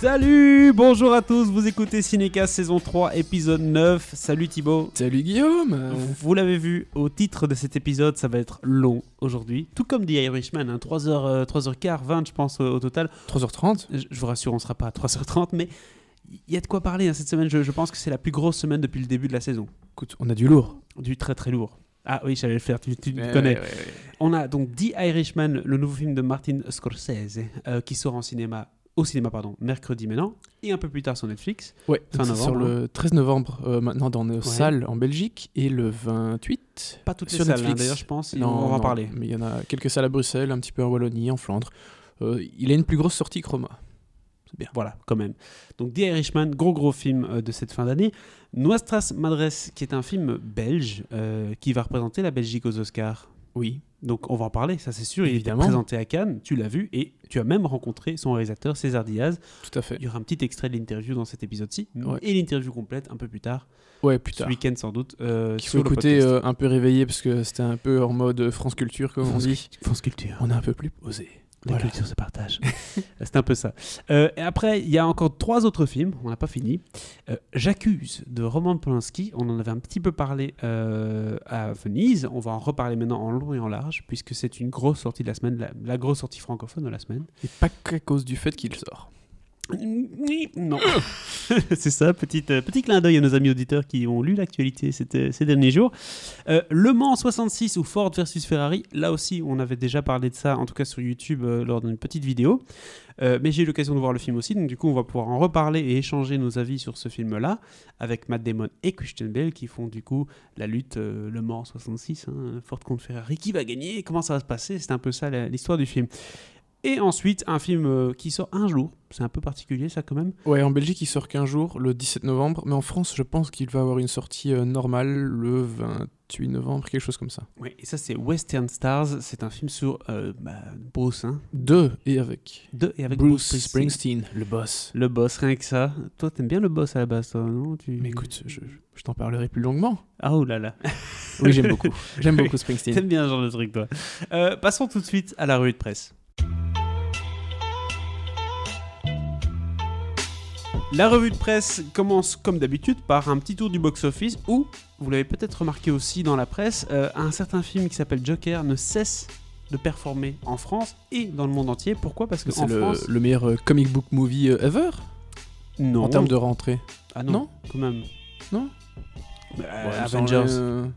Salut, bonjour à tous, vous écoutez Cinéca saison 3 épisode 9. Salut Thibaut. Salut Guillaume Vous l'avez vu au titre de cet épisode, ça va être long aujourd'hui, tout comme The Irishman, hein, 3h, 3h15, 20 je pense au, au total. 3h30 Je, je vous rassure, on sera pas à 3h30, mais il y a de quoi parler hein, cette semaine. Je, je pense que c'est la plus grosse semaine depuis le début de la saison. Écoute, on a du lourd. Du très très lourd. Ah oui, j'allais le faire, tu, tu me Ouais, connais. ouais, ouais, ouais. On a donc The Irishman, le nouveau film de Martin Scorsese, euh, qui sort en cinéma, au cinéma pardon, mercredi maintenant, et un peu plus tard sur Netflix. Ouais, Fin c'est sur novembre, le 13 novembre euh, maintenant dans nos salles en Belgique et le 28 Pas toutes les sur salles, hein, Netflix. d'ailleurs, je pense, Non, on va en parler. Mais il y en a quelques salles à Bruxelles, un petit peu en Wallonie, en Flandre. Euh, il a une plus grosse sortie chroma. C'est bien. Voilà, quand même. Donc The Irishman, gros gros film euh, de cette fin d'année. Nuestras Madres, qui est un film belge qui va représenter la Belgique aux Oscars. Oui. Donc on va en parler, ça c'est sûr. Il est Évidemment. présenté à Cannes, tu l'as vu, et tu as même rencontré son réalisateur César Diaz. Tout à fait. Il y aura un petit extrait de l'interview dans cet épisode-ci, Ouais. et l'interview complète un peu plus tard, Ouais, plus ce tard. week-end sans doute. Euh, Qu'il faut écouter euh, un peu réveillé parce que c'était un peu en mode France Culture, comme on dit. France Culture. On est un peu plus posé. La Voilà. culture se partage. C'est un peu ça. Euh, et après, il y a encore trois autres films, on n'a pas fini. Euh, J'accuse de Roman Polanski, on en avait un petit peu parlé euh, à Venise, on va en reparler maintenant en long et en large, puisque c'est une grosse sortie de la semaine, la, la grosse sortie francophone de la semaine. Et pas qu'à cause du fait qu'il sort. Non. c'est ça, petit, euh, petit clin d'œil à nos amis auditeurs qui ont lu l'actualité ces, ces derniers jours. Euh, le Mans 66 ou Ford versus Ferrari, là aussi on avait déjà parlé de ça, en tout cas sur YouTube euh, lors d'une petite vidéo. Euh, mais j'ai eu l'occasion de voir le film aussi, donc du coup on va pouvoir en reparler et échanger nos avis sur ce film-là avec Matt Damon et Christian Bale qui font du coup la lutte euh, Le Mans 66, hein, Ford contre Ferrari, qui va gagner, comment ça va se passer, c'est un peu ça l'histoire du film. Et ensuite un film euh, qui sort un jour, c'est un peu particulier ça quand même. Ouais, en Belgique, il sort qu'un jour, le 17 novembre. Mais en France, je pense qu'il va avoir une sortie euh, normale le 28 novembre, quelque chose comme ça. Oui, et ça c'est Western Stars, c'est un film sur euh, bah, Bruce, hein, Deux, et avec, de et avec Bruce Bruce Springsteen, le boss. Le boss, rien que ça. Toi, t'aimes bien le boss à la base, toi, non? Tu... Mais écoute, je, je t'en parlerai plus longuement. Ah oh là là. Oui, j'aime beaucoup. J'aime beaucoup Springsteen. T'aimes bien ce genre de truc, toi. Euh, passons tout de suite à la revue de presse. La revue de presse commence comme d'habitude par un petit tour du box-office où, vous l'avez peut-être remarqué aussi dans la presse, euh, un certain film qui s'appelle Joker ne cesse de performer en France et dans le monde entier. Pourquoi? Parce que C'est le, France, le meilleur euh, comic book movie euh, ever? Non, en termes de rentrée. ah non, Non? quand même. Non? Me Avengers.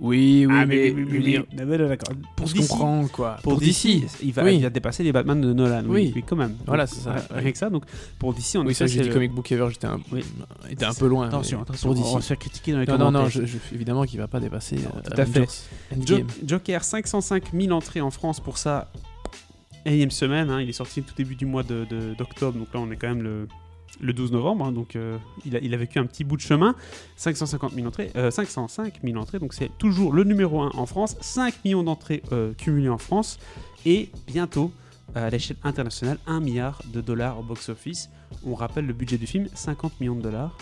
Oui, oui, Ah, mais, oui. Ah, mais d'accord. pour se DC, comprendre, quoi. Pour, DC, il va, Oui. il va dépasser les Batman de Nolan. Oui, Oui. quand même. Voilà, c'est ça. Rien que ça. Donc, pour DC, on Oui, ça, est j'ai dit comic book ever, j'étais un, Oui. était un peu loin. Attention, mais attention. Pour On va se DC. faire critiquer dans les Non, non, commentaires. non, je, je- évidemment qu'il va pas dépasser Non, euh, tout à fait. Jo-. Joker, 505 000 entrées en France pour sa énième semaine. hein. Il est sorti tout début du mois de- de- d'octobre. donc là, on est quand même le, le 12 novembre. hein. donc euh, il, a, il a vécu un petit bout de chemin. 550 000 entrées, euh, 505 000 entrées. Donc c'est toujours le numéro 1 en France. 5 millions d'entrées euh, cumulées en France. Et bientôt, à l'échelle internationale, 1 milliard de dollars au box-office. On rappelle le budget du film 50 millions de dollars.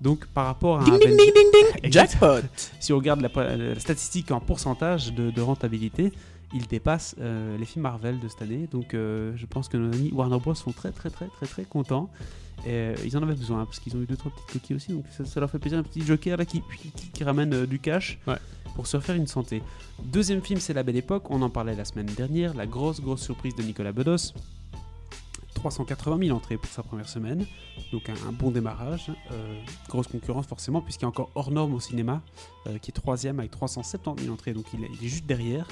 Donc par rapport à un Avengers- Exact. Jackpot si on regarde la, la statistique en pourcentage de, de rentabilité, il dépasse euh, les films Marvel de cette année. Donc euh, je pense que nos amis Warner Bros sont très très très très très contents. Et, euh, ils en avaient besoin hein, parce qu'ils ont eu deux trois petites coquilles aussi. Donc ça, ça leur fait plaisir un petit Joker là qui, qui, qui ramène euh, du cash Ouais. pour se refaire une santé. Deuxième film, c'est La Belle Époque. On en parlait la semaine dernière. La grosse grosse surprise de Nicolas Bedos. 380 000 entrées pour sa première semaine, donc un, bon démarrage. Euh, grosse concurrence forcément, puisqu'il y a encore hors norme au cinéma, euh, qui est troisième avec 370 000 entrées, donc il est, juste derrière,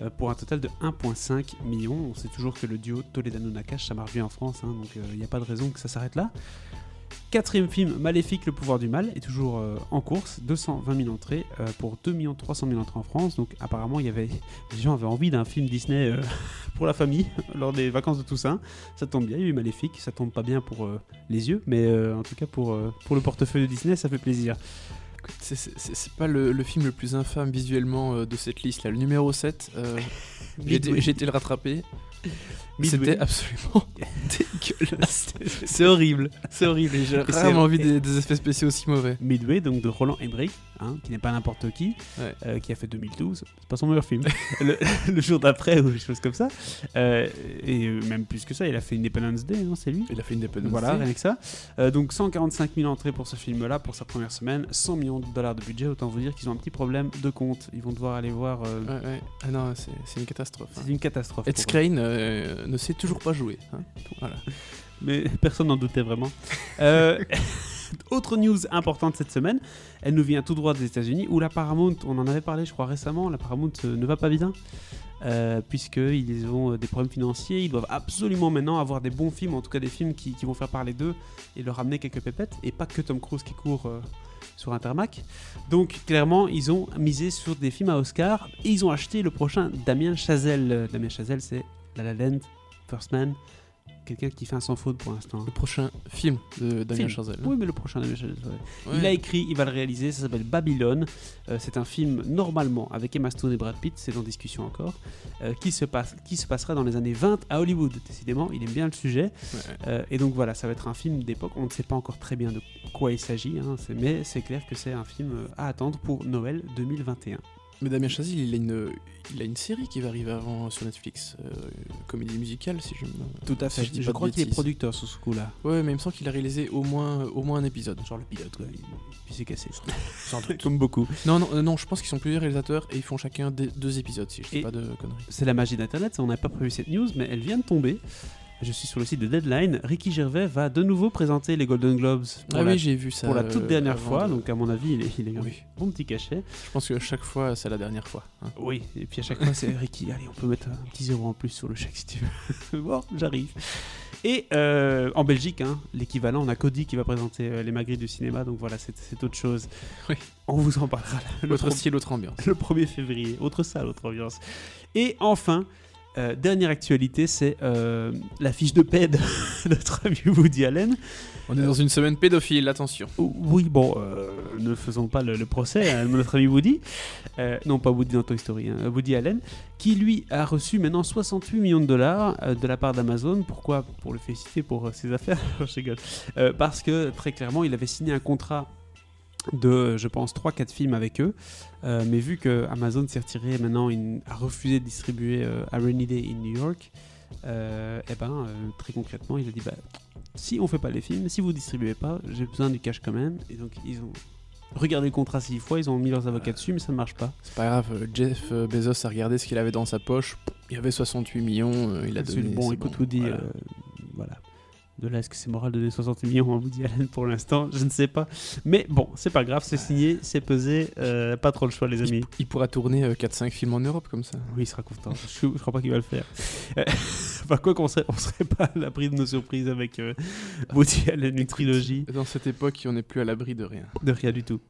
euh, pour un total de 1,5 million. On sait toujours que le duo Toledano-Nakash, ça marche bien en France, hein, donc il n'y a pas de raison que ça s'arrête là. Quatrième film, Maléfique, le pouvoir du mal, est toujours euh, en course, 220 000 entrées euh, pour 2 300 000 entrées en France. Donc apparemment, il y avait, les gens avaient envie d'un film Disney euh, pour la famille lors des vacances de Toussaint. Ça tombe bien, il y a eu Maléfique, ça tombe pas bien pour les yeux, mais en tout cas pour, pour le portefeuille de Disney, ça fait plaisir. C'est- pas le, le film le plus infâme visuellement de cette liste là. Le numéro 7, euh, j'ai été- Oui. j'ai été le rattraper. Midway. C'était absolument dégueulasse. C'est horrible. C'est horrible. J'ai rarement vu des, des effets spéciaux aussi mauvais. Midway, donc de Roland Emmerich, hein, qui n'est pas n'importe qui, Ouais. euh, qui a fait 2012. C'est pas son meilleur film. le, le jour d'après ou des choses comme ça. Euh, et euh, même plus que ça, il a fait Independence Day, non C'est lui Il a fait une Independence Voilà, Day. rien que ça. Euh, donc 145 000 entrées pour ce film-là, pour sa première semaine, 100 millions de dollars de budget. Autant vous dire qu'ils ont un petit problème de compte. Ils vont devoir aller voir. Ouais, ouais. Ah non, c'est une catastrophe. hein. C'est une catastrophe. Ed. Skrein ne sait toujours pas jouer. hein. Voilà. mais personne n'en doutait vraiment. Euh, autre news importante cette semaine, elle nous vient tout droit des États-Unis, où la Paramount, on en avait parlé je crois récemment, la Paramount euh, ne va pas bien. Euh, puisqu'ils ont euh, des problèmes financiers, ils doivent absolument maintenant avoir des bons films, en tout cas des films qui, qui vont faire parler d'eux et leur amener quelques pépettes, et pas que Tom Cruise qui court euh, sur Intermac. Donc clairement, ils ont misé sur des films à Oscar, et ils ont acheté le prochain Damien Chazelle. Damien Chazelle, c'est La La Land, First Man, quelqu'un qui fait un sans faute pour l'instant. Le prochain film de Damien. Chazelle. hein. Oui, mais le prochain Damien Chazelle. ouais. Il a écrit, il va le réaliser, ça s'appelle Babylone. Euh, c'est un film normalement avec Emma Stone et Brad Pitt, c'est en discussion encore, euh, qui, se passe, qui se passera dans les années 20 à Hollywood. Décidément, il aime bien le sujet. Ouais. Euh, et donc voilà, ça va être un film d'époque. On ne sait pas encore très bien de quoi il s'agit, hein, mais c'est clair que c'est un film à attendre pour Noël 2021. Mais Damien Chazelle, il a une, il a une série qui va arriver avant sur Netflix, euh, comédie musicale, si je me. Tout à si je dis crois qu'il est producteur sur ce coup-là. Ouais, mais il me semble qu'il a réalisé au moins, au moins un épisode. Genre le pilote, quoi. Il, s'est cassé. Sans doute. Comme beaucoup. Non, non, euh, non, je pense qu'ils sont plusieurs réalisateurs et ils font chacun deux épisodes, si je dis Et- pas de conneries. C'est la magie d'Internet, on n'a pas prévu cette news, mais elle vient de tomber. Je suis sur le site de Deadline. Ricky Gervais va de nouveau présenter les Golden Globes pour, Ah la, oui, j'ai vu ça. pour la toute euh, dernière fois. de- Donc, à mon avis, il, est, il a eu Oui. un bon petit cachet. Je pense que chaque fois, c'est la dernière fois. hein. Oui, et puis à chaque fois, c'est Ricky. Allez, on peut mettre un petit zéro en plus sur le chèque si tu veux. bon, j'arrive. Et euh, en Belgique, hein, l'équivalent, on a Cody qui va présenter euh, les Magritte du cinéma. Donc voilà, c'est c'est autre chose. Oui. On vous en parlera pro- style, l'autre ambiance. le 1er février. Autre salle, autre ambiance. Et enfin, euh, dernière actualité, c'est euh, la fiche de paix de notre ami Woody Allen. On est dans une semaine pédophile, attention. Ou- Oui, bon, euh, ne faisons pas le, le procès à notre ami Woody. Euh, non, pas Woody dans Toy Story, hein, Woody Allen, qui lui a reçu maintenant 68 millions de dollars de la part d'Amazon. Pourquoi? Pour le féliciter pour ses affaires. je rigole. Parce que très clairement, il avait signé un contrat de, je pense, 3-4 films avec eux. Euh, mais vu que Amazon s'est retiré maintenant, il a refusé de distribuer euh, A Rainy Day in New York, euh, et ben, euh, très concrètement, il a dit bah, si on fait pas les films, si vous distribuez pas, j'ai besoin du cash quand même. Et donc, ils ont regardé le contrat six fois, ils ont mis leurs avocats dessus, mais ça ne marche pas. C'est pas grave, Jeff Bezos a regardé ce qu'il avait dans sa poche. Il y avait 68 millions, euh, il a donné. bon, écoute, Woody, voilà. euh, voilà. De là, est-ce que c'est moral de donner 60 millions à Woody Allen pour l'instant? Je ne sais pas. Mais bon, c'est pas grave, c'est signé, c'est pesé, euh, pas trop le choix, les amis. Il pourra tourner euh, 4-5 films en Europe comme ça. Oui, il sera content. Je, je crois pas qu'il va le faire. Enfin, quoi qu'on serait, on serait pas à l'abri de nos surprises avec euh, Woody Allen, une trilogie, Dans cette époque, on n'est plus à l'abri de rien. de rien du tout.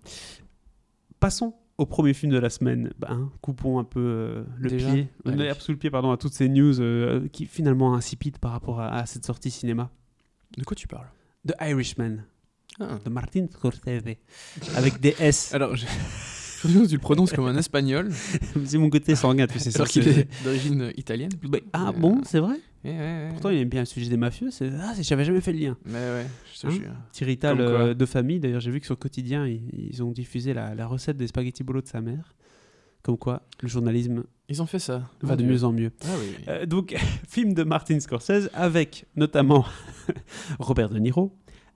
Passons au premier film de la semaine. Hein, coupons un peu euh, le Déjà pied, l'herbe sous le pied, pardon, à toutes ces news euh, qui finalement insipides par rapport à, à cette sortie cinéma. De quoi tu parles? The Irishman, Ah. de Martin Scorsese, avec des S. Alors, je tu le prononces comme un espagnol, c'est mon côté sanguin, tu sais alors qu'il est d'origine euh, italienne. Bah, ah Euh, bon, c'est vrai? Ouais, ouais, ouais. Pourtant, il aime bien le sujet des mafieux. C'est... Ah, j'avais jamais fait le lien. Mais ouais, je te Hein jure. Quoi. euh, de famille. D'ailleurs, j'ai vu que sur Quotidien, ils, ils ont diffusé la, la recette des spaghettis bolo de sa mère. Comme quoi, le journalisme Ils ont fait ça. va de mieux en mieux. Ah oui. Euh, donc, film de Martin Scorsese avec notamment Robert De Niro,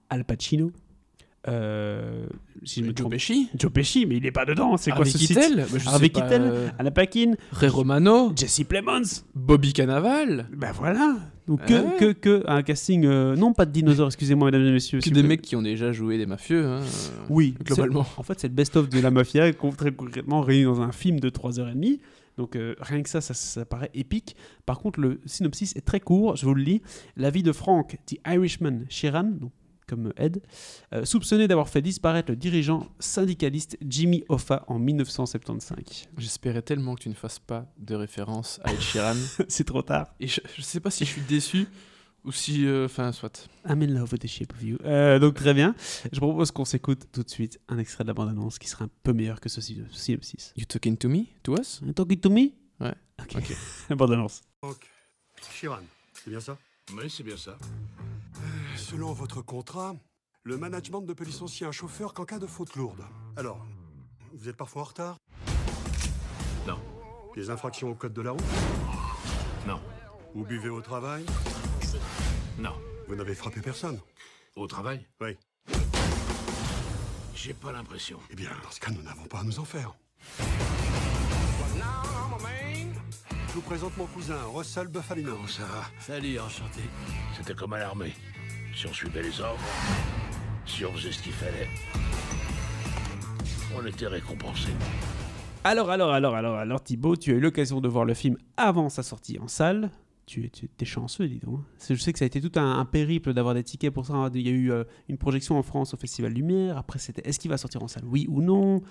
Al Pacino, euh, si je me Joe trompe, Pesci Joe Pesci, mais il est pas dedans. C'est quoi ce site Keitel? Bah, Harvey Keitel, euh, Anna Paquin, Ray Romano Jesse Plemons. Bobby Cannavale Ben voilà. Donc Ah que, ouais. que, que un casting, euh, non pas de dinosaures, excusez-moi mesdames et messieurs. Que des mecs qui ont déjà joué des mafieux. hein, Oui, globalement. En fait, c'est le best-of de la mafia, très concrètement réuni dans un film de 3h30. Donc euh, rien que ça, ça, ça paraît épique. Par contre, le synopsis est très court, je vous le lis. La vie de Frank, The Irishman Sheeran, donc, comme Ed, euh, soupçonné d'avoir fait disparaître le dirigeant syndicaliste Jimmy Hoffa en 1975. J'espérais tellement que tu ne fasses pas de référence à Ed Sheeran. c'est trop tard. Et je, je sais pas si je suis déçu ou si. euh, Enfin, soit. I'm in love with the shape of you. Euh, donc très bien. Je propose qu'on s'écoute tout de suite un extrait de la bande-annonce qui sera un peu meilleur que ce sy- synopsis. You talking to me? To us? Talking to me? Ouais. Ok. Ok. la bande-annonce. Chiran, c'est bien ça? Oui, c'est bien ça. Selon votre contrat, le management ne peut licencier un chauffeur qu'en cas de faute lourde. Alors, vous êtes parfois en retard? Non. Des infractions au code de la route? Non. Vous buvez au travail? Non. Vous n'avez frappé personne Au travail Oui. J'ai pas l'impression. Eh bien, dans ce cas, nous n'avons pas à nous en faire. Je vous présente mon cousin, Russell Buffalino. Comment ça va Salut, enchanté. C'était comme à l'armée. Si on suivait les ordres, si on faisait ce qu'il fallait, on était récompensé. Alors, alors, alors, alors, alors, Thibaut, tu as eu l'occasion de voir le film avant sa sortie en salle. Tu, tu es chanceux, dis donc. Je sais que ça a été tout un, un périple d'avoir des tickets pour ça. Il y a eu euh, une projection en France au Festival Lumière. Après, c'était est-ce qu'il va sortir en salle Oui ou non?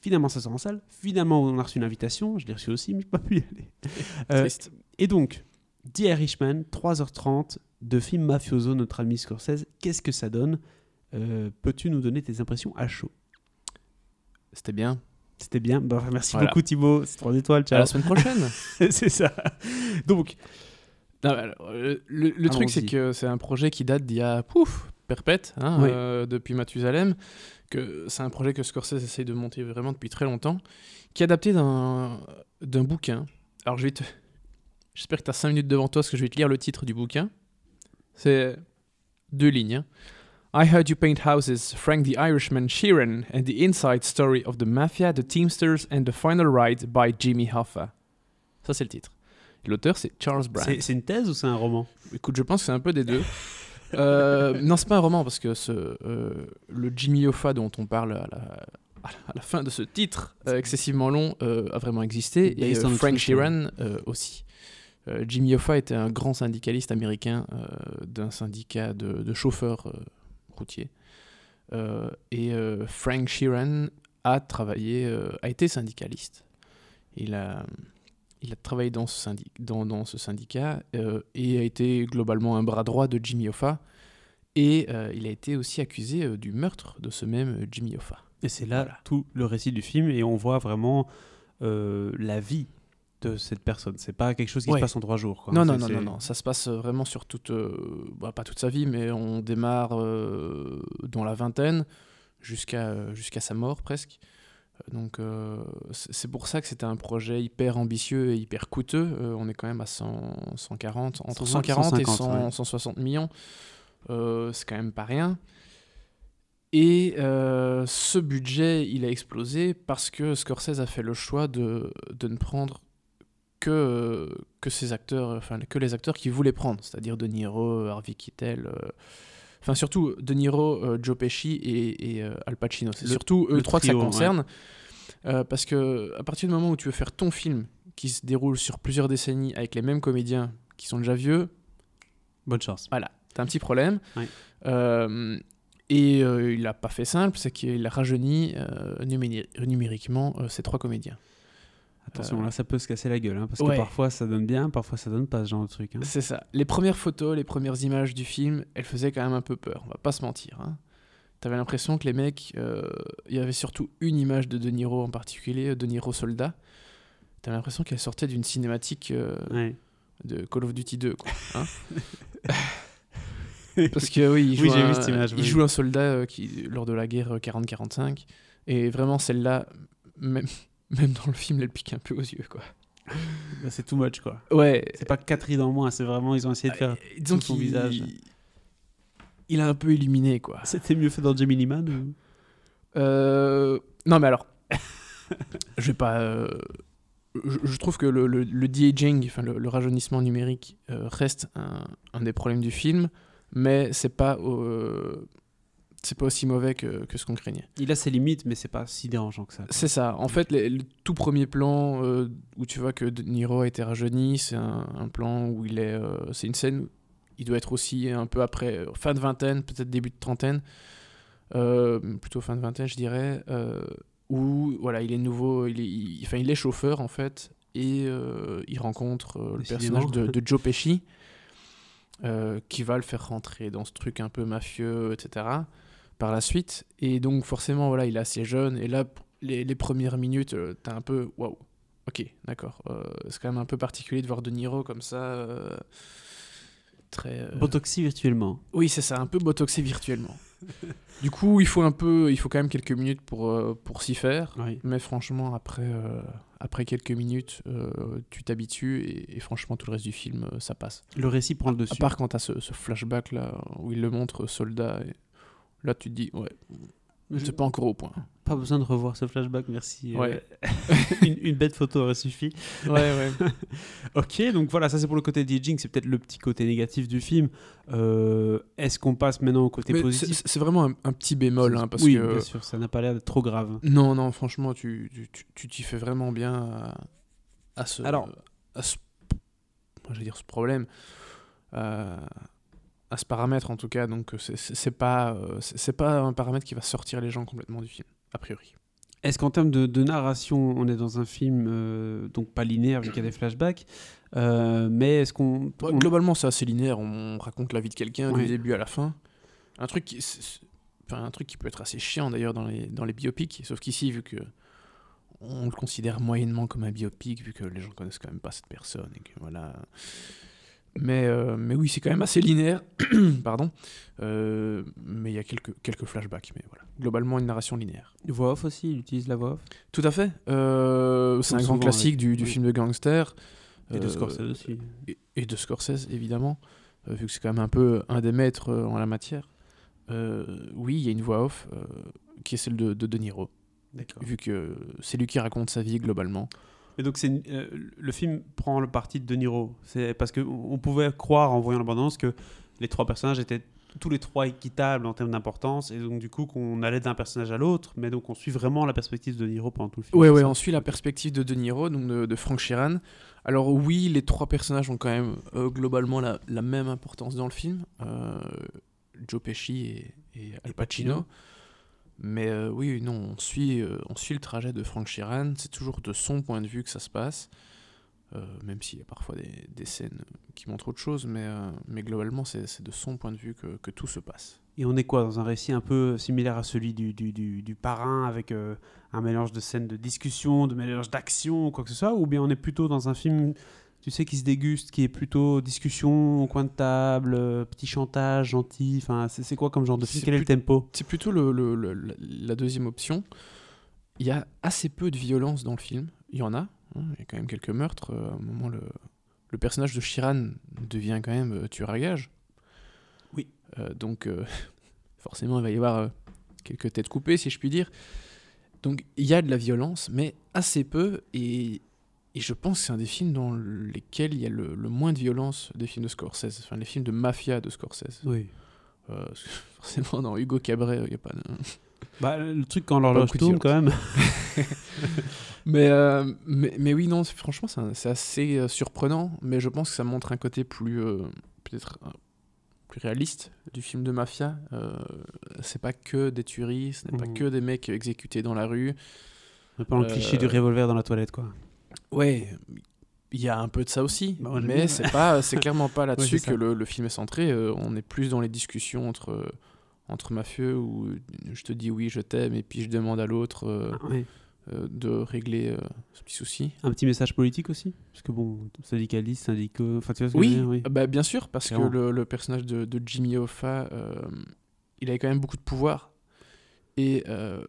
Finalement, ça sort en salle. Finalement, on a reçu une invitation. Je l'ai reçu aussi, mais je n'ai pas pu y aller. Euh, Triste. et donc, The Irishman, 3h30 de film mafioso, notre ami Scorsese. Qu'est-ce que ça donne? Euh, Peux-tu nous donner tes impressions à chaud? C'était bien. C'était bien. Bah, merci Voilà. beaucoup, Thibaut. C'est 3 étoiles. À Ciao. la semaine prochaine. c'est ça. Donc, Non, euh, le le truc, c'est que c'est un projet qui date d'il y a pouf, perpète, hein, Oui. euh, depuis Mathusalem. Que c'est un projet que Scorsese essaye de monter vraiment depuis très longtemps, qui est adapté d'un d'un bouquin. Alors, je vais te. J'espère que tu as 5 minutes devant toi, parce que je vais te lire le titre du bouquin. C'est deux lignes. hein. I heard you paint houses, Frank the Irishman Sheeran, and the inside story of the mafia, the Teamsters, and the final ride by Jimmy Hoffa. Ça, c'est le titre. Et L'auteur, c'est Charles Brand. c'est une thèse ou c'est un roman? Écoute, je pense que c'est un peu des deux. Euh, non, c'est pas un roman parce que ce, euh, le Jimmy Hoffa dont on parle à la, à la fin de ce titre euh, excessivement long euh, a vraiment existé et a Frank. Sheeran aussi. Jimmy Hoffa était un grand syndicaliste américain d'un syndicat de, de chauffeurs routiers. Et Frank Sheeran a travaillé, a été syndicaliste. Il a, il a travaillé dans ce, syndi- dans, dans ce syndicat euh, et a été globalement un bras droit de Jimmy Hoffa. Et euh, il a été aussi accusé euh, du meurtre de ce même Jimmy Hoffa. Et c'est là Voilà. tout le récit du film et on voit vraiment la vie de cette personne. C'est pas quelque chose qui Ouais. se passe en trois jours. quoi. Non, non, non, non, non, ça se passe vraiment sur toute, bah, pas toute sa vie, mais on démarre dans la vingtaine jusqu'à jusqu'à sa mort presque. Donc euh, c'est pour ça que c'était un projet hyper ambitieux et hyper coûteux. Euh, on est quand même à 100, 140, entre 100, 140 et 150, 100, ouais. 160 millions. Euh, c'est quand même pas rien. Et ce budget, il a explosé parce que Scorsese a fait le choix de, de ne prendre que, que ces acteurs, enfin que les acteurs qu'il voulait prendre, c'est-à-dire De Niro, Harvey Keitel, enfin surtout De Niro, euh, Joe Pesci et, et, euh, Al Pacino. C'est surtout eux trois que ça ouais. concerne, euh, parce que à partir du moment où tu veux faire ton film qui se déroule sur plusieurs décennies avec les mêmes comédiens qui sont déjà vieux, Bonne chance. voilà, t'as un petit problème. Euh, et euh, il n'a pas fait simple, c'est qu'il a rajeuni euh, numéri- numériquement euh, ces trois comédiens. Attention, là ça peut se casser la gueule hein, parce ouais. que parfois ça donne bien, parfois ça donne pas ce genre de truc. hein. C'est ça. Les premières photos, les premières images du film, elles faisaient quand même un peu peur, on va pas se mentir. Hein. T'avais l'impression que les mecs, euh, il y avait surtout une image de De Niro en particulier, De Niro soldat. T'avais l'impression qu'elle sortait d'une cinématique euh, Ouais. de Call of Duty 2, quoi. Parce que oui, il joue, Oui, un, vu cette image, il oui. joue un soldat euh, qui, lors de la guerre euh, 40-45. Et vraiment, celle-là, même, même dans le film, elle pique un peu aux yeux, quoi. Bah, c'est too much quoi. Ouais. C'est pas Catherine en moins, c'est vraiment ils ont essayé de faire. Euh, disons tout son visage. Il a un peu illuminé, quoi. C'était mieux fait dans Jamie Man ou... Euh, Non, mais alors, je vais pas. euh, Je, je trouve que le, le, le de-aging, enfin le, le rajeunissement numérique, euh, reste un, un des problèmes du film, mais c'est pas, euh, c'est pas aussi mauvais que, que ce qu'on craignait. Il a ses limites, mais c'est pas si dérangeant que ça. C'est ça. En fait, les- le tout premier plan euh, où tu vois que De Niro a été rajeuni, c'est un, un plan où il est. euh, c'est une scène où il doit être aussi un peu après, euh, fin de vingtaine, peut-être début de trentaine, euh, plutôt fin de vingtaine, je dirais, où voilà, il est nouveau, il est, il- enfin, il est chauffeur en fait, et il rencontre le personnage de, de Joe Pesci. qui va le faire rentrer dans ce truc un peu mafieux, etc. par la suite. Et donc, forcément, voilà, il est assez jeune. Et là, les, les premières minutes, euh, t'as un peu. Waouh! Ok, d'accord. Euh, c'est quand même un peu particulier de voir De Niro comme ça. euh, très. euh, Botoxy virtuellement. Oui, c'est ça, un peu botoxé virtuellement. du coup, il faut un peu, il faut quand même quelques minutes pour, pour s'y faire. Oui. Mais franchement, après, après quelques minutes, tu t'habitues et, et franchement, tout le reste du film, ça passe. Le récit prend le dessus. À part quand tu as ce, ce flashback là où il le montre soldat, et là tu te dis, ouais, Je- c'est pas encore au point. Pas besoin de revoir ce flashback, merci. Ouais. Euh, une, une bête photo aurait suffi. Ouais, ouais. Ok, donc voilà, ça c'est pour le côté d'aging, c'est peut-être le petit côté négatif du film. Euh, Est-ce qu'on passe maintenant au côté Mais positif c'est vraiment un, un petit bémol, hein, parce Oui, que bien sûr, ça n'a pas l'air d'être trop grave. non, non, franchement, tu tu- tu tu t'y fais vraiment bien à, à ce, Alors- à ce, je vais dire ce problème, euh, à ce paramètre en tout cas. Donc c'est- c'est pas euh, c'est pas un paramètre qui va sortir les gens complètement du film, a priori. Est-ce qu'en termes de, de narration, on est dans un film euh, donc pas linéaire vu qu'il y a des flashbacks, euh, mais est-ce qu'on Ouais, Globalement, c'est assez linéaire. On raconte la vie de quelqu'un Ouais. du début à la fin. Un truc qui, enfin, un truc qui peut être assez chiant d'ailleurs dans les, dans les biopics. Sauf qu'ici, vu que on le considère moyennement comme un biopic, vu que les gens connaissent quand même pas cette personne. Et que, voilà. Mais, euh, mais oui, c'est quand même assez linéaire. Pardon. Euh, mais il y a quelques, quelques flashbacks. Mais voilà. Globalement, une narration linéaire. voix off aussi, il utilise la voix off? Tout à fait. Euh, c'est un grand classique du, du oui. film de gangster. et de Scorsese aussi. et, et de Scorsese évidemment, vu que c'est quand même un peu un des maîtres en la matière. Oui, il y a une voix off qui est celle de, de De Niro, vu que c'est lui qui raconte sa vie globalement. Et donc c'est euh, le film prend le parti de De Niro. C'est parce que on pouvait croire en voyant la bande-annonce que les trois personnages étaient tous les trois équitables en termes d'importance et donc du coup qu'on allait d'un personnage à l'autre, mais donc on suit vraiment la perspective de De Niro pendant tout le film. C'est ouais, on suit la perspective de De Niro, donc de, de Frank Sheeran. Alors oui, les trois personnages ont quand même euh, globalement la, la même importance dans le film. Euh, Joe Pesci et, et Al Pacino. Mais euh, oui, non, on suit, euh, on suit le trajet de Frank Sheeran. C'est toujours de son point de vue que ça se passe. Euh, même s'il y a parfois des, des scènes qui montrent autre chose, mais, mais globalement, c'est de son point de vue que, que tout se passe. Et on est quoi dans un récit un peu similaire à celui du, du, du, du parrain avec un mélange de scènes de discussion, de mélange d'action, quoi que ce soit, ou bien on est plutôt dans un film, tu sais, qui se déguste, qui est plutôt discussion au coin de table, euh, petit chantage gentil, enfin c'est quoi comme genre de film? C'est Quel est le tempo? C'est plutôt le, le- le- la- deuxième option. Il y a assez peu de violence dans le film. Il y en a. hein, Il y a quand même quelques meurtres. euh, À un moment, le, le personnage de Shiran devient quand même euh, tueur à gage. Oui. Euh, donc, forcément, il va y avoir quelques têtes coupées, si je puis dire. Donc, il y a de la violence, mais assez peu. Et, et je pense que c'est un des films dans lesquels il y a le, le moins de violence des films de Scorsese. Enfin, les films de mafia de Scorsese. Oui. Euh, forcément, dans Hugo Cabret, il n'y a pas de... Bah, le truc quand l'horloge tourne quand même. Mais, euh, mais, mais oui, non, franchement, c'est assez euh, surprenant, mais je pense que ça montre un côté plus, euh, peut-être, euh, plus réaliste du film de mafia. C'est pas que des tueries, ce n'est pas Mhm. que des mecs exécutés dans la rue. Pas le cliché du revolver dans la toilette quoi. Ouais, il y a un peu de ça aussi, Bah, mais c'est pas, c'est clairement pas là-dessus que le, le film est centré. euh, on est plus dans les discussions entre entre mafieux où je te dis oui, je t'aime, et puis je demande à l'autre euh, Ouais. euh, de régler euh, ce petit souci. Un petit message politique aussi Parce que bon, syndicaliste, syndicaux, enfin tu vois ce que je Oui, veux dire, oui. euh, bah, bien sûr, parce Clairement. que le, le personnage de, de Jimmy Hoffa, euh, il avait quand même beaucoup de pouvoir. Et euh,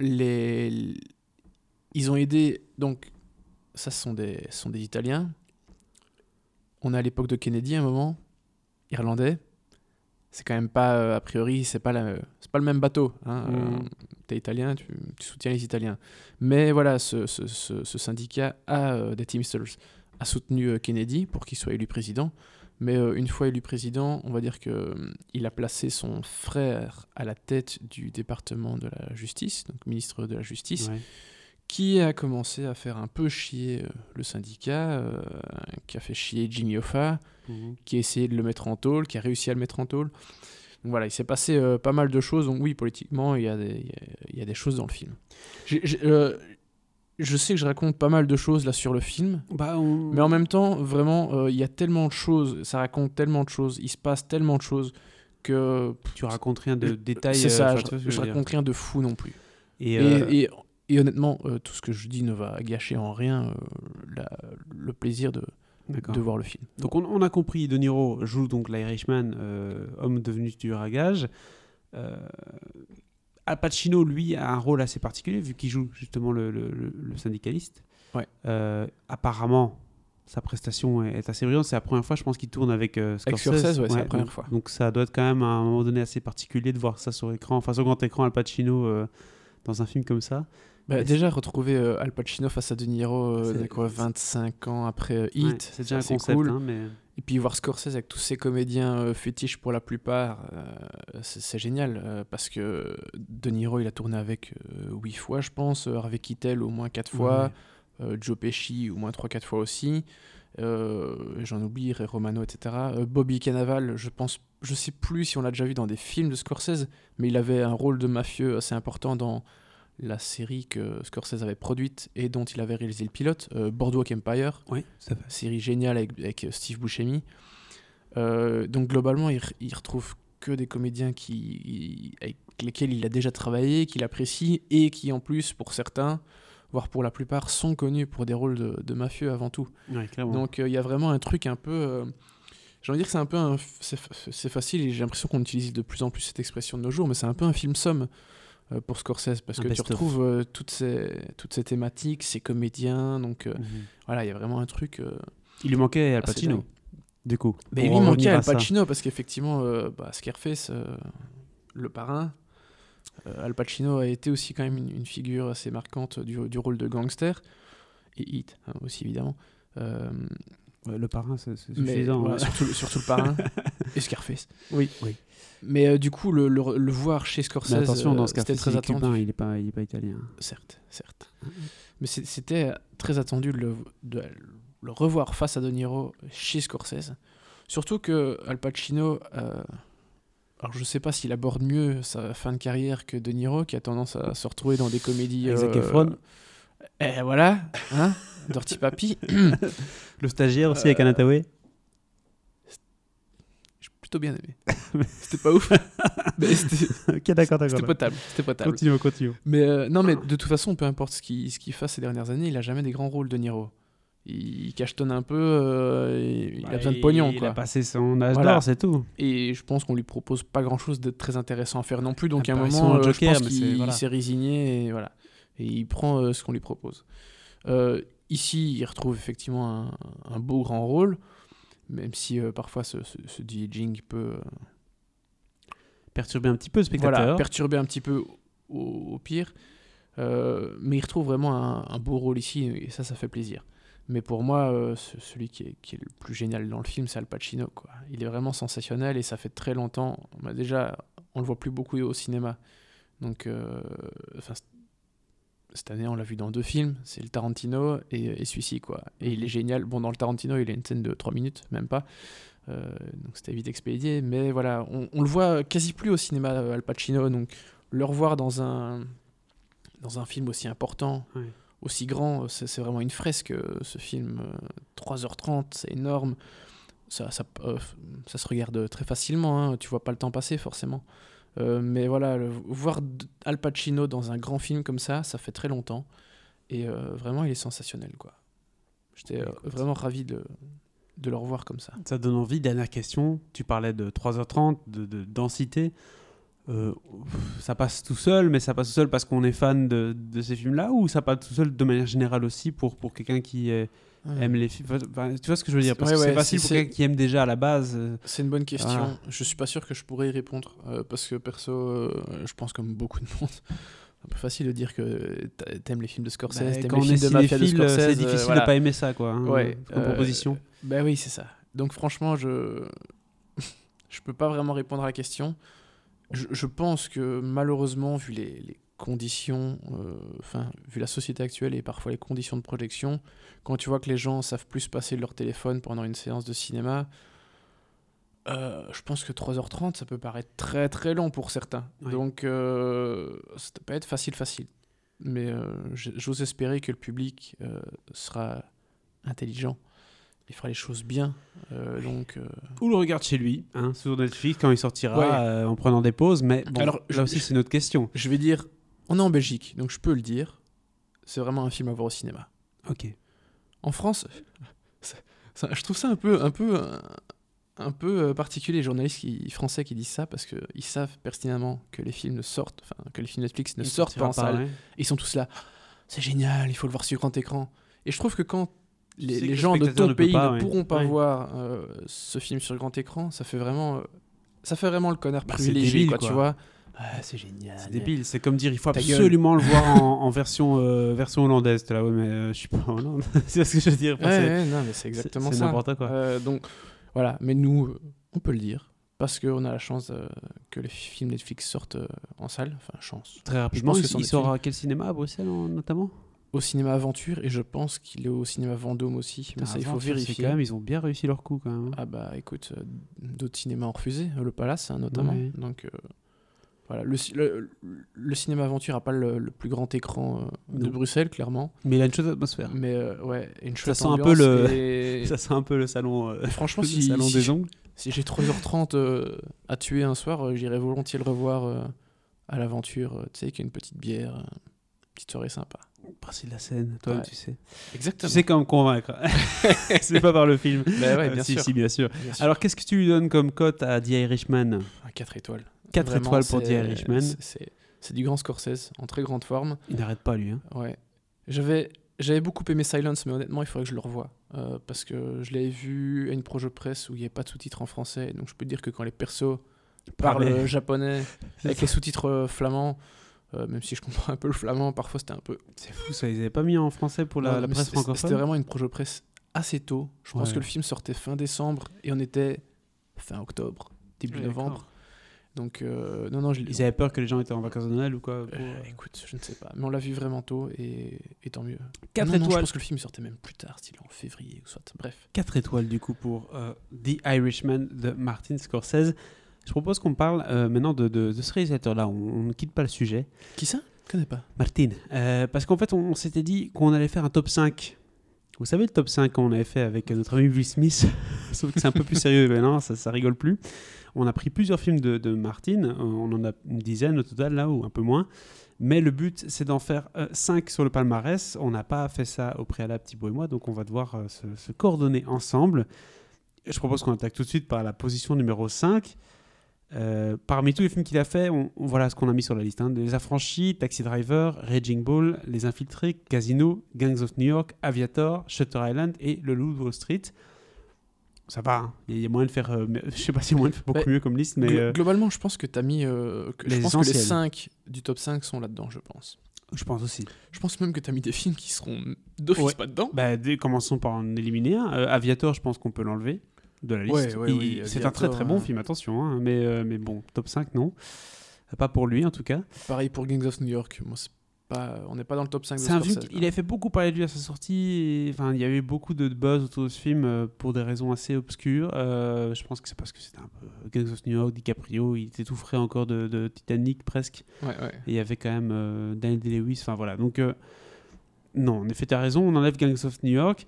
les... ils ont aidé. Donc, ça, ce sont des, ce sont des Italiens. On est à l'époque de Kennedy à un moment, irlandais. C'est quand même pas, euh, a priori, c'est pas, la- c'est pas le même bateau. Hein. Mm. Euh, T'es italien, tu, tu soutiens les Italiens. Mais voilà, ce, ce- ce- ce syndicat a euh, des Teamsters a soutenu Kennedy pour qu'il soit élu président. Mais une fois élu président, on va dire que euh, il a placé son frère à la tête du département de la justice, donc ministre de la justice, Ouais. Qui a commencé à faire un peu chier euh, le syndicat, euh, qui a fait chier Jimmy Hoffa, Mhm. qui a essayé de le mettre en tôle, qui a réussi à le mettre en tôle. Donc voilà, il s'est passé euh, pas mal de choses. Donc oui, politiquement, il y a des, il y a- il y a des choses dans le film. Euh, je sais que je raconte pas mal de choses là sur le film, Bah, on- mais en même temps, vraiment, euh, il y a tellement de choses, ça raconte tellement de choses, il se passe tellement de choses que tu racontes rien de détails. c'est ça, je, je raconte rien de fou non plus. Et, Et, et- Et honnêtement, euh, tout ce que je dis ne va gâcher en rien euh, la- le plaisir de, de voir le film. Donc on, on a compris, De Niro joue donc l'Irishman, euh, homme devenu gages. Euh, Al Pacino, lui, a un rôle assez particulier vu qu'il joue justement le, le- syndicaliste. Ouais. Euh, apparemment, sa prestation est, est assez brillante. C'est la première fois, je pense, qu'il tourne avec euh, Avec Scorsese. Scorsese, ouais, c'est la donc- première fois. Donc ça doit être quand même à un moment donné assez particulier de voir ça sur écran, enfin sur grand écran, Al Pacino dans un film comme ça. Bah, déjà, retrouver euh, Al Pacino face à De Niro, euh, quoi, 25 ans après euh, Ouais, c'est déjà un concept, cool. hein, mais Et puis voir Scorsese avec tous ces comédiens euh, fétiches pour la plupart, euh, c'est génial parce que De Niro il a tourné avec euh, 8 fois je pense, Harvey Keitel au moins 4 fois, Joe Pesci au moins 3-4 fois aussi, j'en oublie, Ray Romano etc. Bobby Cannavale je pense, je sais plus si on l'a déjà vu dans des films de Scorsese, mais il avait un rôle de mafieux assez important dans la série que Scorsese avait produite et dont il avait réalisé le pilote, euh, Boardwalk Empire oui, ça fait. série géniale avec, avec Steve Buscemi. Euh, donc globalement, il, il retrouve que des comédiens qui, avec lesquels il a déjà travaillé, qu'il apprécie et qui en plus, pour certains, voire pour la plupart, sont connus pour des rôles de, de mafieux avant tout. Ouais. Donc euh, il y a vraiment un truc un peu... euh, j'ai envie de dire que c'est un peu un c'est fa- c'est facile et j'ai l'impression qu'on utilise de plus en plus cette expression de nos jours, mais c'est un peu un film somme pour Scorsese parce Un que tu retrouves euh, toutes, ces, toutes ces thématiques, ces comédiens, donc euh, Mhm. voilà, il y a vraiment un truc... euh, Il lui manquait Al Pacino, du coup. Mais en manquait Al. Pacino parce qu'effectivement, euh, bah, Scarface, euh, le parrain, euh, Al Pacino a été aussi quand même une, une figure assez marquante du, du rôle de gangster et Hit hein, aussi évidemment. Euh, Ouais, le parrain, c'est mais suffisant. ouais. surtout le parrain et Scarface. Oui, oui. Mais euh, du coup, le, le- le voir chez Scorsese, Mais attention, dans euh, ce cas, c'était très il est attendu. cubain, il n'est pas, il est pas italien. Certes, certes. Mais c'était très attendu de le, de le revoir face à De Niro chez Scorsese. Surtout que Al Pacino, euh, alors je sais pas s'il aborde mieux sa fin de carrière que De Niro, qui a tendance à se retrouver dans des comédies. Zac euh, Efron. Et voilà, hein, Dirty Papi. Le stagiaire aussi Euh, avec Anataway. Plutôt bien aimé. C'était pas ouf, mais c'était ok, d'accord, d'accord. c'était potable. C'était potable. Continue, continue. Mais euh, non, mais de toute façon, peu importe ce qu'il ce qu'il fasse ces dernières années, il a jamais des grands rôles de Niro. Il cachetonne un peu, euh, il a besoin de pognon, Bah, Il quoi. a passé son âge Voilà. d'or, c'est tout. Et je pense qu'on lui propose pas grand chose de très intéressant à faire non plus. Donc à un moment, en euh, je pense qu'il voilà. s'est résigné et voilà. Et il prend euh, ce qu'on lui propose. Ici, il retrouve effectivement un, un beau grand rôle, même si euh, parfois ce, ce, ce de-aging peut euh, Perturber un petit peu le spectateur. voilà, perturber un petit peu au, au pire. Euh, mais il retrouve vraiment un, un beau rôle ici et ça, ça fait plaisir. Mais pour moi, ce- celui qui est, qui est le plus génial dans le film, c'est Al Pacino. Quoi. Il est vraiment sensationnel et ça fait très longtemps. Bah, déjà, on le voit plus beaucoup au cinéma. Donc, enfin, cette année, on l'a vu dans deux films, c'est le Tarantino et, et celui-ci. Quoi. Et il est génial. Bon, dans le Tarantino, il a une scène de 3 minutes, même pas. Euh, donc c'était vite expédié. Mais voilà, on, on le voit quasi plus au cinéma, euh, Al Pacino. Donc le revoir dans un, dans un film aussi important, aussi grand, c'est c'est vraiment une fresque, euh, ce film. euh, 3h30, c'est énorme. Ça, ça, euh, ça se regarde très facilement, hein, tu vois pas le temps passer forcément. Euh, mais voilà, le- voir Al Pacino dans un grand film comme ça, ça fait très longtemps. Et euh, vraiment, il est sensationnel. quoi. J'étais euh, vraiment ravi de, de le revoir comme ça. Ça donne envie. Dernière question. Tu parlais de 3h30, de, de densité. Euh, ça passe tout seul, mais ça passe tout seul parce qu'on est fan de, de ces films-là ou ça passe tout seul de manière générale aussi pour, pour quelqu'un qui aime les films Enfin, Tu vois ce que je veux dire? Parce Ouais, que c'est ouais, facile pour quelqu'un qui aime déjà à la base. euh, C'est une bonne question. Voilà. Je suis pas sûr que je pourrais y répondre euh, parce que perso, euh, je pense comme beaucoup de monde, c'est un peu facile de dire que t'a- t'aimes les films de Scorsese, bah, t'aimes les films de mafia de Scorsese. c'est difficile voilà. de pas aimer ça, quoi. hein, Ouais, comme proposition. Bah oui, c'est ça. Donc franchement, je je peux pas vraiment répondre à la question. Je, je pense que malheureusement, vu les, les conditions, euh, enfin, vu la société actuelle et parfois les conditions de projection, quand tu vois que les gens savent plus passer de leur téléphone pendant une séance de cinéma, euh, je pense que 3h30, ça peut paraître très très long pour certains. Donc, euh, ça peut pas être facile facile. Mais euh, j'ose espérer que le public sera intelligent il fera les choses bien. Euh, donc, euh, Ou le regarde chez lui, hein, sur Netflix, quand il sortira, Ouais. euh, en prenant des pauses. Mais bon, Alors, là aussi, c'est une autre question. je vais dire, on est en Belgique, donc je peux le dire. c'est vraiment un film à voir au cinéma. Ok. En France, ça- ça- je trouve ça un peu, un peu, un, peu particulier les journalistes qui, français qui disent ça parce qu'ils savent pertinemment que les films ne sortent, enfin que les films Netflix ne sortent pas en salle. Ils sont tous là. C'est génial, il faut le voir sur grand écran. Et je trouve que quand les, gens de ton ne pays pas, ne ouais. pourront pas Ouais. voir euh, ce film sur grand écran, ça fait vraiment, euh, ça fait vraiment le connard Bah, c'est privilégié, débile, quoi, quoi. tu vois. Ah, c'est génial. C'est débile. C'est comme dire il faut absolument le voir en, en version, euh, version hollandaise. T'es là, ouais, mais euh, je suis pas en Hollande. c'est ce que je veux dire. Enfin, Ouais, c'est- ouais, non, mais c'est exactement c'est ça. n'importe quoi. Euh, donc voilà, mais nous, on peut le dire parce qu'on a la chance que les films Netflix sortent en salle. Enfin, chance. Très rapidement, pense que il, sort à quel cinéma à Bruxelles en- notamment? Au cinéma Aventure et je pense qu'il est au cinéma Vendôme aussi. Mais ça, il faut vérifier. Quand même, ils ont bien réussi leur coup quand même. hein. Ah bah écoute, euh, d'autres cinémas ont refusé, euh, le Palace hein, notamment. Ouais. Donc euh, voilà, le, le, le cinéma Aventure a pas le, le plus grand écran euh, de. Bruxelles clairement, Mais il a une chaude atmosphère. mais euh, ouais, une chouette sent un peu le- et- Ça sent un peu le salon, franchement, si, salon si des ongles. si j'ai 3h30 euh, à tuer un soir, j'irai volontiers le revoir à l'aventure, tu sais, avec une petite bière, euh, petite soirée sympa. C'est de la scène, toi Ouais. tu sais. Exactement. Tu sais comment me convaincre. c'est pas par le film. Bah ouais, Euh, bien si, sûr. si, bien sûr. Bien sûr. Alors, qu'est-ce que tu lui donnes comme cote à The Irishman? À 4 étoiles. 4 Vraiment, étoiles pour The Irishman. c'est- du grand Scorsese, en très grande forme. Il n'arrête pas, lui. Hein. Ouais. J'avais, j'avais beaucoup aimé Silence, mais honnêtement, il faudrait que je le revoie. euh, parce que je l'avais vu à une projet presse où il n'y avait pas de sous-titres en français. Donc je peux te dire que quand les persos parlent euh, japonais avec les sous-titres euh, flamands, euh, même si je comprends un peu le flamand, parfois c'était un peu. C'est fou, ça. Ils n'avaient pas mis en français pour la, Non, la mais presse c'était- C'était francophone. vraiment une projet presse assez tôt. Je pense Ouais. que le film sortait fin décembre et on était fin octobre, début Ouais, novembre. Donc, euh, non, non, je Ils avaient peur que les gens étaient en vacances de Noël ou quoi pour, Euh, euh, écoute, je ne sais pas. Mais on l'a vu vraiment tôt et, et tant mieux. Quatre Non, non, je étoiles. pense que le film sortait même plus tard, style en février ou soit. Bref. 4 étoiles du coup pour euh, The Irishman de Martin Scorsese. Je propose qu'on parle euh, maintenant de, de- de ce réalisateur-là. On, on ne quitte pas le sujet. Qui ça? Je connais pas. Martin. Euh, parce qu'en fait, on, on s'était dit qu'on allait faire un top 5. Vous savez, le top 5 qu'on avait fait avec notre ami Will Smith, sauf que c'est un peu plus sérieux maintenant, ça, ça rigole plus. On a pris plusieurs films de, de Martin, euh, on en a une dizaine au total là, ou un peu moins. Mais le but, c'est d'en faire 5 sur le palmarès. On n'a pas fait ça au préalable, Thibaut et moi, donc on va devoir euh, se, se coordonner ensemble. Je propose qu'on attaque tout de suite par la position numéro 5. Euh, parmi tous les films qu'il a fait, on, on- voilà ce qu'on a mis sur la liste. hein. Les Affranchis, Taxi Driver, Raging Bull, Les Infiltrés, Casino, Gangs of New York, Aviator, Shutter Island et Le Loup de Wall Street. Ça va, hein. il y a moyen de faire, euh, je sais pas s'il y a moyen de faire beaucoup mieux comme liste, mais euh, Globalement, je pense que tu as mis. euh, que- je Les pense que les essentiels. 5 du top 5 sont là-dedans, je pense. je pense aussi. Je pense même que tu as mis des films qui seront d'office Ouais. pas dedans. Bah, dès- commençons par en éliminer un. Aviator, je pense qu'on peut l'enlever de la liste. Ouais, ouais, Il- oui, c'est un très très bon hein. film, attention, hein, mais, euh, mais bon, top 5, non. Pas pour lui en tout cas. Pareil pour Gangs of New York. Moi, c'est pas, on n'est pas dans le top 5 de un film Scorsese, qu'il là. avait fait beaucoup parler de lui à sa sortie. Enfin, il y a eu beaucoup de buzz autour de ce film euh, pour des raisons assez obscures. Euh, je pense que c'est parce que c'était un peu Gangs of New York, DiCaprio, il était tout frais encore de, de Titanic presque. Ouais, ouais. Et il y avait quand même euh, Daniel Day-Lewis. Enfin voilà. Donc euh, non, en effet, tu as raison. On enlève Gangs of New York.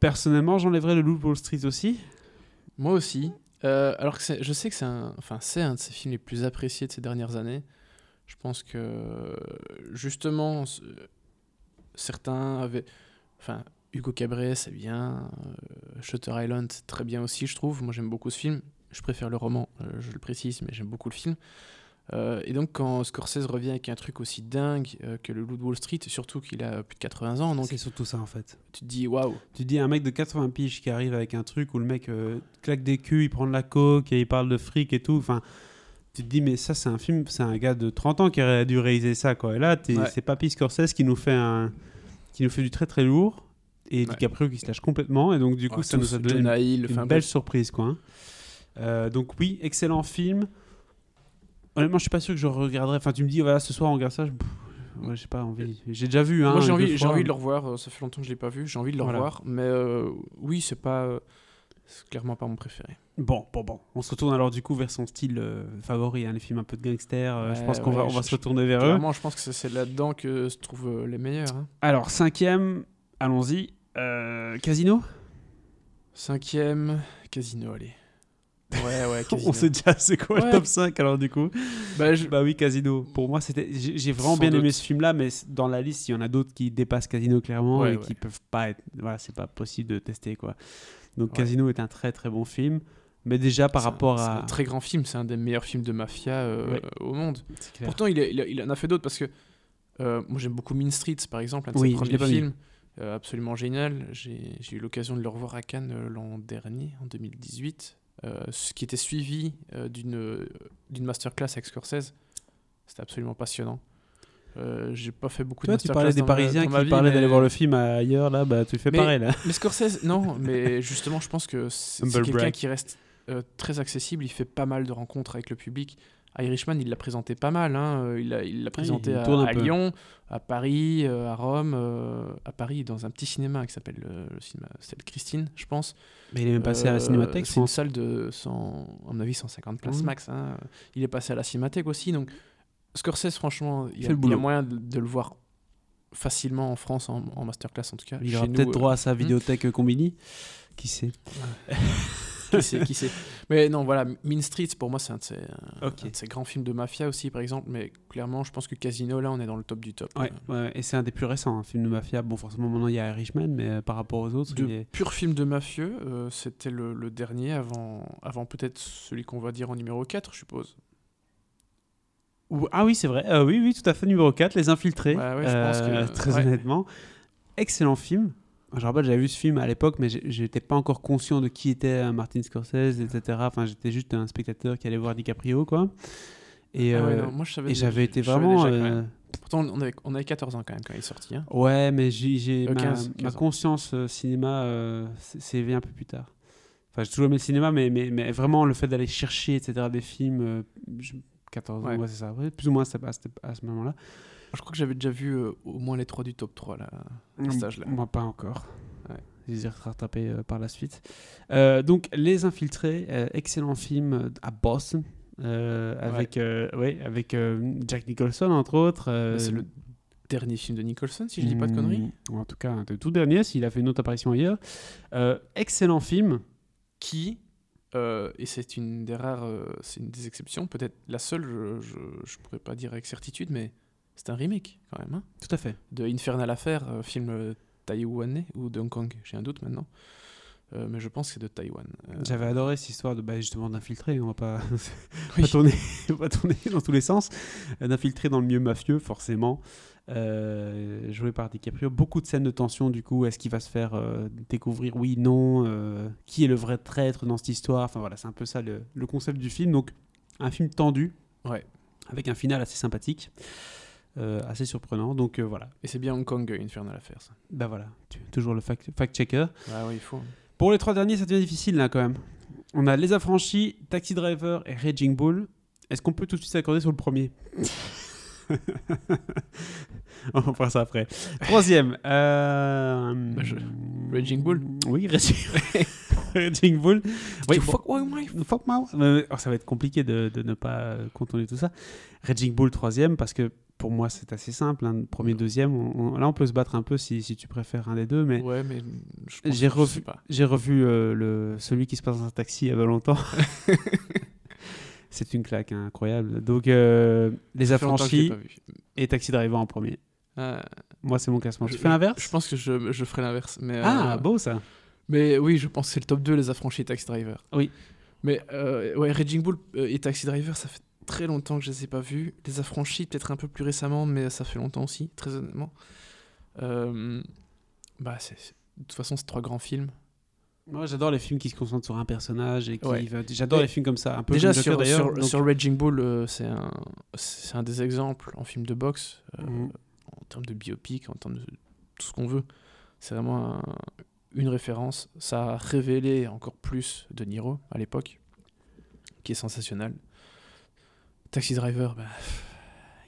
Personnellement, j'enlèverais le Loup Wall Street aussi. Moi aussi. Euh, alors que je sais que c'est un, enfin, c'est un de ses films les plus appréciés de ces dernières années. Je pense que justement, ce- certains avaient. Enfin, Hugo Cabret, c'est bien. euh, Shutter Island, très bien aussi, je trouve. Moi, j'aime beaucoup ce film. Je préfère le roman, euh, je le précise, mais j'aime beaucoup le film. Euh, et donc, quand Scorsese revient avec un truc aussi dingue euh, que le Loup de Wall Street, surtout qu'il a plus de 80 ans, donc C'est surtout ça en fait. tu te dis waouh. Tu dis un mec de 80 piges qui arrive avec un truc où le mec euh, claque des culs, il prend de la coke et il parle de fric et tout. Enfin, tu te dis, mais ça, c'est un film, c'est un gars de 30 ans qui aurait dû réaliser ça, quoi. Et là, Ouais. c'est Papy Scorsese qui nous fait un, qui nous fait du très très lourd et Ouais. DiCaprio qui se lâche complètement. Et donc, du coup, Ouais, ça nous a donné une, belle surprise, quoi. hein. Donc, oui, excellent film. Honnêtement, je suis pas sûr que je regarderai. Enfin, tu me dis, voilà, ce soir, on regarde ça. Je... ouais, j'ai pas envie. J'ai déjà vu. Hein, Moi j'ai envie, j'ai envie de le revoir, euh, ça fait longtemps que je l'ai pas vu, j'ai envie de le Voilà. revoir, mais euh, oui, c'est pas euh, c'est clairement pas mon préféré. Bon, bon, bon. On se retourne alors du coup vers son style euh, favori, hein, les films un peu de gangsters. euh, je pense qu'on va, on va je- se retourner vers eux. Clairement, je pense que c'est- là-dedans que se trouvent les meilleurs. hein. Alors, cinquième, allons-y. Casino? Cinquième, Casino, allez. Ouais, ouais, Casino. On sait déjà c'est quoi Ouais. le top 5 alors du coup? Bah, je- Bah oui, Casino. Pour moi, c'était. J'ai vraiment Sans bien aimé ce film-là, mais c- dans la liste, il y en a d'autres qui dépassent Casino clairement Ouais, et ouais. qui peuvent pas être. Voilà, c'est pas possible de tester quoi. Donc Ouais. Casino est un très très bon film, mais déjà par c'est un- rapport c'est à. un très grand film, c'est un des meilleurs films de mafia euh, Ouais. au monde. C'est. Pourtant, il, est- il, a- il en a fait d'autres parce que euh, moi j'aime beaucoup Mean Streets par exemple, un de Oui, ses premiers films. euh, absolument génial. J'ai j'ai eu l'occasion de le revoir à Cannes l'an dernier, en 2018, euh, ce qui était suivi euh, d'une euh, d'une masterclass avec Scorsese. C'était absolument passionnant. Euh, J'ai pas fait beaucoup Toi, de tu parlais des ma- Parisiens ma qui vie, parlaient d'aller voir le film ailleurs, là, bah tu fais Mais- pareil là. mais Scorsese, non, mais justement, je pense que c'est quelqu'un qui reste euh, très accessible. Il fait pas mal de rencontres avec le public. Irishman, il l'a présenté pas mal. hein, euh, Il l'a il présenté il à. Lyon, à Paris, euh, à Rome, euh, à Paris, dans un petit cinéma qui s'appelle le cinéma Christine, je pense. Mais il est même passé à la Cinémathèque, C'est une salle de, 100, à mon avis, 150 places max. hein. Il est passé à la Cinémathèque aussi. Donc, Scorsese, franchement, il y, a, il y a boulot. moyen de, de le voir facilement en France, en, en masterclass en tout cas. Il aura peut-être droit à sa hmm. vidéothèque euh, Combini. Qui sait qui sait, qui sait. Mais non, voilà, Mean Streets, pour moi, c'est un, de ses- un de ces grands films de mafia aussi, par exemple. Mais clairement, je pense que Casino, là, on est dans le top du top. Ouais, ouais, et c'est un des plus récents, un film de mafia. Bon, forcément, maintenant il y a Irishman, mais euh, par rapport aux autres, De il est- pur film de mafieux, euh, c'était le, le dernier avant, avant peut-être celui qu'on va dire en numéro 4, je suppose. Ou- Ah oui, c'est vrai. Euh, oui, oui, tout à fait. Numéro 4, Les Infiltrés. Ouais, ouais, je pense que- Euh, Très honnêtement. Excellent film. Je rappelle, j'avais vu ce film à l'époque, mais j'étais pas encore conscient de qui était euh, Martin Scorsese, etc. Enfin, j'étais juste un spectateur qui allait voir DiCaprio, quoi. Et, Ah ouais, euh, non, moi, je et j'avais été vraiment. déjà euh. Pourtant, on avait, on avait 14 ans quand même quand il est sorti. hein. Ouais, mais j'ai, ma, 15, ma 15 ans. conscience cinéma s'est éveillée un peu plus tard. Enfin, j'ai toujours aimé le cinéma, mais, mais, mais vraiment le fait d'aller chercher, etc., des films, je- 14 ans, Ouais. ouais, c'est ça. Ouais, plus ou moins à, à ce moment-là. Je crois que j'avais déjà vu euh, au moins les trois du top 3 là. À cet âge-là. Moi, pas encore. Ouais. Je les ai rattrapés euh, par la suite. Euh, donc, Les Infiltrés, euh, excellent film à Boston. avec ouais, avec Jack Nicholson entre autres C'est le dernier film de Nicholson, si je dis pas de conneries. Mm, ou en tout cas, des tout dernier, s'il a fait une autre apparition ailleurs. Excellent film. Qui, euh, et c'est une des rares, euh, c'est une des exceptions, peut-être la seule, je, je, je pourrais pas dire avec certitude, mais c'est un remake quand même, hein, Tout à fait. de Infernal Affair, euh, film euh, taïwanais ou de Hong Kong, j'ai un doute maintenant. Euh, mais je pense que c'est de Taïwan. Euh, J'avais adoré cette histoire de bah, justement d'infiltrer. On va pas, Oui. pas tourner, on va pas tourner dans tous les sens. D'infiltrer dans le milieu mafieux, forcément. Euh, joué par DiCaprio. Beaucoup de scènes de tension, du coup. Est-ce qu'il va se faire découvrir Oui, non. qui est le vrai traître dans cette histoire? Enfin voilà, c'est un peu ça le, le concept du film. Donc, un film tendu. Ouais. Avec un final assez sympathique. Euh, assez surprenant. Donc euh, voilà. Et c'est bien Hong Kong, euh, Infernal Affair, ça. Bah voilà. Tu- toujours le fact- fact-checker. Ah oui, il faut. Pour les trois derniers, ça devient difficile là quand même. On a Les Affranchis, Taxi Driver et Raging Bull. Est-ce qu'on peut tout de suite s'accorder sur le premier On va faire ça après. Troisième. euh, Bah, je- Raging Bull Oui, Raging, Raging Bull. Oui, fuck my wife. Fuck my- oh, ça va être compliqué de, de ne pas contourner tout ça. Raging Bull, troisième, parce que pour moi, c'est assez simple. hein. Premier, deuxième. on- on- là, on peut se battre un peu si, si tu préfères un des deux, mais Ouais, mais J'ai revu- j'ai revu euh, le, celui qui se passe dans un taxi il y a pas longtemps. c'est une claque hein, incroyable. Donc, euh, Les Affranchis et Taxi Driver en premier. Ah, Moi, c'est mon classement. je- tu fais l'inverse? Je pense que je, je ferai l'inverse. Mais, Ah, euh, beau ça. Mais oui, je pense que c'est le top 2, les affranchis et Taxi Driver. Oui. Mais ouais, Raging Bull et Taxi Driver, ça fait très longtemps que je les ai pas vus. Les affranchis, peut-être un peu plus récemment, mais ça fait longtemps aussi, très honnêtement. Euh, bah, c'est, de toute façon, c'est trois grands films. Moi, j'adore les films qui se concentrent sur un personnage et qui. Ouais. va- J'adore les films comme ça. Un peu Déjà, Joker, sur, sur, donc- sur Raging Bull, euh, c'est, un, c'est un des exemples en film de boxe, euh, Mhm. en termes de biopic, en termes de tout ce qu'on veut. C'est vraiment un- une référence. Ça a révélé encore plus de Niro à l'époque, qui est sensationnel. Taxi Driver, bah,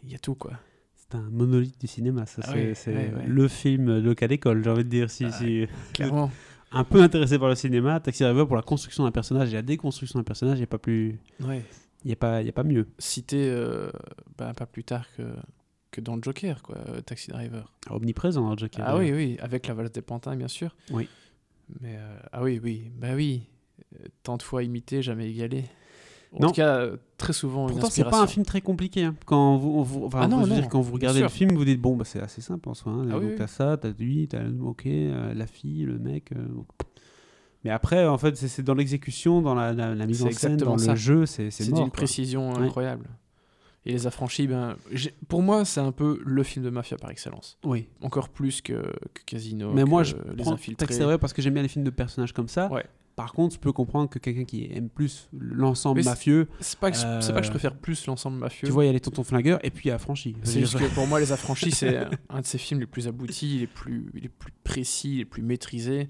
il y a tout quoi. C'est un monolithe du cinéma. Ça, Ah c'est oui, le film local école, j'ai envie de dire. Si, Ah, si- Clairement. Un peu intéressé par le cinéma, Taxi Driver pour la construction d'un personnage et la déconstruction d'un personnage, il n'y a pas plus. Ouais. Il n'y a, pas- y a pas mieux. Cité euh, bah, pas plus tard que, que dans le Joker, quoi, euh, Taxi Driver. Omniprésent dans le Joker. Ah oui, oui, avec la valse des pantins, bien sûr. Oui. Mais euh, ah oui, oui, bah oui. euh, tant de fois imité, jamais égalé. En Non. tout cas, très souvent Pourtant, c'est pas un film très compliqué. hein. Quand vous, vous- enfin, Ah non, non, dire, quand vous regardez le film, vous dites bon, bah, c'est assez simple en soi. hein. Ah Donc, oui, oui. t'as ça, t'as lui, t'as ok, euh, la fille, le mec. euh, donc. Mais après, en fait, c'est- dans l'exécution, dans la, la- la mise en scène, dans ça. le jeu, c'est c'est d'une précision incroyable. Et les affranchis, ben, pour moi, c'est un peu le film de mafia par excellence. Oui. Encore plus que, que Casino, Mais que moi, je les prends infiltrés. Taxi Driver parce que j'aime bien les films de personnages comme ça. Ouais. Par contre, je peux comprendre que quelqu'un qui aime plus l'ensemble c'est- mafieux, C'est pas, que, c'est pas que je Euh, préfère plus l'ensemble mafieux. tu vois, il y a les tontons flingueurs et puis il y a Affranchi. Je veux C'est juste que pour moi, Les Affranchis, c'est un de ses films les plus aboutis, les plus, les plus précis, les plus maîtrisés.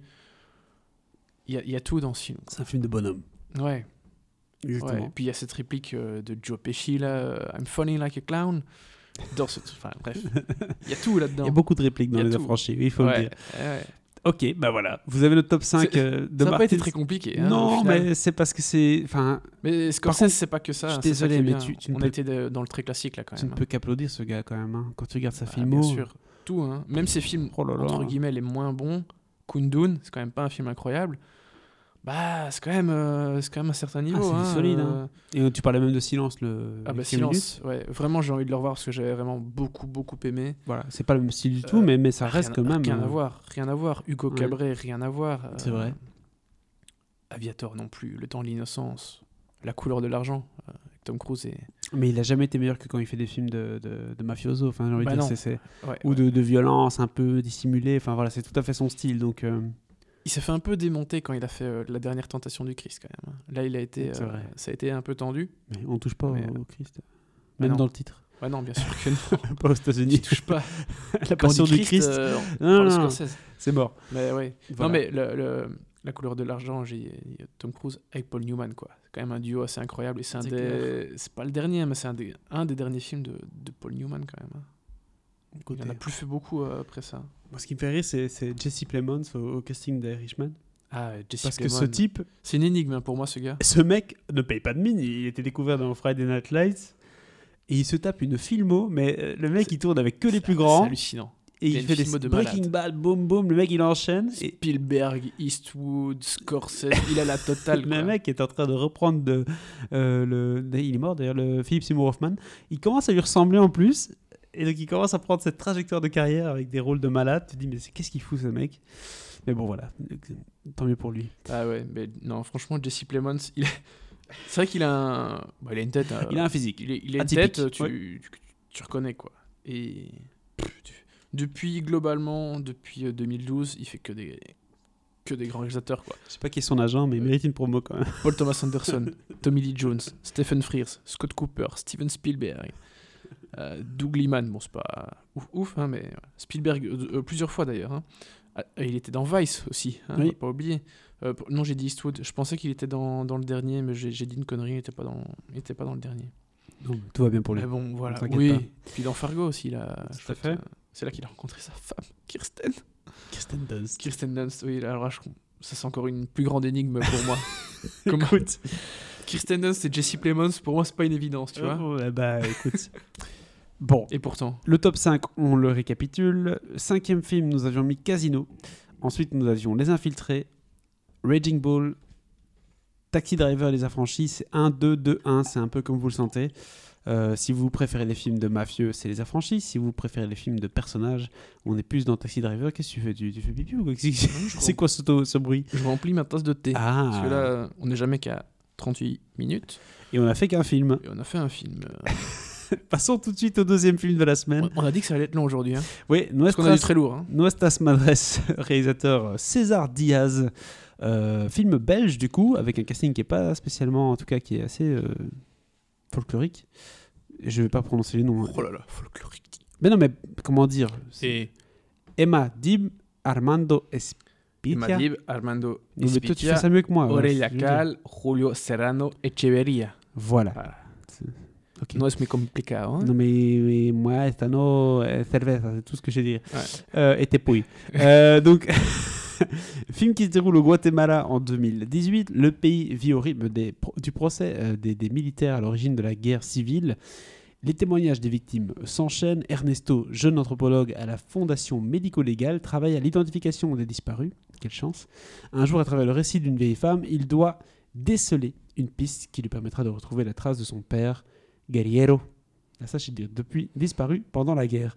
Il y a, il y a tout dans ce film. C'est un film de bonhomme. Ouais. Ouais. Et puis il y a cette réplique euh, de Joe Pesci, là, euh, I'm funny like a clown. Dans ce... Enfin, bref. Il y a tout là-dedans. Il y a beaucoup de répliques dans les. Affranchis, il faut le dire. ouais. Ok, bah voilà. Vous avez le top 5 C'est- euh, de Ça n'a pas été très compliqué. hein, non, mais c'est parce que c'est. Enfin, Mais Scorsese, c'est pas que ça. je suis désolé, mais tu- tu ne On peux- était dans le très classique là quand tu même. ne hein. peux qu'applaudir ce gars quand même. hein. Quand tu regardes sa Ah, filmo. bien sûr. Tout, hein. Même ses films, Oh là là. entre guillemets, les moins bons, Kundun, c'est quand même pas un film incroyable. Bah, c'est quand même, euh, c'est quand même un certain niveau. c'est du hein, solide, euh. hein. Et euh, tu parlais même de Silence, le. Ah bah silence, ouais. Vraiment, j'ai envie de le revoir parce que j'avais vraiment beaucoup, beaucoup aimé. Voilà, c'est pas le même style du tout, Euh, mais, mais ça Rien- reste quand même. Rien euh, à voir, rien à voir. Hugo Ouais. Cabret, rien à voir. euh, C'est vrai. Aviator non plus. Le temps de l'innocence. La couleur de l'argent. euh, avec Tom Cruise et. Mais il a jamais été meilleur que quand il fait des films de, de, de mafioso. Enfin, j'ai envie de Bah dire, c'est- c'est- Ouais, Ou ouais. de, de violence un peu dissimulée. Enfin voilà, c'est tout à fait son style. Donc. Euh, Il s'est fait un peu démonter quand il a fait euh, la dernière tentation du Christ quand même. hein. Là, il a été, euh, vrai. ça a été un peu tendu. mais on touche pas Mais, au Christ. bah Même dans le titre. Ouais, non, bien sûr que non. pas aux Il États-Unis. touche pas. La passion du Christ. euh, on Non, non, c'est mort. Mais ouais. Voilà. Non, mais le, le- la couleur de l'argent, Tom Cruise avec Paul Newman, quoi. C'est quand même un duo assez incroyable. Et c'est un des. C'est pas le dernier, mais c'est un des, un des derniers films de, de Paul Newman, quand même. hein. Il Côté- en a plus fait beaucoup euh, après ça. Moi, ce qui me fait rire, c'est c'est Jesse Plemons au, au casting d'Irishman. Ah, Jesse Parce que ce Plemons. type, C'est une énigme hein, pour moi, ce gars. ce mec ne paye pas de mine. Il était découvert dans Friday Night Lights. Et il se tape une filmo, mais euh, le mec C'est- il tourne avec que les C'est- plus C'est grands. hallucinant. Et il il fait des de Breaking. Bad, boum boum. Le mec il enchaîne. Et Spielberg, Eastwood, Scorsese, il a la totale. le mec est en train de reprendre de, euh, le. Il est mort d'ailleurs, le Philip Seymour Hoffman. Il commence à lui ressembler en plus. Et donc il commence à prendre cette trajectoire de carrière avec des rôles de malade. Tu te dis, mais c'est- qu'est-ce qu'il fout ce mec? Mais bon, voilà. Tant mieux pour lui. Ah ouais, mais non, franchement, Jesse Plemons, il... c'est vrai qu'il a, un... bah, il a une tête. euh, Il a un physique. il, est- il a une tête, tu, ouais. tu, tu reconnais quoi. Et depuis, globalement, depuis euh, 2012, il fait que des, que des grands réalisateurs quoi. Je sais pas qui est son agent, mais il mérite une promo quand même. Paul Thomas Anderson, Tommy Lee Jones, Stephen Frears, Scott Cooper, Steven Spielberg, euh, Doug Liman, bon c'est pas ouf, ouf hein, mais ouais. Spielberg euh, euh, plusieurs fois d'ailleurs. hein. Ah, il était dans Vice aussi, hein, Oui. pas oublier. Euh, non j'ai dit Eastwood, je pensais qu'il était dans, dans le dernier, mais j'ai dit une connerie, il était pas dans, il était pas dans le dernier. Tout va bien pour lui. Mais bon voilà, oui. pas. Puis dans Fargo aussi là, Tout à fait. euh, c'est là qu'il a rencontré sa femme, Kirsten. Kirsten Dunst. Kirsten Dunst, oui, alors je- ça c'est encore une plus grande énigme pour moi. Comment- Kirsten Dunst et Jesse Plemons, pour moi, c'est pas une évidence, tu vois. Bah écoute. bon, Et pourtant, le top 5, on le récapitule. Cinquième film, nous avions mis Casino. Ensuite, nous avions Les Infiltrés, Raging Bull, Taxi Driver Les Affranchis. C'est 1, 2, 2, 1. C'est un peu comme vous le sentez. Euh, si vous préférez les films de mafieux, c'est Les Affranchis. Si vous préférez les films de personnages, on est plus dans Taxi Driver. Qu'est-ce que tu fais? Tu, tu fais pipi ou quoi? C'est c'est quoi ce, ce bruit? Je remplis ma tasse de thé. Ah Parce que là, on n'est jamais qu'à 38 minutes. Et on a fait qu'un film. Et on a fait un film. euh, Passons tout de suite au deuxième film de la semaine. on- a dit que ça allait être long aujourd'hui. Hein, Oui, parce a Nuestras, très lourd. Hein. Nuestras Madres, réalisateur César Diaz. Euh, film belge du coup, avec un casting qui est pas spécialement, en tout cas qui est assez euh, folklorique. Je vais pas prononcer les noms. hein. Oh là là, folklorique. Mais non, mais comment dire? C'est Et Emma Dib, Armando Espitia. Madib, Armando Non, mais toi, tu Espitia, fais ça mieux que moi. Aurelia. Cal, Julio Serrano Echeverria. Voilà. Voilà. Ok. No es muy complicado. Non, mais, mais moi, esta no eh, cerveza, c'est tout ce que j'ai dit. Ouais. Euh, et Tepuy. Euh, donc, film qui se déroule au Guatemala en 2018. Le pays vit au rythme des du procès euh, des, des militaires à l'origine de la guerre civile. Les témoignages des victimes s'enchaînent. Ernesto, jeune anthropologue à la Fondation médico-légale, travaille à l'identification des disparus. Quelle chance. Un jour, à travers le récit d'une vieille femme, il doit déceler une piste qui lui permettra de retrouver la trace de son père, Guerriero. Dire, depuis disparu pendant la guerre.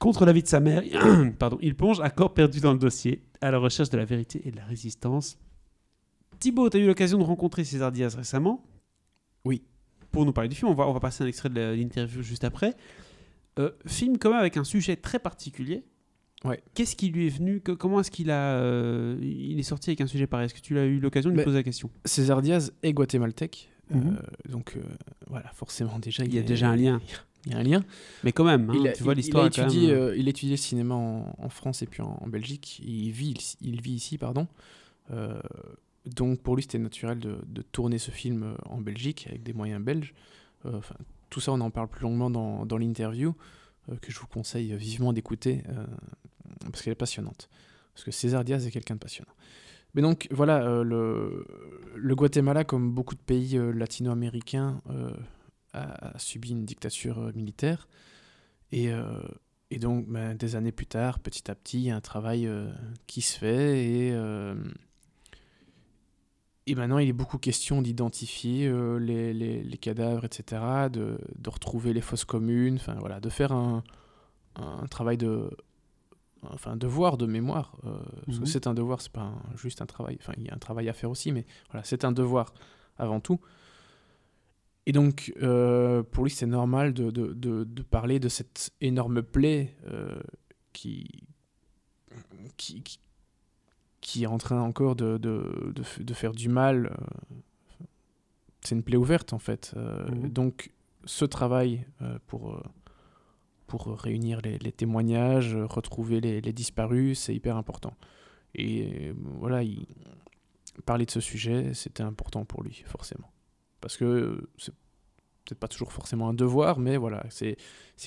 Contre l'avis de sa mère, pardon, il plonge à corps perdu dans le dossier, à la recherche de la vérité et de la résistance. Thibaut, tu as eu l'occasion de rencontrer César Diaz récemment? Oui. Pour nous parler du film, on va, on va passer un extrait de l'interview juste après. Euh, film quand même avec un sujet très particulier. Ouais. Qu'est-ce qui lui est venu? Que- Comment est-ce qu'il a euh, il est sorti avec un sujet pareil? Est-ce que tu as eu l'occasion de lui poser la question? César Diaz est guatémaltèque. Mhm. euh, donc euh, voilà, forcément déjà Il y a déjà un lien. Il y a un lien. Mais quand même, hein, il a, tu vois l'histoire. Il étudié, même, euh, il a étudié le cinéma en, en France et puis en, en Belgique. Il vit, il vit ici, pardon. Euh, donc pour lui, c'était naturel de, de tourner ce film en Belgique avec des moyens belges. Euh, enfin, tout ça, on en parle plus longuement dans, dans l'interview euh, que je vous conseille vivement d'écouter euh, parce qu'elle est passionnante. Parce que César Diaz est quelqu'un de passionnant. Mais donc voilà, euh, le, Guatemala, comme beaucoup de pays euh, latino-américains, euh, a, subi une dictature militaire. Et, donc, ben, des années plus tard, petit à petit, il y a un travail qui se fait. Et, maintenant, il est beaucoup question d'identifier les, cadavres, etc., de, retrouver les fosses communes, voilà, de faire un travail de. Enfin, un devoir de mémoire. euh, Parce Mhm. que c'est un devoir, c'est pas un- juste un travail. Enfin, il y a un travail à faire aussi, mais voilà, c'est un devoir avant tout. Et donc, euh, pour lui, c'est normal de, de, de, de parler de cette énorme plaie euh, qui, qui, qui, est en train encore de, faire du mal. C'est une plaie ouverte, en fait. Mhm. Donc, ce travail pour, pour réunir les, les témoignages, retrouver les, les disparus, c'est hyper important. Et voilà, il... parler de ce sujet, c'était important pour lui, forcément. Parce que c'est peut-être pas toujours forcément un devoir, mais voilà, c'est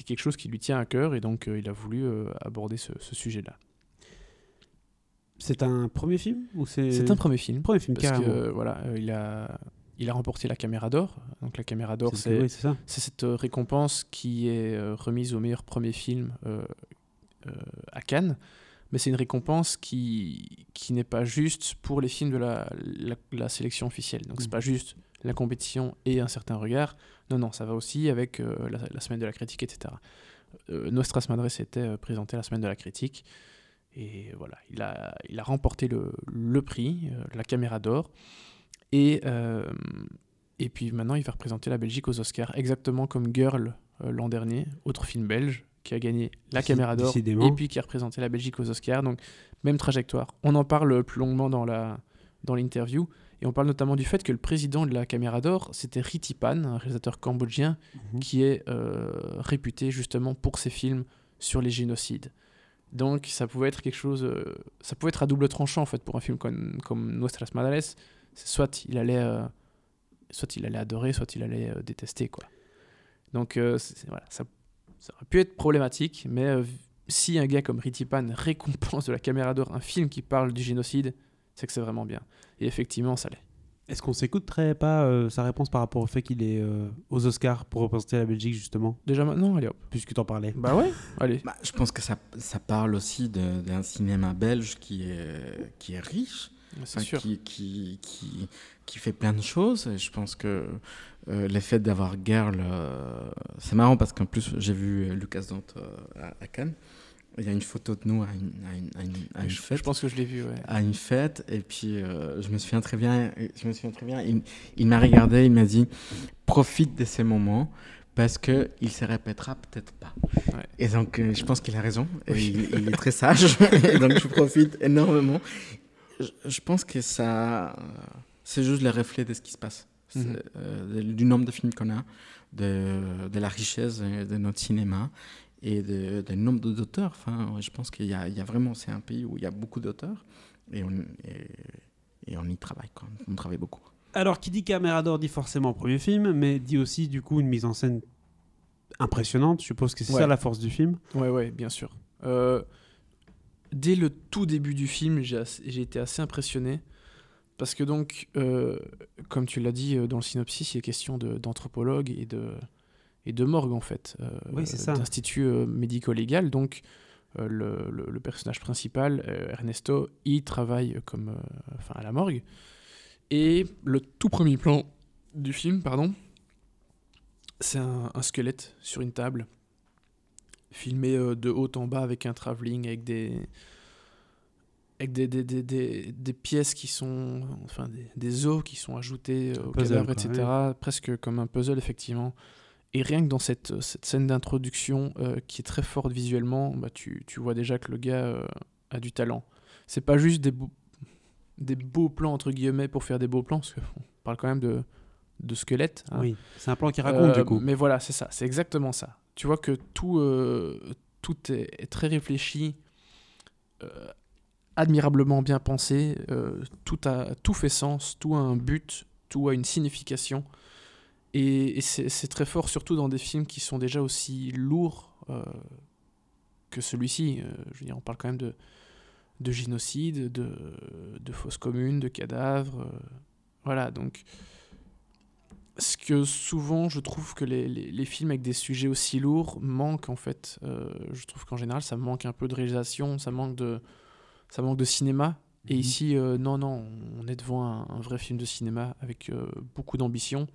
quelque chose qui lui tient à cœur et donc euh, il a voulu euh, aborder ce, ce sujet-là. C'est un premier film ou c'est un premier film. premier film Parce carrément. que voilà, euh, il, a, il a remporté la Caméra d'Or. Donc la Caméra d'Or, C'est- oui, cette euh, récompense qui est euh, remise au meilleur premier film euh, à Cannes. Mais c'est une récompense qui, qui n'est pas juste pour les films de la, la, la sélection officielle. Donc c'est Mhm. pas juste la compétition et un certain regard. Non, non, ça va aussi avec euh, la, la semaine de la critique, etc. Euh, Nostras Madres était présenté la semaine de la critique. Et voilà, il a, il a remporté le, le prix, euh, la caméra d'or. Et, euh, et puis maintenant, il va représenter la Belgique aux Oscars, exactement comme Girl euh, l'an dernier, autre film belge qui a gagné la caméra d'or et puis qui a représenté la Belgique aux Oscars. Donc, même trajectoire. On en parle plus longuement dans la dans l'interview et on parle notamment du fait que le président de la caméra d'or, c'était Ritipan, un réalisateur cambodgien Mhm. qui est euh, réputé justement pour ses films sur les génocides. Donc ça pouvait être quelque chose, euh, ça pouvait être à double tranchant en fait pour un film comme, comme Nuestras Madres. Soit il allait, euh, soit il allait adorer, soit il allait euh, détester quoi. Donc euh, voilà, ça, ça aurait pu être problématique, mais euh, si un gars comme Ritipan récompense de la caméra d'or un film qui parle du génocide, c'est que c'est vraiment bien. Et effectivement, ça l'est. Est-ce qu'on s'écouterait pas euh, sa réponse par rapport au fait qu'il est euh, aux Oscars pour représenter la Belgique justement, Déjà maintenant, allez hop. puisque t'en parlais Bah ouais, allez. Bah, je pense que ça, ça parle aussi de- d'un cinéma belge qui est, qui est riche, enfin, sûr. qui, qui, qui, qui fait plein de choses. Et je pense que euh, le fait d'avoir Girl, euh, c'est marrant parce qu'en plus j'ai vu euh, Lucas Dante euh, à, à Cannes. Il y a une photo de nous à une, à une, à une, à une je, fête. je pense que je l'ai vu, ouais. à une fête et puis euh, je me souviens très bien je me souviens très bien il, il m'a regardé il m'a dit profite de ces moments parce que il se répétera peut-être pas Ouais. et donc euh, je pense qu'il a raison Oui. il, il est très sage et donc je profite énormément je, pense que ça c'est juste le reflet de ce qui se passe Mhm. euh, du nombre de films qu'on a de, de la richesse de notre cinéma et de, de nombre d'auteurs. Enfin, je pense qu'il y, a- il y a vraiment, c'est un pays où il y a beaucoup d'auteurs et on, et, et on y travaille, quoi. on travaille beaucoup. Alors, qui dit caméra d'or dit forcément premier film, mais dit aussi du coup une mise en scène impressionnante. Je suppose que c'est Ouais. ça la force du film. Ouais, ouais, bien sûr. Euh, dès le tout début du film, j'ai été assez impressionné. Parce que donc, euh, comme tu l'as dit euh, dans le synopsis, il est question d'anthropologue et de, et de morgue en fait, euh, Oui, c'est ça. d'institut médico-légal. Donc euh, le, le- le personnage principal, Ernesto, il travaille comme, enfin à la morgue. Et le tout premier plan du film, pardon, c'est un, un squelette sur une table, filmé euh, de haut en bas avec un travelling, avec des avec des, des, des, des, pièces qui sont, enfin des, des os qui sont ajoutés euh, au puzzle, cadavre, quoi, etc. Presque comme un puzzle, effectivement. Et rien que dans cette, cette scène d'introduction euh, qui est très forte visuellement, bah, tu, tu vois déjà que le gars euh, a du talent. C'est pas juste des, beaux- des beaux plans, entre guillemets, pour faire des beaux plans, parce qu'on parle quand même de, de squelette. hein. Oui, c'est un plan qui raconte Euh, du coup. Mais voilà, c'est ça, c'est exactement ça. Tu vois que tout, euh, tout est, très réfléchi, euh, admirablement bien pensé, euh, tout, a, tout fait sens, tout a un but, tout a une signification. Et, c'est très fort, surtout dans des films qui sont déjà aussi lourds que celui-ci. Je veux dire, on parle quand même de, de génocide, de, de fausses communes, de cadavres. voilà, donc ce que souvent je trouve que les, les- les films avec des sujets aussi lourds manquent en fait. Euh, je trouve qu'en général ça manque un peu de réalisation, ça manque de, ça manque de cinéma. Et Mhm. ici, euh, non, non, on est devant un, un vrai film de cinéma avec euh, beaucoup d'ambition.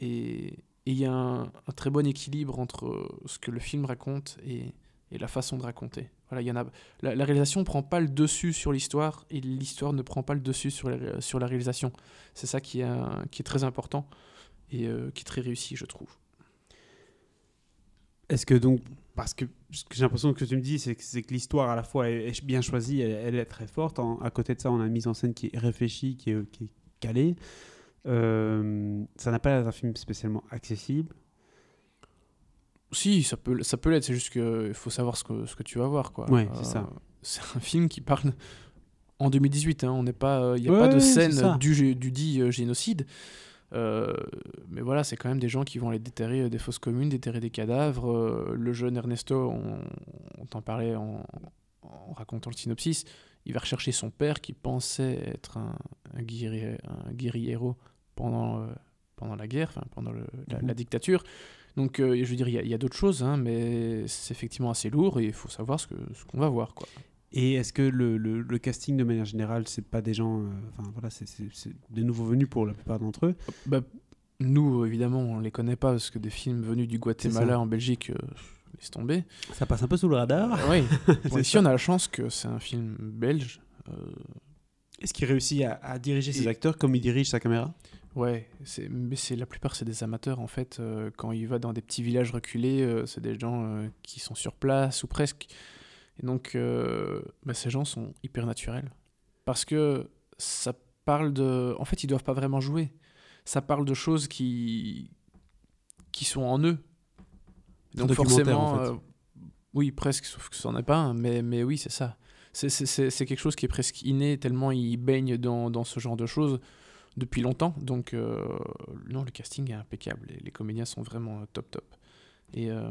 Et il y a un, un très bon équilibre entre ce que le film raconte et, et la façon de raconter. La, réalisation ne prend pas le dessus sur l'histoire et l'histoire ne prend pas le dessus sur la, sur la réalisation. C'est ça qui est, qui est très important et euh, qui est très réussi, je trouve. Est-ce que donc, parce que j'ai l'impression que tu me dis, c'est que, l'histoire à la fois est, est bien choisie, elle, est très forte. À côté de ça, on a une mise en scène qui est réfléchie, qui est, qui est calée. Euh, ça n'a pas l'air d'un film spécialement accessible. Si, ça peut, ça peut l'être, c'est juste qu'il faut savoir ce que, ce que tu vas voir. Quoi. Ouais, c'est ça. C'est un film qui parle en 2018, hein, on n'est pas, il n'y a Ouais, pas de scène du, du dit euh, génocide. Euh, mais voilà, c'est quand même des gens qui vont aller déterrer euh, des fausses communes, déterrer des cadavres. Euh, le jeune Ernesto, on, on t'en parlait en, en racontant le synopsis, il va rechercher son père qui pensait être un, un, guerrier, un guerriero pendant, euh, pendant la guerre, pendant le- la, Mhm. la dictature. Donc, euh, je veux dire, il y a, d'autres choses, hein, mais c'est effectivement assez lourd et il faut savoir ce qu'on va voir. Quoi. Et est-ce que le, le- le casting, de manière générale, c'est pas des gens. euh, Enfin, voilà, c'est- des nouveaux venus pour la plupart d'entre eux? Bah, nous, évidemment, on les connaît pas parce que des films venus du. Guatemala en Belgique, euh, laisse tomber. Ça passe un peu sous le radar. oui. Bon, ici, ça. on a la chance que c'est un film belge. euh, Est-ce qu'il réussit à, à diriger ses acteurs comme il dirige sa caméra? Ouais, c'est, mais c'est la plupart c'est des amateurs en fait. euh, quand il va dans des petits villages reculés, euh, c'est des gens euh, qui sont sur place ou presque. Et donc, bah, ces gens sont hyper naturels parce que ça parle de. En fait, ils doivent pas vraiment jouer. Ça parle de choses qui qui sont en eux. Donc forcément, en fait. oui, presque, sauf que ça n'en est pas un, mais, mais oui, c'est ça. C'est- C'est c'est- quelque chose qui est presque inné, tellement il baigne dans, dans ce genre de choses depuis longtemps. Donc, euh, non, le casting est impeccable. Les, les comédiens sont vraiment euh, top, top. Et euh,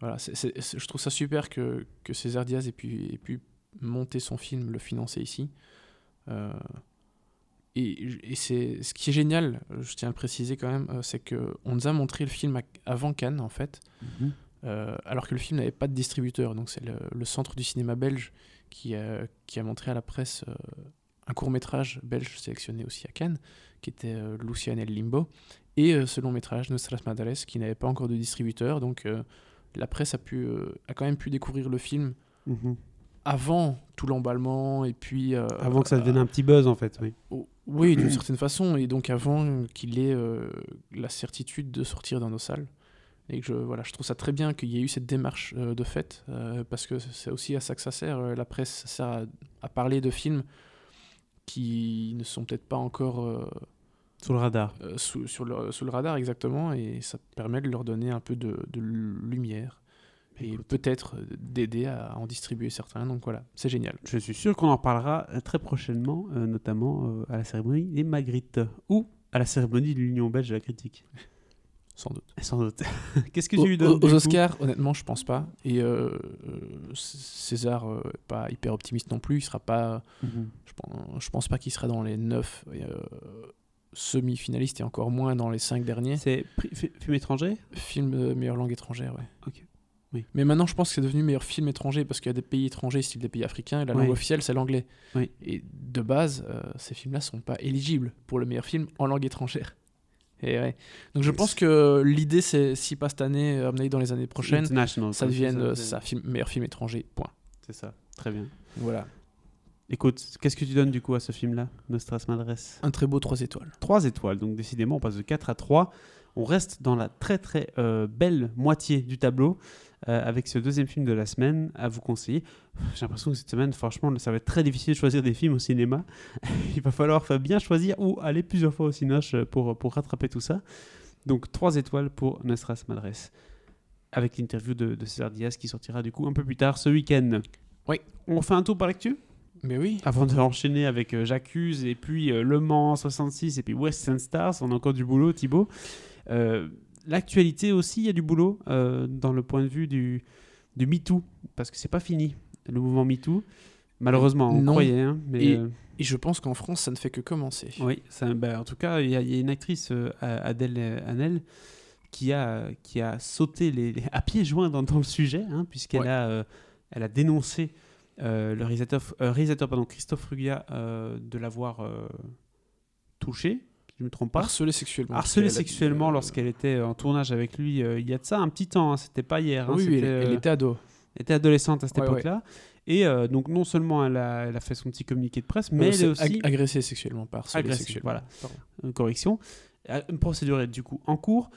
voilà, je trouve ça super que, que César Diaz ait pu, ait pu monter son film, le financer ici. Euh, et et c'est ce qui est génial, je tiens à le préciser quand même, c'est que on nous a montré le film avant Cannes en fait, euh, alors que le film n'avait pas de distributeur. Donc c'est le, le centre du cinéma belge qui a, qui a montré à la presse un court métrage belge sélectionné aussi à Cannes, qui était euh, Lucian et le Limbo, et euh, ce long métrage Nostras Madres qui n'avait pas encore de distributeur. Donc euh, la presse a, pu, euh, a quand même pu découvrir le film Mhm. avant tout l'emballement et puis Avant que ça devienne un petit buzz, en fait. Oui. Oh, Oui, d'une certaine façon, et donc avant qu'il ait la certitude de sortir dans nos salles. Et que je, voilà, je trouve ça très bien qu'il y ait eu cette démarche de fait, parce que c'est aussi à ça que ça sert. la presse, ça sert à, à parler de films qui ne sont peut-être pas encore euh, Sous le radar. euh, sous, sur le, sous le radar exactement, et ça permet de leur donner un peu de, de lumière, et peut-être d'aider à en distribuer certains. Donc voilà, c'est génial. Je suis sûr qu'on en parlera euh, très prochainement, euh, notamment à la cérémonie des Magritte ou à la cérémonie de l'Union belge de la critique. Sans doute. Sans doute. Qu'est-ce que tu lui donnes aux- Oscars, honnêtement, je pense pas. Et euh, euh, César, euh, pas hyper optimiste non plus. Il sera pas. Mhm. Je pense, je pense pas qu'il sera dans les 9. semi-finaliste et encore moins dans les cinq derniers. C'est film étranger? Film de meilleure langue étrangère, ouais. Ok. Oui. Mais maintenant, je pense que c'est devenu meilleur film étranger parce qu'il y a des pays étrangers, style des pays africains, et la Oui. langue officielle, c'est l'anglais. Oui. Et de base, euh, ces films-là sont pas éligibles pour le meilleur film en langue étrangère. Et ouais. Donc je pense que l'idée, c'est, si pas cette année, euh, à mon avis, dans les années prochaines, ça devienne c'est euh, ça, film, meilleur film étranger. Point. C'est ça, très bien. Voilà. Écoute, qu'est-ce que tu donnes du coup à ce film-là, Nostras Madresse Un très beau 3 étoiles. 3 étoiles, donc décidément on passe de 4 à 3. On reste dans la très très euh, belle moitié du tableau euh, avec ce deuxième film de la semaine à vous conseiller. J'ai l'impression que cette semaine, franchement, ça va être très difficile de choisir des films au cinéma. Il va falloir bien choisir ou aller plusieurs fois au Cinoche pour, pour rattraper tout ça. Donc 3 étoiles pour Nostras Madresse avec l'interview de, de César Diaz qui sortira du coup un peu plus tard ce week-end. Oui. On fait un tour par l'actu Mais oui. avant de enchaîner avec euh, J'accuse et puis euh, Le Mans 66 et puis Western Stars, on a encore du boulot Thibaut? Euh, L'actualité aussi, il y a du boulot euh, dans le point de vue du, du MeToo, parce que c'est pas fini, le mouvement MeToo. Malheureusement, on Non. croyait, hein, mais Et- euh, Et je pense qu'en France, ça ne fait que commencer. oui, ça, bah, en tout cas, il y, a- il y a une actrice, euh, Adèle Hanel, qui a, qui a sauté les, les- à pieds joints dans, dans le sujet, hein, puisqu'elle Ouais. a, euh, elle a dénoncé le réalisateur, réalisateur pardon, Christophe Rugia de l'avoir touché, je ne me trompe pas. Harcelé sexuellement. Harcelé parce qu'elle a- sexuellement euh, lorsqu'elle était en tournage avec lui euh, il y a de ça un petit temps, hein, c'était pas hier. hein, Oui, elle, euh, était ado. elle était adolescente à cette Ouais, ouais. époque-là. Et euh, donc, non seulement elle a, elle a fait son petit communiqué de presse, mais elle est aussi. ag- agressé sexuellement, pas harcelé Agressé, sexuellement. voilà. Pardon. une correction. Une procédure est du coup en cours.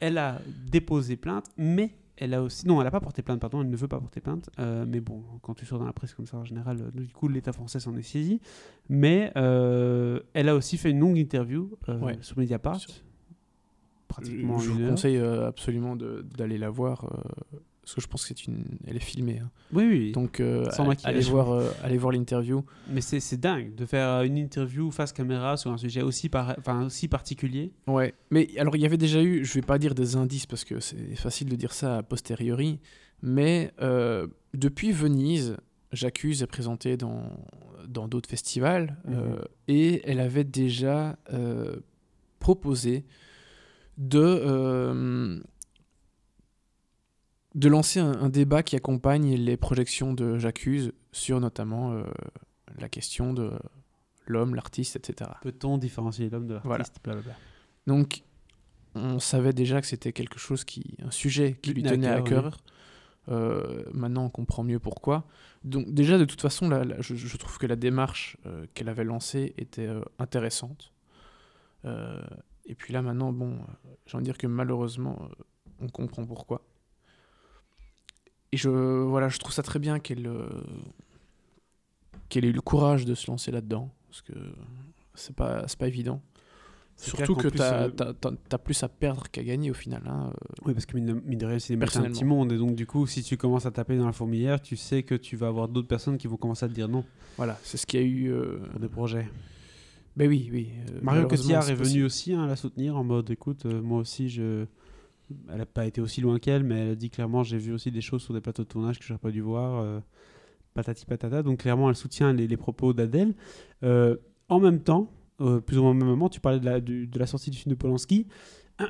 Elle a déposé plainte, mais elle a aussi. Non, elle n'a pas porté plainte, pardon, elle ne veut pas porter plainte. Euh, mais bon, quand tu sors dans la presse comme ça, en général, euh, du coup, l'État français s'en est saisi. Mais euh, elle a aussi fait une longue interview Ouais. sur Mediapart. Sur- Pratiquement je une vous heure. conseille absolument d'aller la voir parce que je pense que c'est une elle est filmée hein. Oui, oui. donc euh, Sans allez- allez voir euh, allez voir l'interview Mais c'est dingue de faire une interview face caméra sur un sujet aussi, par... enfin, aussi particulier. ouais mais alors il y avait déjà eu je vais pas dire des indices parce que c'est facile de dire ça a posteriori mais euh, depuis Venise J'accuse est présentée dans dans d'autres festivals euh, et elle avait déjà proposé de de lancer un, un débat qui accompagne les projections de J'accuse sur notamment euh, la question de l'homme, l'artiste, etc. Peut-on différencier l'homme de l'artiste Voilà. Donc, on savait déjà que c'était quelque chose qui, un sujet qui lui tenait à cœur. Euh, maintenant, on comprend mieux pourquoi. Donc, déjà, de toute façon, la- la- je, je trouve que la démarche euh, qu'elle avait lancée était euh, intéressante. Et puis là, maintenant, bon, j'ai envie de dire que malheureusement, on comprend pourquoi. Et je, voilà, je trouve ça très bien qu'elle euh, qu'elle ait eu le courage de se lancer là-dedans, parce que c'est pas, pas évident. Surtout que plus, tu as, euh, plus à perdre qu'à gagner au final. hein, euh. Oui, parce que mine de, mine de rien, c'est un petit monde. Et donc, du coup, si tu commences à taper dans la fourmilière, tu sais que tu vas avoir d'autres personnes qui vont commencer à te dire non Voilà, c'est ce qu'il y a eu. euh, pour des projets. Ben oui, oui. euh, Mario Cotillard est venu aussi hein, la soutenir en mode écoute, moi aussi, je. Elle n'a pas été aussi loin qu'elle, mais elle a dit clairement j'ai vu aussi des choses sur des plateaux de tournage que j'aurais pas dû voir. euh, patati patata. Donc, clairement, elle soutient les, les propos d'Adèle. Euh, en même temps, euh, plus ou moins au même moment, tu parlais de la, du- de la sortie du film de Polanski.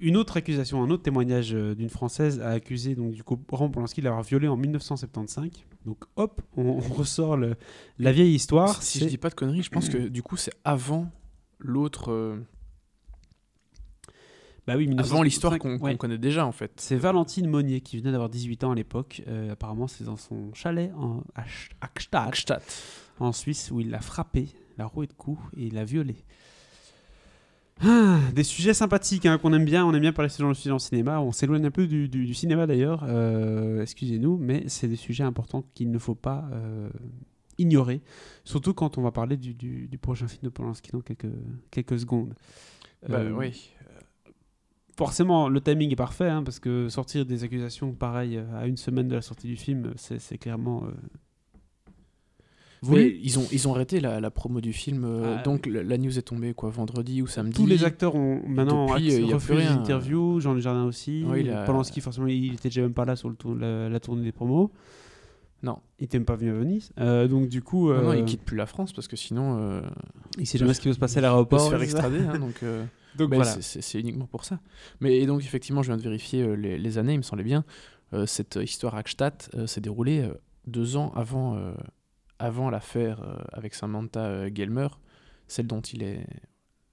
Une autre accusation, un autre témoignage d'une Française a accusé donc du Polanski de l'avoir violé en 1975. Donc hop, on, on ressort le- la vieille histoire. Si C'est- je dis pas de conneries, je pense que du coup, c'est avant l'autre. Bah oui, avant l'histoire 1975, qu'on connaît déjà, en fait. C'est Valentine Monnier qui venait d'avoir 18 ans à l'époque. Euh, apparemment, c'est dans son chalet en, Gstaad. en Suisse, où il l'a frappé, l'a roué de coups et il l'a violé. Ah, des sujets sympathiques hein, qu'on aime bien. On aime bien parler de ce genre de sujets en cinéma. On s'éloigne un peu du, du- du cinéma d'ailleurs. euh, Excusez-nous, mais c'est des sujets importants qu'il ne faut pas euh, ignorer. Surtout quand on va parler du, du- du prochain film de Polanski dans quelques, quelques secondes. Bah Euh, oui. Forcément, le timing est parfait, hein, parce que sortir des accusations pareilles euh, à une semaine de la sortie du film, c'est c'est clairement. euh, voulu. ils ont, ils ont arrêté la, la promo du film. euh, Ah, donc la, la news est tombée quoi, vendredi ou samedi. Tous les acteurs ont maintenant euh, il refusé interviews, Jean Jardin aussi. Il a- Polanski, forcément, il était déjà même pas là sur le tour- la, la tournée des promos. Non. Il était même pas venu à Venise. Euh, donc du coup, Non, non, euh, il quitte plus la France parce que sinon, euh, il sait jamais ce qui va se passer à il peut l'aéroport. se faire extrader. hein, donc, euh, Donc ben, voilà. c'est- uniquement pour ça. Mais et donc, effectivement, je viens de vérifier euh, les, les années, il me semblait bien. Euh, cette histoire Hackstatt euh, s'est déroulée deux ans avant, avant l'affaire avec Samantha Gelmer, celle dont il est.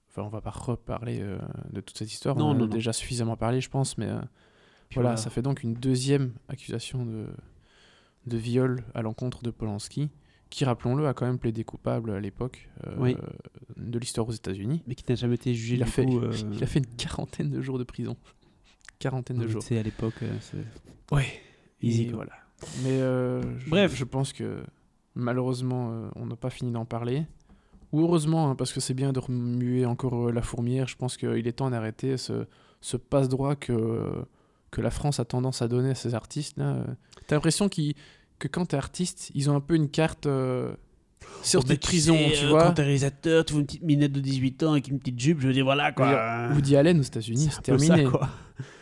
Enfin, on va pas reparler de toute cette histoire. Non, on en a non. déjà suffisamment parlé, je pense, mais voilà, voilà. ça fait donc une deuxième accusation de, de viol à l'encontre de Polanski, qui, rappelons-le, a quand même plaidé coupable à l'époque euh, Oui. de l'histoire aux États-Unis. Mais qui n'a jamais été jugé Il a, fait, coup. euh, il a fait une quarantaine de jours de prison. Quarantaine de jours. sais, à l'époque, euh, c'est Ouais. easy. Et voilà. Mais je- Bref. je pense que malheureusement, on n'a pas fini d'en parler. Ou heureusement, hein, parce que c'est bien de remuer encore la fourmière. Je pense qu'il est temps d'arrêter ce, ce passe-droit que, que la France a tendance à donner à ses artistes. là. T'as l'impression qu'ils- que quand t'es artiste, ils ont un peu une carte euh, sortie de prison, tu vois. euh, Quand t'es réalisateur, tu vois une petite minette de 18 ans avec une petite jupe, je veux dire, voilà quoi. dire, Woody Allen aux États-Unis, c'est peu ça, terminé. quoi.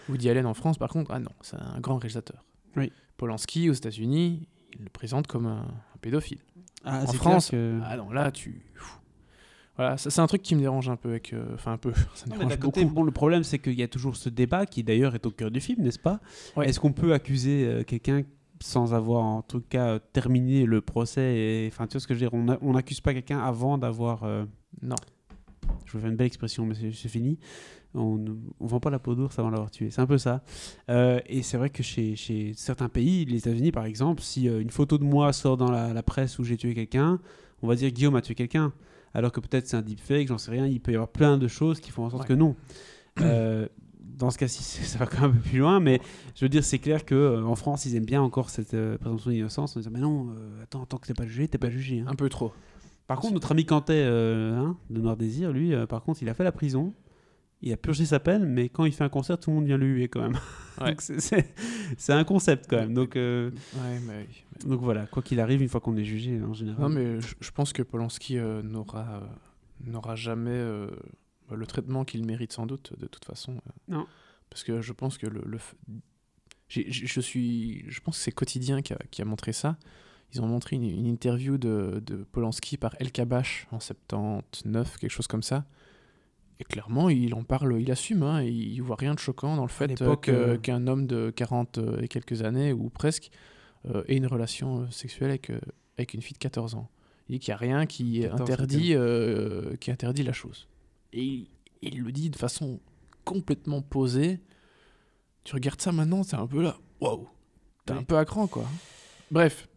Woody Allen en France, par contre, ah non, c'est un grand réalisateur. Oui. Polanski aux États-Unis, il le présente comme un, un pédophile. Ah, En France, que- Ah non, là, tu. Voilà, c'est un truc qui me dérange un peu. Avec, euh, Enfin, un peu. Ça me dérange côté, beaucoup. bon, le problème, c'est qu'il y a toujours ce débat qui, d'ailleurs, est au cœur du film, n'est-ce pas? Ouais. Est-ce qu'on peut accuser euh, quelqu'un sans avoir, en tout cas, euh, terminé le procès. Enfin, tu vois ce que je veux dire On n'accuse pas quelqu'un avant d'avoir... euh, Non. Je vais faire une belle expression, mais c'est c'est fini. On ne vend pas la peau d'ours avant l'avoir tué. C'est un peu ça. Euh, et c'est vrai que chez, chez certains pays, les États-Unis par exemple, si euh, une photo de moi sort dans la, la presse où j'ai tué quelqu'un, on va dire Guillaume a tué quelqu'un. Alors que peut-être c'est un deepfake, j'en sais rien. Il peut y avoir plein de choses qui font en sorte Ouais. que non. Dans ce cas-ci, ça va quand même un peu plus loin, mais je veux dire, c'est clair que euh, en France, ils aiment bien encore cette euh, présomption d'innocence en disant Mais non, euh, attends, tant que t'es pas jugé, t'es pas jugé. hein. Un peu trop. Par contre, notre ami Cantet euh, hein, de Noir Désir, lui, euh, par contre, il a fait la prison. Il a purgé sa peine, mais quand il fait un concert, tout le monde vient le huer quand même. Ouais. C'est- un concept quand même. Donc, Ouais, mais oui. donc voilà, quoi qu'il arrive, une fois qu'on est jugé en général. Non, mais je, pense que Polanski n'aura n'aura jamais le traitement qu'il mérite sans doute, de toute façon. euh. Non. Parce que je pense que le. f- je suis. Je pense que c'est Quotidien qui a, qui a montré ça. Ils ont montré une, une interview de, de Polanski par El Kabash en 79, quelque chose comme ça. Et clairement, il en parle, il assume, hein, il, il voit rien de choquant dans le fait euh, euh, qu'un homme de 40 et quelques années, ou presque, euh, ait une relation sexuelle avec, euh, avec une fille de 14 ans. Il dit qu'il n'y a rien qui 14, interdit, qui interdit la chose. Et il, le dit de façon complètement posée. Tu regardes ça maintenant, c'est un peu là. Waouh! T'es Oui. un peu à cran, quoi. Bref.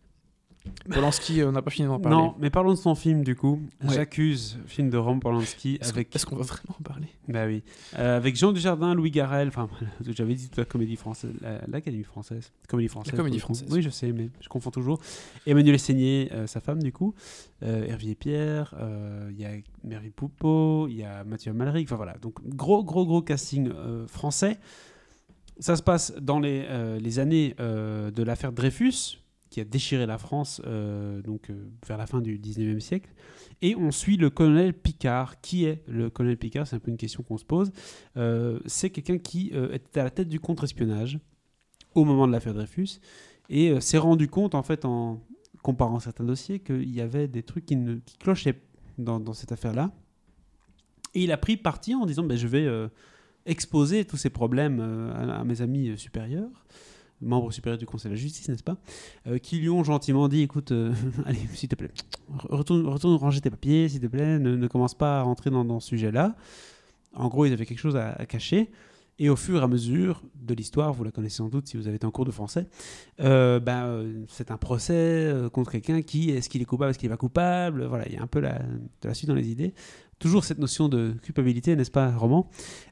Polanski, on n'a pas fini d'en parler. non, mais parlons de son film du coup. Ouais. J'accuse, film de Roman Polanski Est-ce avec. qu'on- est-ce qu'on va vraiment en parler? Bah oui. Euh, avec Jean Dujardin, Louis Garrel, enfin, j'avais dit toute la comédie française, la- l'Académie française. Comédie française. comédie le coup. française. Oui, je sais, mais je confonds toujours. Emmanuel Seigné, euh, sa femme, du coup. Euh, Hervé Pierre, euh, il y a Mary Poupeau, il y a Mathieu Malric, enfin voilà. Donc, gros, gros, gros casting euh, français. Ça se passe dans les, euh, les années euh, de l'affaire Dreyfus, qui a déchiré la France euh, donc, euh, vers la fin du 19e siècle. Et on suit le colonel Picard. Qui est le colonel Picard? C'est un peu une question qu'on se pose. Euh, c'est quelqu'un qui était à la tête du contre-espionnage au moment de l'affaire Dreyfus et s'est rendu compte, en fait, en comparant certains dossiers, qu'il y avait des trucs qui, ne, qui clochaient dans, cette affaire-là. Et il a pris parti en disant ben, Je vais exposer tous ces problèmes à, mes amis supérieurs membres supérieurs du Conseil de la Justice, n'est-ce pas euh, Qui lui ont gentiment dit écoute, euh, allez, s'il te plaît, retourne, retourne ranger tes papiers, s'il te plaît, ne, commence pas à rentrer dans, dans ce sujet-là. En gros, ils avaient quelque chose à, cacher. Et au fur et à mesure de l'histoire, vous la connaissez sans doute si vous avez été en cours de français, euh, ben, euh, c'est un procès contre quelqu'un qui, est-ce qu'il est coupable, est-ce qu'il n'est pas coupable? Voilà, il y a un peu la, de la suite dans les idées. Toujours cette notion de culpabilité, n'est-ce pas, Roman?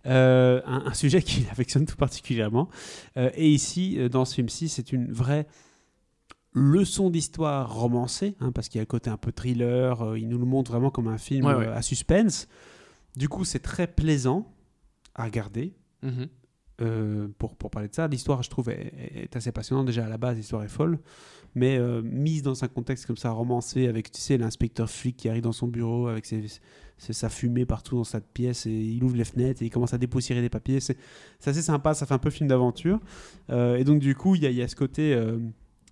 Euh, un, un sujet qu'il affectionne tout particulièrement. Euh, et ici, euh, dans ce film-ci, c'est une vraie leçon d'histoire romancée, hein, parce qu'il y a le côté un peu thriller, euh, il nous le montre vraiment comme un film Ouais, ouais. à suspense. Du coup, c'est très plaisant à regarder. Mhm. Euh, pour, pour parler de ça, l'histoire, je trouve, est, est assez passionnante. Déjà, à la base, l'histoire est folle. Mais mise dans un contexte comme ça, romancé, avec, tu sais, l'inspecteur flic qui arrive dans son bureau, avec ses, ses- sa fumée partout dans sa pièce, et il ouvre les fenêtres et il commence à dépoussiérer des papiers. C'est c'est assez sympa, ça fait un peu film d'aventure. Euh, et donc, du coup, il y, a- il y a ce côté. euh,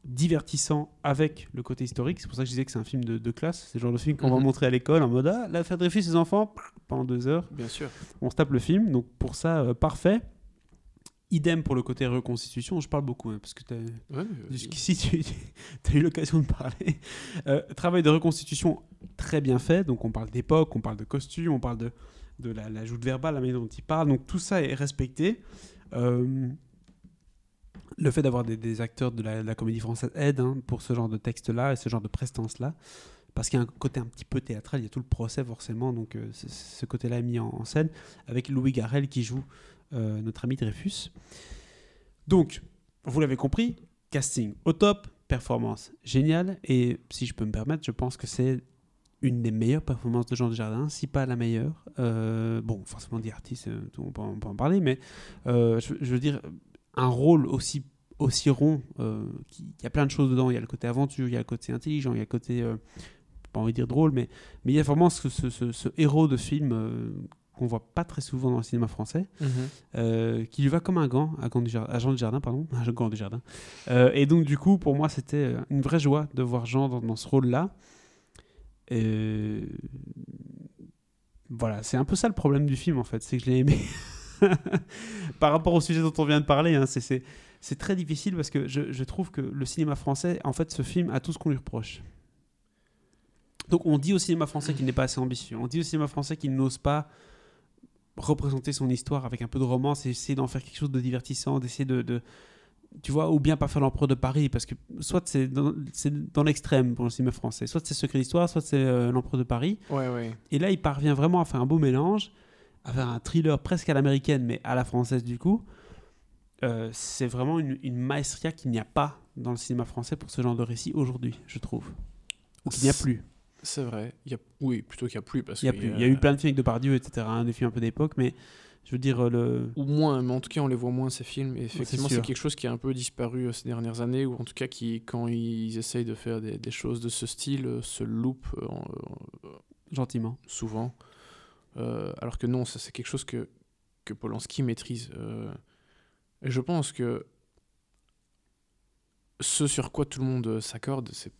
divertissant avec le côté historique. C'est pour ça que je disais que c'est un film de, de classe. C'est le genre de film qu'on va Mhm. montrer à l'école en mode Ah, l'affaire Dreyfus, ses enfants, pendant deux heures. Bien sûr. On se tape le film. Donc pour ça, euh, parfait. Idem pour le côté reconstitution. Je parle beaucoup hein, parce que Ouais, jusqu'ici tu as eu l'occasion de parler. Euh, travail de reconstitution très bien fait. Donc on parle d'époque, on parle de costume, on parle de, de la, la joute verbale, la manière dont il parle. Donc tout ça est respecté. Euh, le fait d'avoir des, des acteurs de la, de la comédie française aide hein, pour ce genre de texte-là et ce genre de prestance-là. Parce qu'il y a un côté un petit peu théâtral, il y a tout le procès forcément, donc euh, ce côté-là est mis en, en scène, avec Louis Garrel qui joue notre ami Dreyfus. Donc, vous l'avez compris, casting au top, performance géniale, et si je peux me permettre, je pense que c'est une des meilleures performances de Jean Dujardin, si pas la meilleure. Euh, bon, forcément, dit artiste, euh, on peut, en parler, mais euh, je, veux dire, un rôle aussi, aussi rond, euh, il y a plein de choses dedans. Il y a le côté aventure, il y a le côté intelligent, il y a le côté, euh, pas envie de dire drôle, mais, il y a vraiment ce, ce- héros de film euh, qu'on voit pas très souvent dans le cinéma français mhm. euh, qui lui va comme un gant à, Gand du Jardin, Jean pardon, à Gand du Jardin. Euh, et donc du coup, pour moi, c'était euh, une vraie joie de voir Jean dans, dans ce rôle-là. Et voilà, c'est un peu ça le problème du film en fait, c'est que je l'ai aimé. Par rapport au sujet dont on vient de parler, hein, c'est- c'est c'est très difficile parce que je, je trouve que le cinéma français, en fait, ce film a tout ce qu'on lui reproche. Donc on dit au cinéma français qu'il n'est pas assez ambitieux, on dit au cinéma français qu'il n'ose pas représenter son histoire avec un peu de romance et essayer d'en faire quelque chose de divertissant, d'essayer de, de- tu vois, ou bien pas faire l'empereur de Paris, parce que soit c'est dans, c'est dans l'extrême pour le cinéma français, soit c'est Secret d'Histoire, soit c'est euh, l'empereur de Paris, Ouais, ouais. et là il parvient vraiment à faire un beau mélange, à faire un thriller presque à l'américaine, mais à la française du coup. Euh, c'est vraiment une, une maestria qu'il n'y a pas dans le cinéma français pour ce genre de récit aujourd'hui, je trouve. Ou qu'il n'y a plus. C'est vrai. Il y a... Oui, plutôt qu'il n'y a plus. Parce Il y a, plus. Il y a eu plein de films avec Depardieu, etc., hein, des films un peu d'époque, mais je veux dire, le... Ou moins, mais en tout cas, on les voit moins ces films. Et effectivement, c'est quelque chose qui a un peu disparu euh, ces dernières années, ou en tout cas, qui, quand ils essayent de faire des, des choses de ce style, euh, se loupent euh, en- gentiment. souvent. Euh, alors que non, ça c'est quelque chose que, que Polanski maîtrise. Euh, et je pense que ce sur quoi tout le monde s'accorde, c'est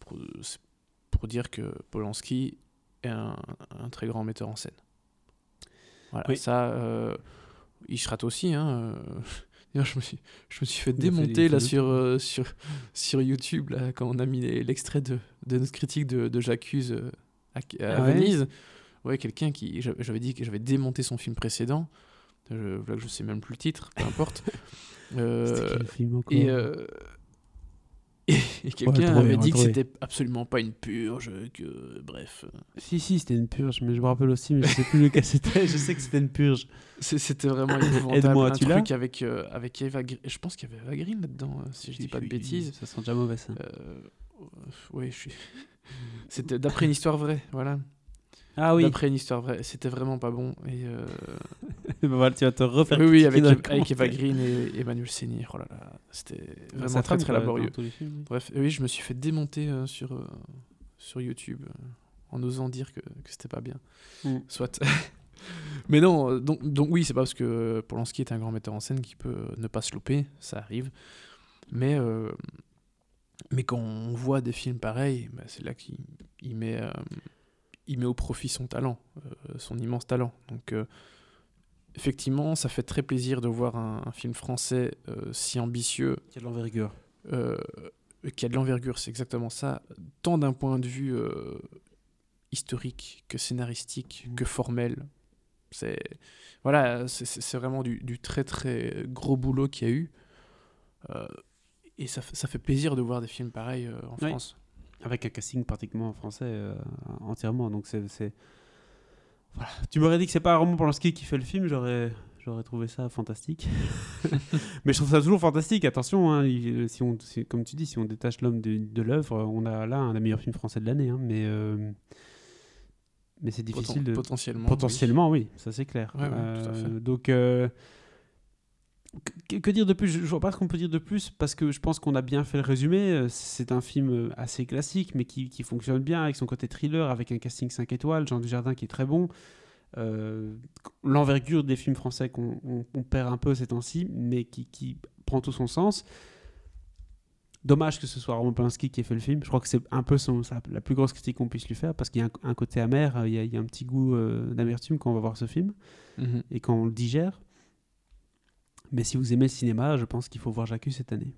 pour dire que Polanski est un, un très grand metteur en scène. Voilà, Oui. ça, euh, rate aussi. Hein, euh. Je me suis, je me suis fait démonter là sur, euh, sur, sur YouTube là, quand on a mis l'extrait de, de notre critique de, de J'accuse euh, à, à Ah ouais Venise. Ouais, quelqu'un qui. j'a- J'avais dit que j'avais démonté son film précédent. Je, que je sais même plus le titre, peu importe. Quel film encore? et, et, et quelqu'un va dit que c'était absolument pas une purge, que bref. Si, si, c'était une purge, mais je me rappelle aussi, mais je sais plus lequel c'était. Je sais que c'était une purge. C'était vraiment épouvantable. Aide-moi, un tu truc avec, euh, avec Eva Green. Je pense qu'il y avait Eva Green là-dedans, euh, si je dis pas de bêtises. Ça sent déjà mauvais, ça. Euh, oui, je suis. C'était d'après une histoire vraie, voilà. Ah oui, D'après une histoire vraie. C'était vraiment pas bon. Et euh, voilà, tu vas te refaire. oui, avec, avec Eva. Green et Emmanuel Sénir. Oh là là, c'était vraiment Sa très très laborieux. oui. Bref, oui, je me suis fait démonter euh, sur, euh, sur YouTube en osant dire que, que c'était pas bien. Mm. Soit. Mais non, donc, donc oui, c'est pas parce que Polanski est un grand metteur en scène qu'il peut ne pas se louper, ça arrive. Mais, mais quand on voit des films pareils, bah, c'est là qu'il il met, il met au profit son talent, euh, son immense talent. Donc euh, effectivement, ça fait très plaisir de voir un, un film français euh, si ambitieux y a de l'envergure. euh, qui a de l'envergure, c'est exactement ça, tant d'un point de vue euh, historique que scénaristique, Mhm. que formel. C'est voilà, c'est- vraiment du, du très très gros boulot qu'il y a eu. Et ça, fait- ça fait plaisir de voir des films pareils en Oui. France. Avec un casting pratiquement français euh, entièrement. Donc c'est. Voilà. Tu m'aurais dit que c'est pas Roman Polanski qui fait le film, j'aurais. J'aurais trouvé ça fantastique. Mais je trouve ça toujours fantastique. Attention, hein, si on, si- comme tu dis, si on détache l'homme de, de l'œuvre, on a là un des meilleurs films français de l'année. hein, mais euh, mais c'est difficile de. potentiellement. Potentiellement, oui, ça c'est clair. Ouais, ouais, tout à fait. Euh, Donc, que, dire de plus? Je je vois pas ce qu'on peut dire de plus parce que je pense qu'on a bien fait le résumé. Euh, C'est un film euh, assez classique, mais qui, qui fonctionne bien avec son côté thriller, avec un casting 5 étoiles, Jean Dujardin qui est très bon. Euh, L'envergure des films français qu'on on- on perd un peu ces temps-ci, mais qui, qui prend tout son sens. Dommage que ce soit Roman Polanski qui ait fait le film. Je crois que c'est un peu son, sa- la plus grosse critique qu'on puisse lui faire parce qu'il y a un, un côté amer, il y, a, il y a un petit goût euh, d'amertume quand on va voir ce film Mhm. et quand on le digère. Mais si vous aimez le cinéma, je pense qu'il faut voir Jacques cette année.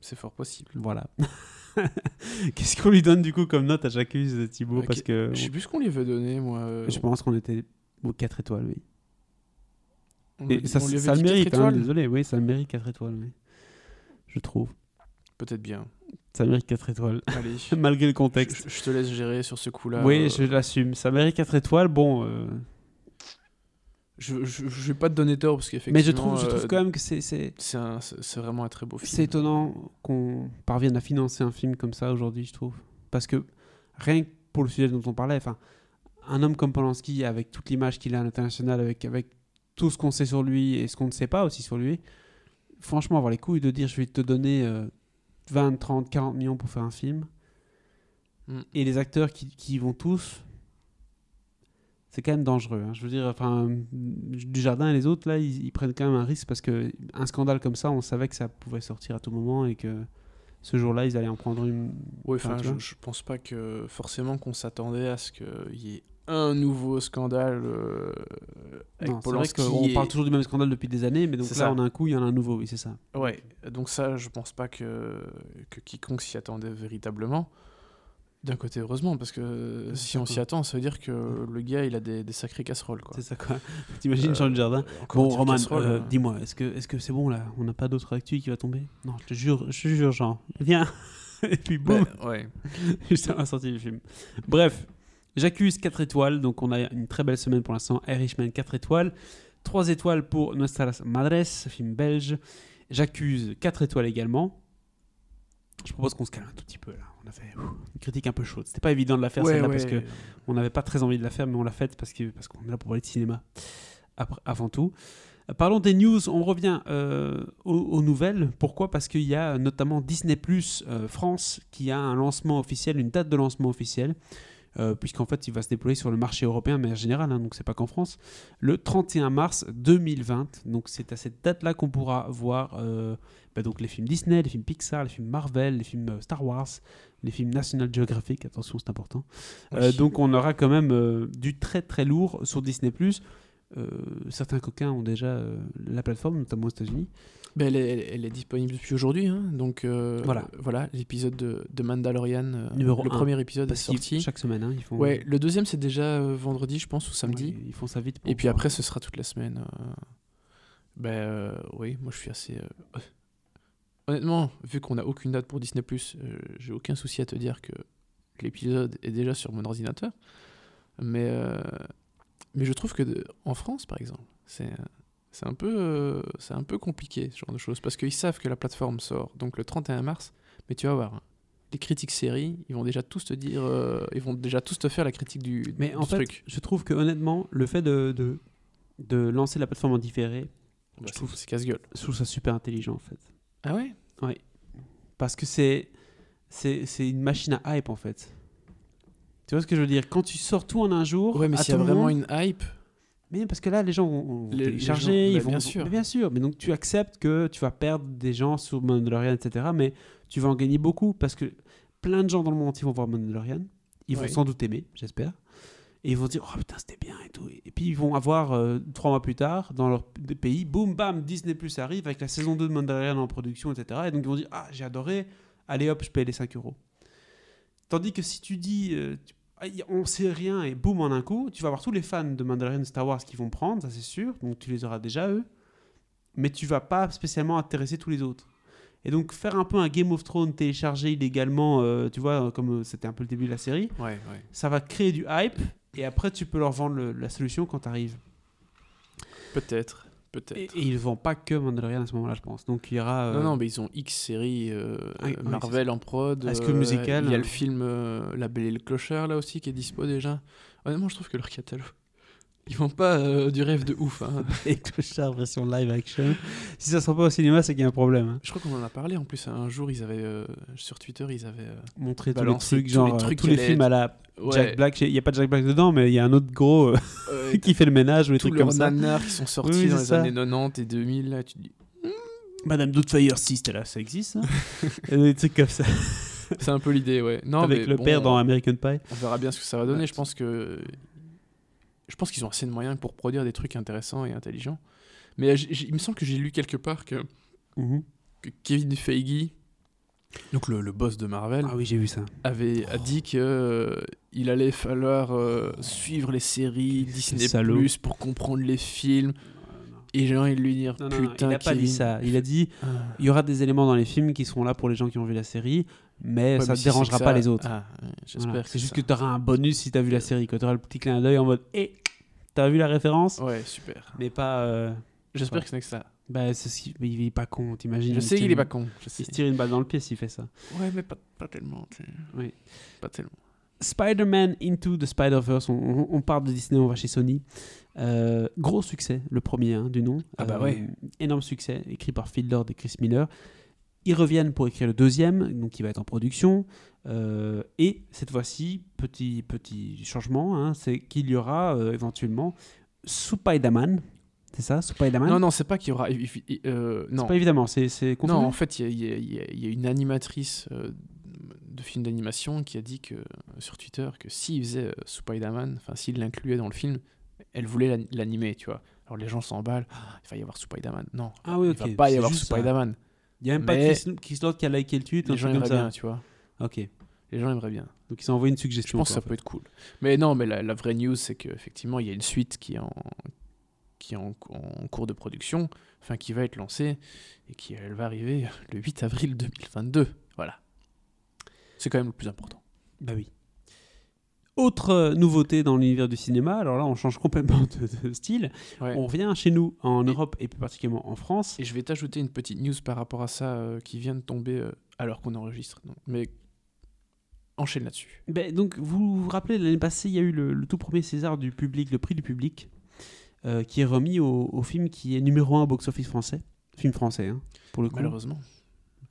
C'est fort possible. Voilà. Qu'est-ce qu'on lui donne du coup comme note à Jacques Thibaut. Parce que Je sais plus ce qu'on lui veut donner, moi. euh, je pense qu'on était aux 4 étoiles, oui. on Et lui- ça, on lui avait ça le mérite, hein, désolé, oui, ça le mérite 4 étoiles, oui. Je trouve. Peut-être bien. Ça mérite 4 étoiles, Allez. malgré le je, contexte. je te laisse gérer sur ce coup-là. oui, euh, je l'assume. Ça mérite 4 étoiles, bon. euh, je, je, je vais pas te donner tort parce qu'effectivement. Mais je trouve, je trouve euh, quand même que c'est c'est vraiment un très beau film. c'est étonnant qu'on parvienne à financer un film comme ça aujourd'hui, je trouve. Parce que rien que pour le sujet dont on parlait, enfin, un homme comme Polanski, avec toute l'image qu'il a à l'international, avec, avec tout ce qu'on sait sur lui et ce qu'on ne sait pas aussi sur lui, franchement, avoir les couilles de dire je vais te donner euh, 20, 30, 40 millions pour faire un film, Mm. et les acteurs qui, qui y vont tous, c'est quand même dangereux. hein. Je veux dire, enfin, du jardin et les autres, là, ils, ils prennent quand même un risque parce que un scandale comme ça, on savait que ça pouvait sortir à tout moment et que ce jour-là, ils allaient en prendre une. Enfin, tu je, je pense pas que forcément qu'on s'attendait à ce qu'il y ait un nouveau scandale euh, c'est vrai qu'on parle toujours du même scandale depuis des années, mais donc là, ça. on a un coup, il y en a un nouveau, oui, c'est ça. Ouais, donc ça, je pense pas que, que quiconque s'y attendait véritablement. D'un côté, heureusement, parce que C'est si on s'y attend, ça veut dire que le gars, il a des, des sacrées casseroles. C'est ça, quoi. T'imagines Euh, Jean du Jardin Bon, Roman, euh, euh, dis-moi, est-ce que est-ce que c'est bon là On n'a pas d'autre actu qui va tomber Non, je te jure, je te jure, Jean. Viens Et puis boum bah, ouais. Juste à sortie du film. Bref, j'accuse 4 étoiles, donc on a une très belle semaine pour l'instant. Irishman 4 étoiles. 3 étoiles pour Nuestras Madres, film belge. J'accuse 4 étoiles également. Je propose qu'on se calme un tout petit peu là. On a fait ouf, une critique un peu chaude. C'était pas évident de la faire Ouais, celle-là ouais. parce que on n'avait pas très envie de la faire, mais on l'a faite parce que parce qu'on est là pour parler de cinéma après, avant tout. Euh, Parlons des news, on revient euh, aux, aux nouvelles. Pourquoi? Parce qu'il y a notamment Disney Plus France qui a un lancement officiel, une date de lancement officielle, euh, puisqu'en fait il va se déployer sur le marché européen, mais en général, hein, donc c'est pas qu'en France, le 31 mars 2020. Donc c'est à cette date-là qu'on pourra voir euh, bah, donc les films Disney, les films Pixar, les films Marvel, les films euh, Star Wars, les films National Geographic, attention c'est important. Oui. donc on aura quand même du très très lourd sur Disney+. Euh, certains coquins ont déjà euh, la plateforme, notamment aux États-Unis. Ben, elle, est, elle disponible depuis aujourd'hui, hein, donc euh, Voilà. voilà, l'épisode de, de Mandalorian, euh, Numéro le premier épisode est Parce sorti. chaque semaine, hein, ils font. Ouais, le deuxième c'est déjà euh, vendredi, je pense, ou samedi. Ouais, ils font ça vite. pour Et puis après, ce sera toute la semaine. Ben oui, moi je suis assez. Honnêtement, vu qu'on n'a aucune date pour Disney, j'ai aucun souci à te dire que l'épisode est déjà sur mon ordinateur. Mais, mais je trouve que de- en France, par exemple, c'est. C'est un, peu, euh, c'est un peu compliqué ce genre de choses parce qu'ils savent que la plateforme sort donc le 31 mars, mais tu vas voir, hein, les critiques séries, ils vont déjà tous te dire, euh, ils vont déjà tous te faire la critique du, Mais du en fait, truc. je trouve que honnêtement, le fait de, de, de lancer la plateforme en différé, Bah, je trouve- c'est c'est casse-gueule. je trouve ça super intelligent en fait. Ah ouais? Parce que c'est c'est une machine à hype en fait. Tu vois ce que je veux dire? Quand tu sors tout en un jour, Ouais, mais s'il y a vraiment une hype, Mais parce que là, les gens vont, vont Les- les télécharger, gens- ils bah, vont, bien sûr. mais bien sûr. Mais donc tu acceptes que tu vas perdre des gens sur Mandalorian, etc. Mais tu vas en gagner beaucoup parce que plein de gens dans le monde entier vont voir Mandalorian. Ils vont sans doute aimer, j'espère. Et ils vont dire, oh putain, c'était bien et tout. Et puis ils vont avoir, euh, trois mois plus tard, dans leur pays, boum, bam, Disney Plus arrive avec la saison 2 de Mandalorian en production, etc. Et donc ils vont dire, ah, j'ai adoré, allez hop, je paye les 5 euros. Tandis que si tu dis, euh, tu- on sait rien et boum en un coup, tu vas avoir tous les fans de Mandalorian Star Wars qui vont prendre, ça c'est sûr, donc tu les auras déjà eux, mais tu vas pas spécialement intéresser tous les autres. Et donc faire un peu un Game of Thrones téléchargé illégalement, euh, tu vois, comme euh, c'était un peu le début de la série, ouais, ouais. ça va créer du hype et après tu peux leur vendre le- la solution quand tu arrives. Peut-être, peut-être. et ils ne vendent pas que Mandalorian à ce moment-là, je pense. Donc il y aura. euh, Non, non, mais ils ont X séries euh, Ah, oui, euh, Marvel en prod. High School euh, Musical, Il y a le film euh, La Belle et le Clochard là aussi qui est dispo déjà? Honnêtement, je trouve que leur catalogue. Ils font pas euh, du rêve de ouf. hein. Et Clochard version live action. Si ça sort pas au cinéma, c'est qu'il y a un problème. hein. Je crois qu'on en a parlé en plus. Un jour, ils avaient euh, sur Twitter, ils avaient. euh, Montrer tous les Balancer trucs, tous genre les euh, trucs tous qui les allaient films à la ouais, Jack Black. Il n'y a pas de Jack Black dedans, mais il y a un autre gros euh, euh, qui fait le ménage ou des tous trucs comme ça. nanars qui sont sortis Oui, dans c'est les ça. années 90 et 2000. Là, tu te dis. Hmm, Madame Doubtfire 6, là, ça existe, ça a Des trucs comme ça. C'est un peu l'idée, ouais. Non, Avec mais le bon, père dans American Pie. On verra bien ce que ça va donner. Ouais. Je pense que. Je pense qu'ils ont assez de moyens pour produire des trucs intéressants et intelligents. Mais il me semble que j'ai lu quelque part que, Mhm. que Kevin Feige, donc le, le boss de Marvel, Ah oui, j'ai vu ça. avait a dit que euh, il allait falloir euh, suivre les séries Disney salaud. Plus pour comprendre les films. Et j'ai envie de lui dire Non, non, non, putain, il a pas dit ça. Il a dit Ah. il y aura des éléments dans les films qui seront là pour les gens qui ont vu la série, mais Ouais, ça ne si dérangera que pas les autres. Ah, ouais, j'espère Voilà. que C'est juste ça. que tu auras un bonus si tu as vu la série. Quand tu auras le petit clin d'œil en mode hé, t'as vu la référence Ouais, super. Mais pas. euh, J'espère Ouais. que ce n'est que ça. Bah, c'est ce qui- mais il est pas con, t'imagines Je sais il qu'il est pas con. Je sais. Il se tire une balle dans le pied s'il fait ça. Ouais, mais pas, pas tellement. Oui. Pas tellement. Spider-Man Into the Spider-Verse, on, on- on part de Disney, on va chez Sony. Euh, gros succès, le premier hein, du nom. Ah bah Euh, ouais. Énorme succès, écrit par Phil Lord et Chris Miller. Ils reviennent pour écrire le deuxième, donc qui va être en production. Euh, et cette fois-ci, petit, petit changement, hein, c'est qu'il y aura euh, éventuellement Spider-Man. C'est ça, Spider-Man? Non, non, c'est pas qu'il y aura. euh, non. C'est pas évidemment, c'est c'est Non, en fait, il y a- y, y une animatrice euh, de film d'animation qui a dit que, sur Twitter que s'il faisait Spider-Man, enfin s'il l'incluait dans le film, elle voulait l'an- l'animer, tu vois. Alors les gens s'emballent, Ah, il va y avoir Spider-Man. Non, Ah oui, ok. il va pas y c'est avoir. Spider-Man. Il n'y a même pas Chris, Chris Lord qui a liké le tweet, un Les gens truc comme ça. bien, tu vois. Ok. Les gens aimeraient bien. Donc ils ont envoyé une Je suggestion. pense que ça peut être cool. Mais non, mais la, la vraie news, c'est qu'effectivement, il y a une suite qui est en, qui est en, en cours de production, enfin qui va être lancée, et qui elle va arriver le 8 avril 2022. Voilà. C'est quand même le plus important. Bah oui. Autre euh, nouveauté dans l'univers du cinéma, alors là on change complètement de, de style. Ouais. On revient chez nous en Europe et plus particulièrement en France. Et je vais t'ajouter une petite news par rapport à ça euh, qui vient de tomber euh, alors qu'on enregistre. Mais enchaîne là-dessus. Ben, donc vous vous rappelez l'année passée, il y a eu le, le tout premier César du public, le prix du public, euh, qui est remis au, au film qui est numéro un au box-office français. Film français, hein, pour le coup. Malheureusement.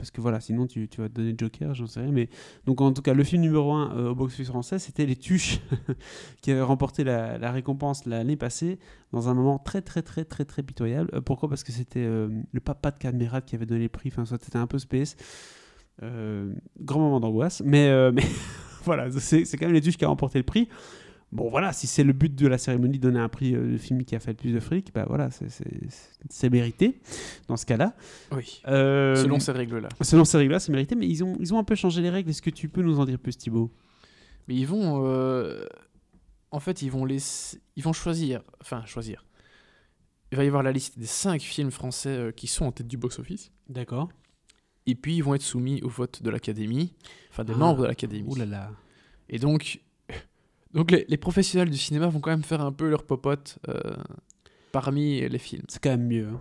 Parce que voilà, sinon tu, vas te donner Joker, j'en sais rien. Mais donc en tout cas, le film numéro 1 au box-office français, c'était Les Tuches, qui avait remporté la, récompense l'année passée, dans un moment très très très très très pitoyable. Euh, pourquoi? Parce que c'était euh, le papa de Cadmerat qui avait donné le prix, enfin soit c'était un peu space. Euh, grand moment d'angoisse, mais, euh, mais voilà, c'est quand même Les Tuches qui a remporté le prix. Bon voilà, si c'est le but de la cérémonie donner un prix euh, de film qui a fait le plus de fric, bah voilà, c'est mérité dans ce cas-là. Oui. Euh, Selon ces règles-là. Selon ces règles-là, c'est mérité, mais ils ont, ils ont un peu changé les règles. Est-ce que tu peux nous en dire plus, Thibaut? Mais ils vont. euh, En fait, ils vont, laisser... ils vont choisir. Enfin, choisir. Il va y avoir la liste des 5 films français euh, qui sont en tête du box-office. D'accord. Et puis, ils vont être soumis au vote de l'Académie. Enfin, des Ah. membres de l'Académie. Ouh là là. Et donc, donc les, les professionnels du cinéma vont quand même faire un peu leur popote euh, parmi les films. C'est quand même mieux. hein.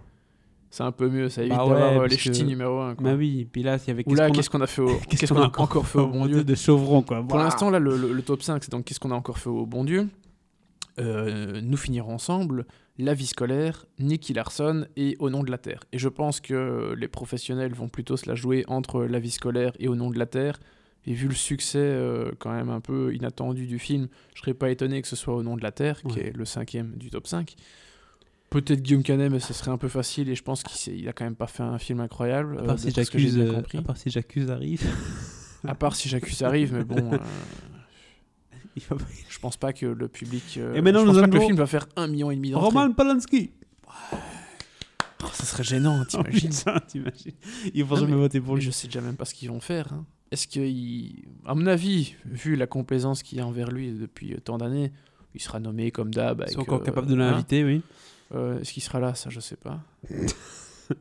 C'est un peu mieux, ça évite Bah ouais, d'avoir euh, les que- ch'tis numéro 1. Bah oui, puis là, il y avait là, qu'on a- qu'est-ce qu'on a fait au... qu'est-ce Qu'est-ce qu'on a encore fait au bon Dieu de Chauvron, quoi. Pour l'instant, là, le, le- le top 5, c'est donc qu'est-ce qu'on a encore fait au bon Dieu Euh, Nous finirons ensemble, La vie scolaire, Nicky Larson et Au nom de la Terre. Et je pense que les professionnels vont plutôt se la jouer entre La vie scolaire et Au nom de la Terre. Et vu le succès euh, quand même un peu inattendu du film, je serais pas étonné que ce soit Au nom de la Terre, qui Ouais. est le cinquième du top 5. Peut-être Guillaume Canet, mais ce serait un peu facile et je pense qu'il a quand même pas fait un film incroyable. À euh, si j'accuse, euh, à part si j'accuse arrive. À part si j'accuse arrive, mais bon, euh, je pense pas que le public. euh, Et maintenant, je pense nous pas que le film va faire un million et demi d'entrées. Roman Polanski. Oh, ça serait gênant, t'imagines Putain, t'imagines. Ils vont jamais mais- voter pour lui. je sais déjà même pas ce qu'ils vont faire. hein. Est-ce qu'il. À mon avis, vu la complaisance qu'il y a envers lui depuis tant d'années, il sera nommé comme d'hab. Ils sont encore euh, capables de hein. l'inviter, oui. Euh, Est-ce qu'il sera là? Ça, je sais pas.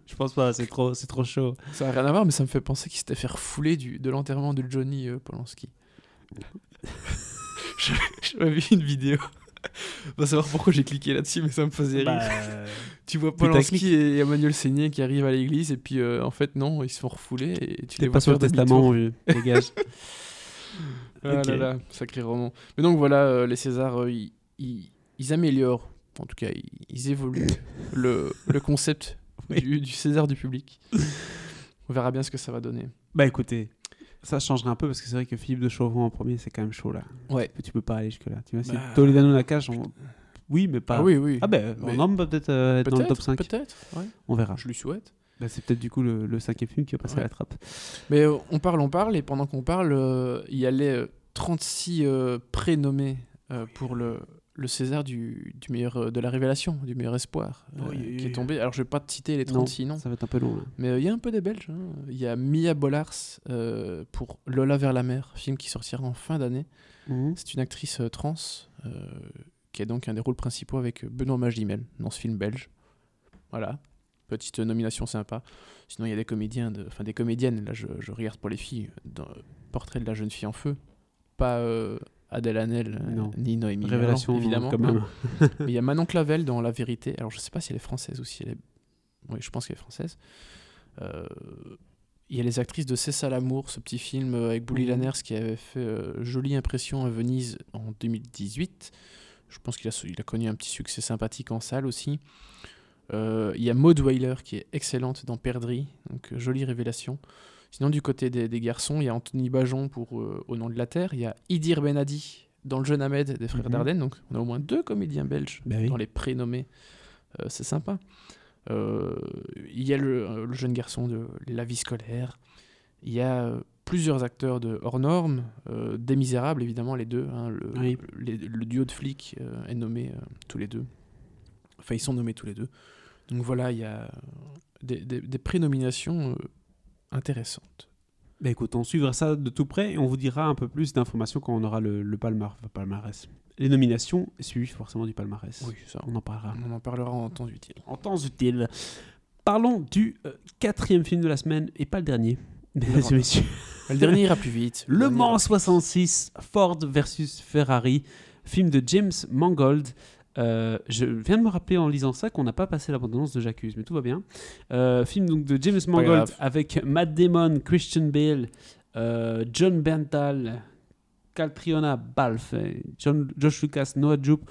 Je pense pas, c'est trop, c'est trop chaud. Ça n'a rien à voir, mais ça me fait penser qu'il s'était fait refouler du, de l'enterrement de Johnny euh, Polanski. Je- J'avais vu une vidéo. On va savoir pourquoi j'ai cliqué là-dessus, mais ça me faisait rire. Bah, Tu vois. Polanski et Emmanuel Seigné qui arrivent à l'église et puis euh, en fait non, ils se font refouler et tu les pas sur le testament, vieux. Dégage. Ah Ok. là là, sacré roman. Mais donc voilà, euh, les Césars, euh, ils, ils- ils améliorent, en tout cas ils, ils évoluent le, le concept Oui. du, du César du public. On verra bien ce que ça va donner. Bah écoutez, ça changerait un peu parce que c'est vrai que Philippe de Chauvron en premier, c'est quand même chaud là. Ouais. Tu peux pas aller jusque-là. Tu vois, si Bah, Toledano Nakash, on... oui, mais pas. Ah oui, oui. Ah ben, Mais- un homme peut peut-être euh, être dans le top 5. Peut-être, ouais. On verra. Je lui souhaite. Bah, c'est peut-être du coup le, le cinquième film qui va passer Ouais. à la trappe. Mais euh, on parle, on parle, et pendant qu'on parle, euh, il y a les euh, 36 euh, prénommés euh, pour le, le César du, du meilleur, euh, de la révélation, du meilleur espoir, euh, Oui, qui est tombé. Alors je vais pas te citer les Non, 36 noms, Ça va être un peu long là. mais euh, il y a un peu des Belges. hein. Il y a Mia Bollars euh, pour Lola vers la mer, film qui sortira en fin d'année. Mhm. C'est une actrice trans qui a donc un des rôles principaux avec Benoît Magimel dans ce film belge. Voilà, petite nomination sympa. Sinon, il y a des comédiens, de... enfin des comédiennes. Là, je, je regarde pour les filles. Dans Portrait de la jeune fille en feu. Pas Adèle Hanel euh, Non. ni Noémie. Révélation, évidemment. quand même. Mais il y a Manon Clavel dans La Vérité. Alors, je sais pas si elle est française ou si elle est. Oui, je pense qu'elle est française. Euh, Il y a les actrices de C'est ça l'amour, ce petit film euh, avec Bouli Mhm. Lanners qui avait fait euh, jolie impression à Venise en 2018. Je pense qu'il a, il a connu un petit succès sympathique en salle aussi. Euh, Il y a Maud Weiler qui est excellente dans Perdrix, donc jolie révélation. Sinon, du côté des, des garçons, il y a Anthony Bajon pour euh, Au nom de la terre. Il y a Idir Benadi dans Le jeune Ahmed des frères Mhm. Dardenne. Donc, on a au moins deux comédiens belges Bah oui. dans les prénommés. Euh, c'est sympa. Euh, il y a le, le jeune garçon de La vie scolaire. Il y a plusieurs acteurs de hors normes, euh, des Misérables évidemment les deux. hein, le, Oui. les- le duo de flics euh, est nommé euh, tous les deux. Enfin ils sont nommés tous les deux. Donc voilà, il y a des, des, des prénominations intéressantes. Bah écoute, on suivra ça de tout près et on vous dira un peu plus d'informations quand on aura le, le palmar- enfin, palmarès. Les nominations suivis forcément du palmarès. Oui, ça, On en parlera. on en parlera en temps utile. En temps utile. Parlons du euh, quatrième film de la semaine et pas le dernier. Mesdames et messieurs. Le dernier ira plus vite. Le dernier Mans ira- 66, Ford versus Ferrari, film de James Mangold. Euh, je viens de me rappeler en lisant ça qu'on n'a pas passé l'abondance de J'accuse, mais tout va bien. Euh, film donc de James Mangold avec Matt Damon, Christian Bale, euh, John Berntal, Caltriona Balfe, John, Josh Lucas, Noah Jupe.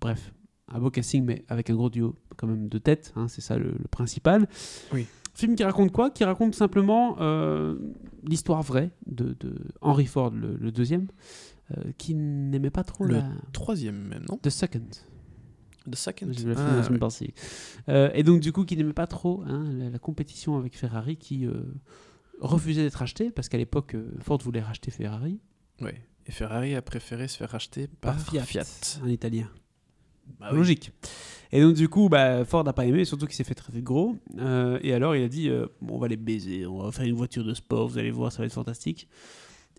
Bref, un beau casting, mais avec un gros duo quand même de tête, hein, c'est ça le, le principal. Oui. Film qui raconte quoi? Qui raconte simplement l'histoire vraie de, de Henry Ford, le, le deuxième, euh, qui n'aimait pas trop Le la... Troisième même, non? The Second. The Second. Je l'ai fait Ah, la semaine passée. Euh, et donc, du coup, qui n'aimait pas trop hein, la, la compétition avec Ferrari, qui euh, refusait d'être acheté, parce qu'à l'époque, euh, Ford voulait racheter Ferrari Ouais. Et Ferrari a préféré se faire racheter par, par Fiat, Fiat. un italien. Bah oui. Logique. Et donc, du coup, bah, Ford n'a pas aimé, surtout qu'il s'est fait traiter de gros. Euh, et alors, il a dit euh, Bon, On va les baiser, on va faire une voiture de sport, vous allez voir, ça va être fantastique.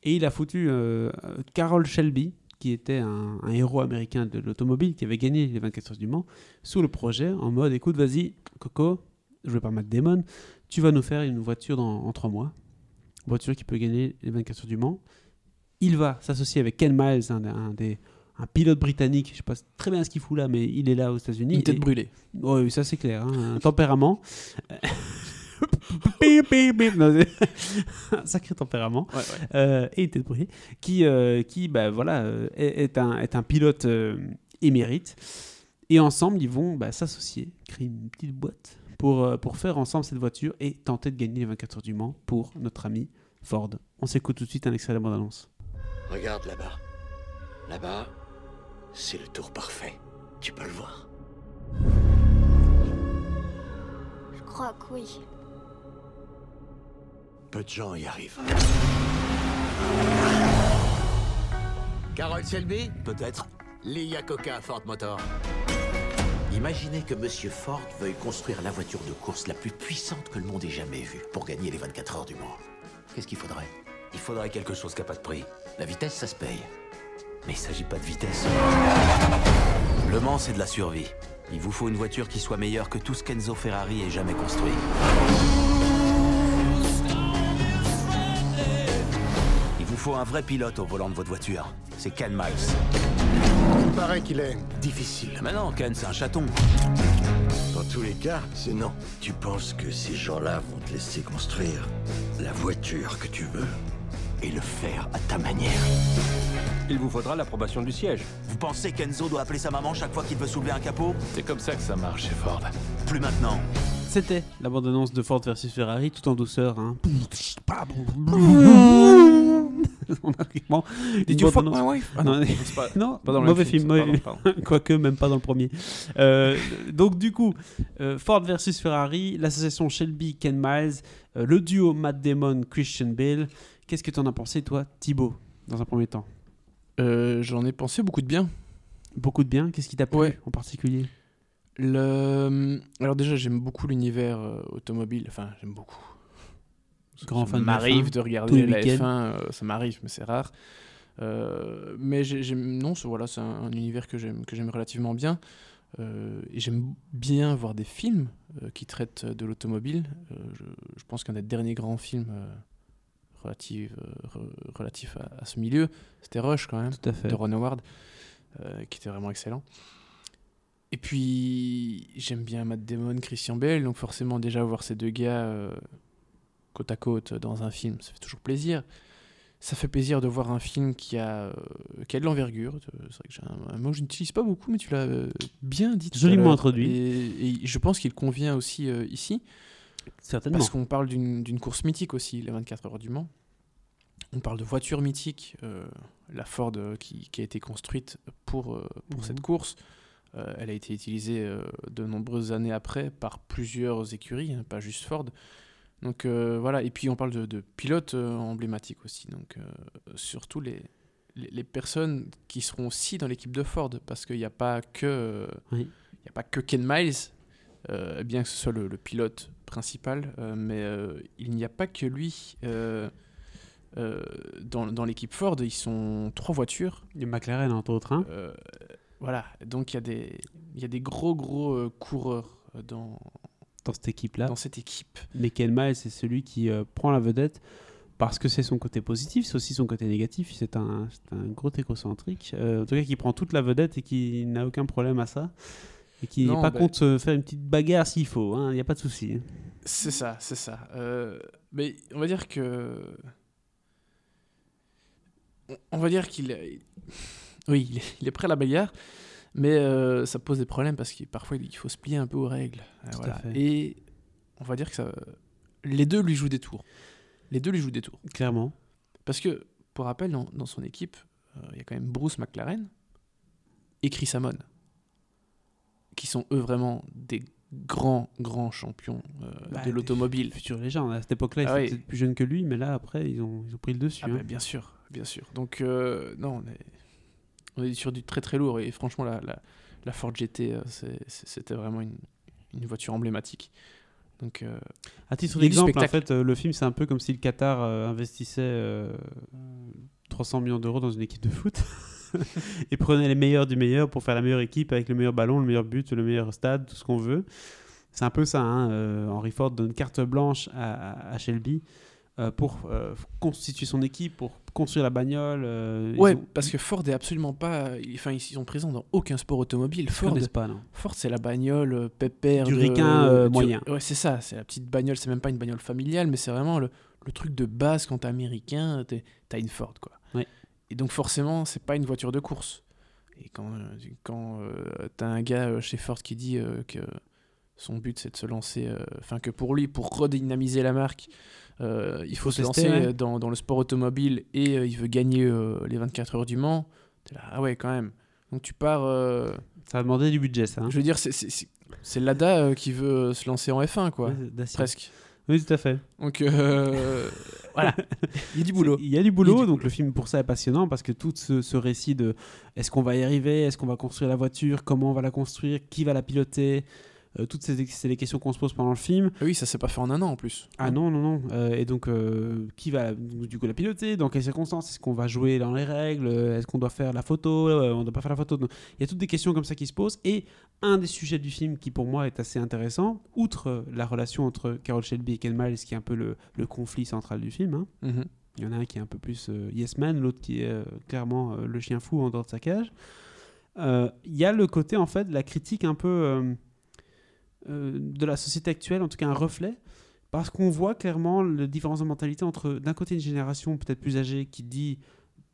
Et il a foutu euh, Carroll Shelby, qui était un, un héros américain de l'automobile, qui avait gagné les 24 heures du Mans, sous le projet, en mode Écoute, vas-y, Coco, joué par Matt Damon, tu vas nous faire une voiture dans, en trois mois. Voiture qui peut gagner les 24 heures du Mans. Il va s'associer avec Ken Miles, un, un des un pilote britannique, je sais pas très bien ce qu'il fout là, mais il est là aux États-Unis. Une tête Et- brûlée. oui, ça c'est clair. hein, Un tempérament. Bip, bip, bip. Non, c'est- un sacré tempérament. Ouais, ouais. Euh, et tête brûlée. Qui, euh, qui bah, voilà, euh, est, est un, est un pilote euh, émérite. Et ensemble, ils vont bah, s'associer, créer une petite boîte pour, euh, pour faire ensemble cette voiture et tenter de gagner les 24 heures du Mans pour notre ami Ford. On s'écoute tout de suite un extrait de la bande-annonce. Regarde là-bas. Là-bas, c'est le tour parfait. Tu peux le voir. Je crois que oui. Peu de gens y arrivent. Carol Selby Peut-être. Lee Iacocca, Ford Motor. Imaginez que Monsieur Ford veuille construire la voiture de course la plus puissante que le monde ait jamais vue pour gagner les 24 heures du Mans. Qu'est-ce qu'il faudrait? Il faudrait quelque chose qui n'a pas de prix. La vitesse, ça se paye. Mais il s'agit pas de vitesse. Le Mans, c'est de la survie. Il vous faut une voiture qui soit meilleure que tout ce qu'Enzo Ferrari ait jamais construit. Faut un vrai pilote au volant de votre voiture. C'est Ken Miles. Il paraît qu'il est difficile. Mais non, Ken, c'est un chaton. Dans tous les cas, c'est non. Tu penses que ces gens-là vont te laisser construire la voiture que tu veux et le faire à ta manière? Il vous faudra l'approbation du siège. Vous pensez qu'Enzo doit appeler sa maman chaque fois qu'il veut soulever un capot? C'est comme ça que ça marche chez Ford. Plus maintenant. C'était la bande-annonce de Ford versus Ferrari, tout en douceur. hein. son argument. Did you fuck my wife? Ah Non, pas, non, pas dans mauvais film, mauvais pardon, film. pardon. Quoique, même pas dans le premier. Euh, donc, du coup, euh, Ford versus Ferrari, l'association Shelby, Ken Miles, euh, le duo Matt Damon, Christian Bale. Qu'est-ce que tu en as pensé, toi, Thibaut, dans un premier temps? Euh, J'en ai pensé beaucoup de bien. Beaucoup de bien? Qu'est-ce qui t'a plu Ouais. en particulier? Le... Alors déjà, j'aime beaucoup l'univers euh, automobile. Enfin, j'aime beaucoup. Grand ça fan de m'arrive F1, de regarder la F1, week-ends. euh, ça m'arrive, mais c'est rare. Euh, mais non, c'est voilà, c'est un, un univers que j'aime que j'aime relativement bien. Euh, et j'aime bien voir des films euh, qui traitent de l'automobile. Euh, je, je pense qu'un des derniers grands films euh, relatif, re- relatif à, à ce milieu, c'était Rush quand même, Tout à fait. de Ron Howard, qui était vraiment excellent. Et puis j'aime bien Matt Damon, Christian Bale, donc forcément déjà voir ces deux gars côte à côte dans un film, ça fait toujours plaisir. Ça fait plaisir de voir un film qui a, euh, qui a de l'envergure. Euh, C'est vrai que j'ai un, un mot que je n'utilise pas beaucoup, mais tu l'as euh, bien dit. Joliment introduit. Et, et je pense qu'il convient aussi euh, ici. Certainement. Parce qu'on parle d'une course mythique aussi, les 24 heures du Mans. On parle de voiture mythique, euh, la Ford qui, qui a été construite pour, pour Mhm. cette course. Euh, elle a été utilisée de nombreuses années après par plusieurs écuries, hein, pas juste Ford. Donc euh, voilà, et puis on parle de, de pilotes euh, emblématiques aussi, donc euh, surtout les, les, les personnes qui seront aussi dans l'équipe de Ford, parce qu'il n'y a pas que Oui. il y a pas que Ken Miles, euh, bien que ce soit le, le pilote principal, euh, mais euh, il n'y a pas que lui. dans dans l'équipe Ford, ils sont trois voitures. Il y a McLaren, entre autres. hein. Voilà, donc il y, a des- il y a des gros gros coureurs dans, dans cette équipe-là. dans cette équipe. Mais Ken Miles, c'est celui qui euh, prend la vedette parce que c'est son côté positif, c'est aussi son côté négatif. C'est un, un gros égocentrique. Euh, en tout cas, qui prend toute la vedette et qui n'a aucun problème à ça. Et qui n'est pas bah- contre se faire une petite bagarre s'il faut. hein, Il n'y a pas de souci. hein. C'est ça, c'est ça. Euh, mais on va dire que. on- va dire qu'il. Oui, il est prêt à la bagarre, mais euh, ça pose des problèmes parce que parfois il faut se plier un peu aux règles. Euh, à fait. Et on va dire que ça. Les deux lui jouent des tours. Les deux lui jouent des tours. Clairement. Parce que, pour rappel, dans, dans son équipe, euh, il y a quand même Bruce McLaren et Chris Amon, qui sont eux vraiment des grands, grands champions euh, Bah, de l'automobile. Future légende. À cette époque-là, Ah ils oui. étaient peut-être plus jeunes que lui, mais là, après, ils ont, ils ont pris le dessus. Ah hein. bah, bien sûr, bien sûr. Donc, non, on est, on est sur du très très lourd. Et franchement, la, la, la Ford GT, euh, c'était vraiment une, une voiture emblématique. Donc, euh, À titre d'exemple, en fait, euh, le film, c'est un peu comme si le Qatar euh, investissait euh, 300 millions d'euros dans une équipe de foot et prenait les meilleurs du meilleur pour faire la meilleure équipe avec le meilleur ballon, le meilleur but, le meilleur stade, tout ce qu'on veut. C'est un peu ça. hein, euh, Henry Ford donne carte blanche à Shelby euh, pour euh, constituer son équipe, pour construire la bagnole. euh, ouais, ont- parce que Ford est absolument pas. Enfin, ils sont présents dans aucun sport automobile. Ford, pas, non. Ford, c'est la bagnole euh, pépère. Du ricain, du- moyen. Ouais, c'est ça. C'est la petite bagnole. C'est même pas une bagnole familiale, mais c'est vraiment le, le truc de base quand t'es américain. T'as une Ford, quoi. Ouais. Et donc, forcément, c'est pas une voiture de course. Et quand, quand t'as un gars chez Ford qui dit que son but c'est de se lancer, enfin que pour lui, pour redynamiser la marque, euh, il faut se lancer ouais. dans, dans le sport automobile et euh, il veut gagner euh, les 24 heures du Mans, t'es là, ah ouais, quand même. Donc tu pars. euh, Ça a demandé du budget, ça. hein. je veux dire, c'est- c'est c'est- c'est Lada qui veut se lancer en F1, quoi. Ouais. Presque. Oui, tout à fait. Donc voilà, il y a du boulot. Il y a du boulot, a du donc le film pour ça est passionnant parce que tout ce, ce récit de est-ce qu'on va y arriver, est-ce qu'on va construire la voiture, comment on va la construire, qui va la piloter, euh, toutes ces c'est les questions qu'on se pose pendant le film. Ah oui, ça s'est pas fait en un an en plus. Ah non, non, non. Euh, et donc, euh, qui va du coup la piloter? Dans quelles circonstances? Est-ce qu'on va jouer dans les règles? Est-ce qu'on doit faire la photo? On ne doit pas faire la photo Donc, Il y a toutes des questions comme ça qui se posent. Et un des sujets du film qui, pour moi, est assez intéressant, outre la relation entre Carol Shelby et Ken Miles, qui est un peu le, le conflit central du film, hein, Mhm. il y en a un qui est un peu plus yes man, l'autre qui est clairement le chien fou en dehors de sa cage. Il y a le côté, en fait, de la critique un peu de la société actuelle, en tout cas un reflet, parce qu'on voit clairement les différences de mentalité entre, d'un côté, une génération peut-être plus âgée qui dit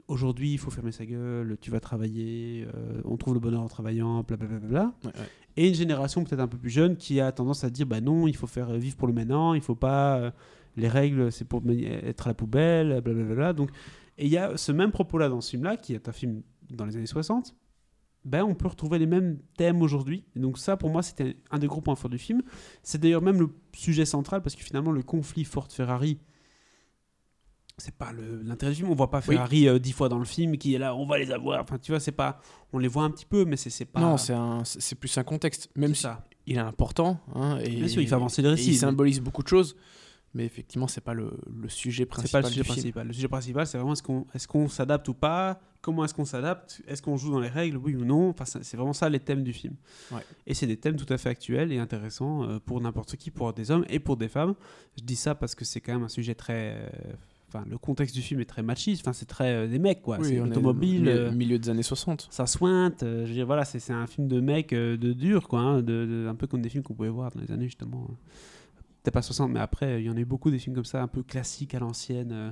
aujourd'hui, il faut fermer sa gueule, tu vas travailler, euh, on trouve le bonheur en travaillant, blablabla. Bla, bla, bla. Ouais, ouais. Et une génération peut-être un peu plus jeune qui a tendance à dire bah non, il faut faire euh, vivre pour le maintenant, il faut pas. euh, les règles, c'est pour être à la poubelle, blablabla. Donc Et il y a ce même propos-là dans ce film-là, qui est un film dans les années 60. Ben, on peut retrouver les mêmes thèmes aujourd'hui. Donc ça, pour moi, c'était un des gros points forts du film. C'est d'ailleurs même le sujet central, parce que finalement, le conflit Ford-Ferrari, c'est pas l'intérêt du film. On voit pas Oui. Ferrari euh, dix fois dans le film qui est là, on va les avoir. Enfin, tu vois, c'est pas. On les voit un petit peu, mais c'est pas. Non, c'est plus un contexte. Même si ça. il est important. hein, et, Bien sûr, il fait avancer le récit, Il symbolise beaucoup de choses. Mais effectivement, c'est pas le, le sujet C'est principal. pas le sujet principal. Le sujet principal, c'est vraiment est-ce qu'on est qu'on s'adapte ou pas Comment est-ce qu'on s'adapte Est-ce qu'on joue dans les règles Oui ou non Enfin, c'est c'est vraiment ça les thèmes du film. Ouais. Et c'est des thèmes tout à fait actuels et intéressants euh, pour n'importe qui, pour des hommes et pour des femmes. Je dis ça parce que c'est quand même un sujet très. euh, Enfin, le contexte du film est très machiste. Enfin, c'est très euh, des mecs, quoi. Oui, c'est on est l'automobile. au milieu, euh, milieu des années 60. ça sointe. euh, je veux dire, voilà, c'est c'est un film de mecs de dur, quoi. hein, de, de- un peu comme des films qu'on pouvait voir dans les années, justement. euh, Peut-être pas 60, mais après, il y en a eu beaucoup des films comme ça, un peu classiques à l'ancienne, euh,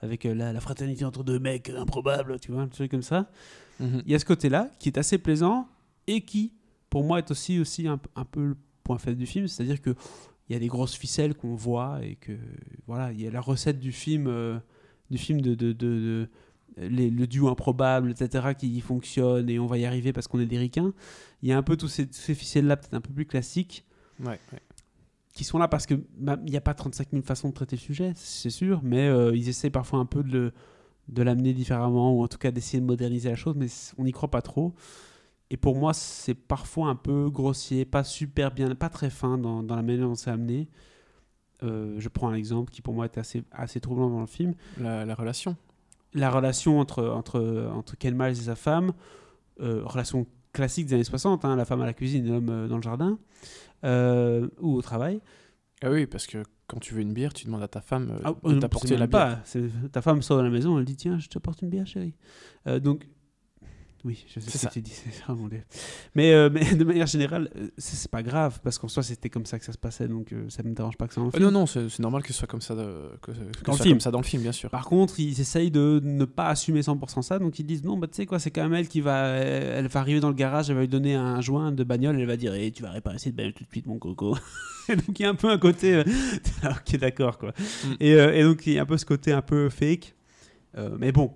avec euh, la, la fraternité entre deux mecs improbables, tu vois, un truc comme ça. Mhm. Il y a ce côté-là qui est assez plaisant et qui, pour moi, est aussi, aussi un, un peu le point faible du film. C'est-à-dire que il y a des grosses ficelles qu'on voit et que, voilà, il y a la recette du film, euh, du film de. de, de- de- les- le duo improbable, etc., qui fonctionne et on va y arriver parce qu'on est des ricains. Il y a un peu tous ces, ces ficelles-là, peut-être un peu plus classiques, Ouais, ouais. Qui sont là parce que bah, il n'y a pas 35 000 façons de traiter le sujet, c'est sûr, mais euh, ils essaient parfois un peu de le- de l'amener différemment, ou en tout cas d'essayer de moderniser la chose, mais on n'y croit pas trop. Et pour moi, c'est parfois un peu grossier, pas super bien, pas très fin dans, dans la manière dont c'est amené. Euh, je prends un exemple qui pour moi est assez, assez troublant dans le film. La, la relation. La relation entre, entre, entre Ken Miles et sa femme, euh, relation classique des années 60, hein, la femme à la cuisine et l'homme euh, dans le jardin, euh, ou au travail. Ah oui, parce que quand tu veux une bière, tu demandes à ta femme euh, Ah, de t'apporter la bière. pas. Ta femme sort de la maison, elle dit Tiens, je t'apporte une bière, chérie. Euh, donc, oui, je sais ce ça. que tu dis. c'est- oh mon Dieu. Mais, euh, mais de manière générale, euh, c'est pas grave, parce qu'en soi, c'était comme ça que ça se passait, donc euh, ça me dérange pas que ça en Euh, non, non, c'est normal que ce soit comme ça, de- que, que ce Dans le film. comme ça dans le film, bien sûr. Par contre, ils essayent de ne pas assumer 100% ça, donc ils disent non, bah tu sais quoi, c'est quand même elle qui va, euh, elle va arriver dans le garage, elle va lui donner un joint de bagnole, elle va dire, Eh, tu vas réparer cette bagnole tout de suite, mon coco. et donc il y a un peu un côté, ok, d'accord quoi. Mm. Et, et donc il y a un peu ce côté un peu fake, mais bon.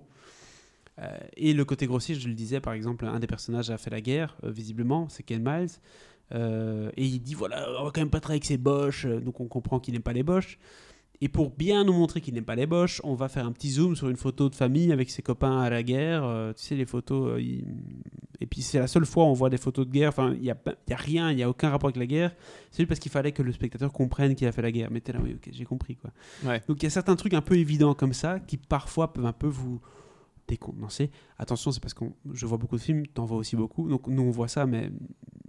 Euh, et le côté grossier, je le disais, par exemple, un des personnages a fait la guerre, euh, visiblement, c'est Ken Miles. Euh, et il dit voilà, on va quand même pas travailler avec ces boches, donc on comprend qu'il n'aime pas les boches. Et pour bien nous montrer qu'il n'aime pas les boches, on va faire un petit zoom sur une photo de famille avec ses copains à la guerre. euh, tu sais, les photos. euh, Et puis c'est la seule fois où on voit des photos de guerre. Enfin, il n'y a, y a rien, il n'y a aucun rapport avec la guerre. C'est juste parce qu'il fallait que le spectateur comprenne qu'il a fait la guerre. Mais t'es là, oui, ok, j'ai compris quoi. Ouais. Donc il y a certains trucs un peu évidents comme ça qui parfois peuvent un peu vous décontenancer. Attention, c'est parce que je vois beaucoup de films, t'en vois aussi beaucoup. Donc nous on voit ça, mais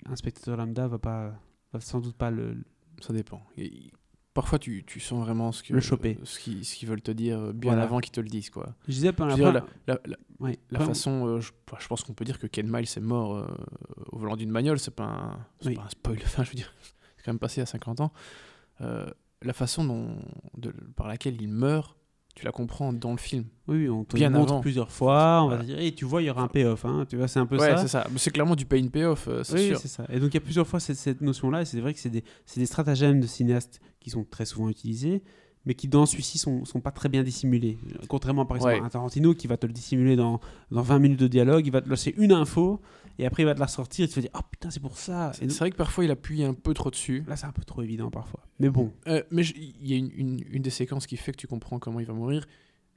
un spectateur lambda va pas, va sans doute pas le. Ça dépend. Et- parfois, tu, tu sens vraiment ce que Le choper. ce qu'ils veulent te dire euh, bien Voilà. avant qu'ils te le disent, quoi. Je disais Je la veux dire, première- la, la- la- Ouais. la Vraiment. façon, euh, je, je pense qu'on peut dire que Ken Miles est mort euh, au volant d'une bagnole, c'est pas, un, Oui. pas un spoil. Enfin, je veux dire, c'est quand même passé à 50 ans. Euh, la façon dont, de- par laquelle il meurt, tu la comprends dans le film. Oui, on te Bien montre avant. plusieurs fois. On va Voilà. dire, et tu vois, il y aura un payoff. Hein, tu vois, c'est un peu ouais, ça. c'est ça. C'est clairement du pay in payoff, euh, c'est Oui, sûr. c'est ça. Et donc il y a plusieurs fois cette, cette notion-là, et c'est vrai que c'est des, c'est des stratagèmes de cinéastes qui sont très souvent utilisés, mais qui dans celui-ci sont, sont pas très bien dissimulés. Contrairement par exemple Ouais. à un Tarantino qui va te le dissimuler dans, dans 20 minutes de dialogue, il va te laisser une info, et après il va te la ressortir, et tu vas dire, oh putain, c'est pour ça. C'est Et donc, c'est vrai que parfois il appuie un peu trop dessus. là, c'est un peu trop évident parfois. Mais bon, Euh, mais il y a une, une- une des séquences qui fait que tu comprends comment il va mourir,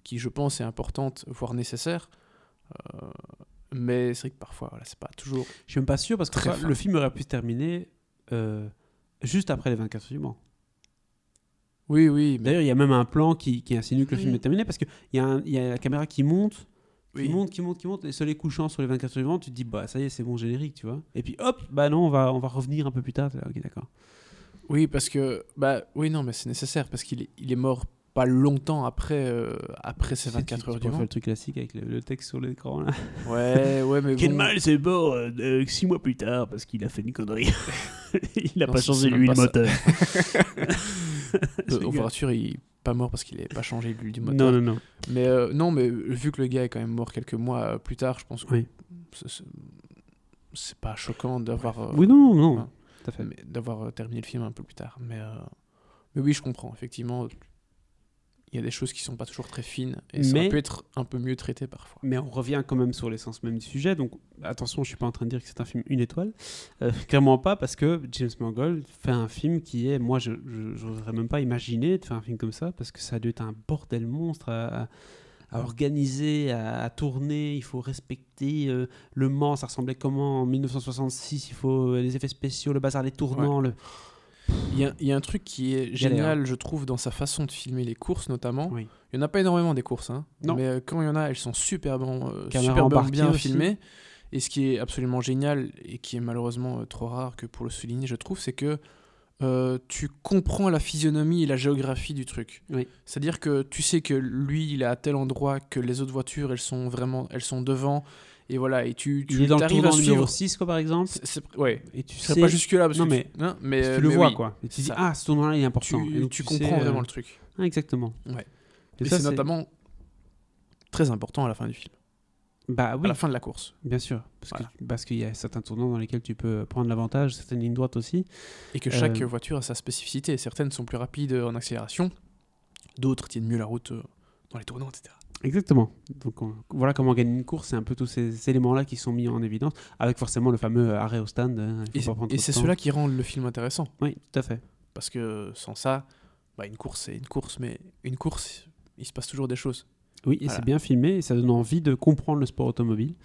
qui je pense est importante, voire nécessaire. Euh, mais c'est vrai que parfois, voilà, c'est pas toujours. je suis même pas sûr parce que Très le film aurait pu se terminer euh, juste après les 24 heures du Mans. Oui, oui, mais D'ailleurs, il y a même un plan qui, qui insinue que le film est terminé parce qu'il y, y a la caméra qui monte, Oui. qui monte, qui monte, qui monte, et soleil couchant sur les 24 heures suivantes, tu te dis, bah ça y est, c'est bon générique, tu vois. Et puis hop, bah non, on va, on va revenir un peu plus tard. Là, Ok, d'accord. oui, parce que bah oui, non, mais c'est nécessaire parce qu'il est, il est mort pas longtemps après, euh, après ces Tu sais, 24 tu- heures tu du Mans. le truc classique avec le, le texte sur l'écran là. Ouais, ouais, mais Ken bon. Miles est mort euh, six mois plus tard parce qu'il a fait une connerie. il a Non, pas c'est- changé c'est lui le moteur. Euh, vous rassure, il pas mort parce qu'il est pas changé du moteur. Non, non, non. Mais euh, non, mais vu que le gars est quand même mort quelques mois euh, plus tard, je pense que Oui. c'est- pas choquant d'avoir. euh, Oui, non, non, fait. mais d'avoir euh, terminé le film un peu plus tard. Mais, euh, mais oui, je comprends. Effectivement, il y a des choses qui sont pas toujours très fines et ça Mais- peut être un peu mieux traité parfois. Mais on revient quand même sur l'essence même du sujet. Donc attention, je suis pas en train de dire que c'est un film une étoile. Euh, clairement pas, parce que James Mangold fait un film qui est, moi, je n'oserais même pas imaginer de faire un film comme ça, parce que ça a dû être un bordel monstre à, à- à organiser, à, à tourner. Il faut respecter euh, le Mans. Ça ressemblait comment en 1966 Il faut euh, les effets spéciaux, le bazar, les tournants. Le... Il y, a, il y a un truc qui est Galère. génial, je trouve, dans sa façon de filmer les courses notamment. Oui. Il n'y en a pas énormément des courses, hein, Non. mais euh, quand il y en a, elles sont super, bon, euh, Caméra super bien- aussi. filmées. Et ce qui est absolument génial et qui est malheureusement euh, trop rare que pour le souligner, je trouve, c'est que euh, tu comprends la physionomie et la géographie du truc. Oui. C'est-à-dire que tu sais que lui, il est à tel endroit que les autres voitures, elles sont vraiment, elles sont devant. Et voilà, et tu, tu Il est dans le tournant numéro suivre. 6, quoi, par exemple. C'est- ouais. Et tu sais serais pas jusque-là parce Non, que mais tu, non, mais, tu euh, le mais vois, oui. quoi. Et tu dis, ça. ah, ce tournant-là, il est important. Tu, Et donc, tu sais, comprends euh, vraiment le truc. ah, exactement. Ouais. Et Et, c'est notamment très important à la fin du film, Bah oui. à la fin de la course. Bien sûr, parce Voilà. que- parce qu'il y a certains tournants dans lesquels tu peux prendre l'avantage, certaines lignes droites aussi. Et que chaque Euh, voiture a sa spécificité. Certaines sont plus rapides en accélération, d'autres tiennent mieux la route euh, dans les tournants, etc. Exactement. Donc on- voilà comment gagner une course, c'est un peu tous ces éléments-là qui sont mis en évidence, avec forcément le fameux arrêt au stand. hein, il Et, c'est cela qui rend le film intéressant. Oui, tout à fait. Parce que sans ça, bah, une course, c'est une course, mais une course, il se passe toujours des choses. Oui, et Voilà. c'est bien filmé et ça donne envie de comprendre le sport automobile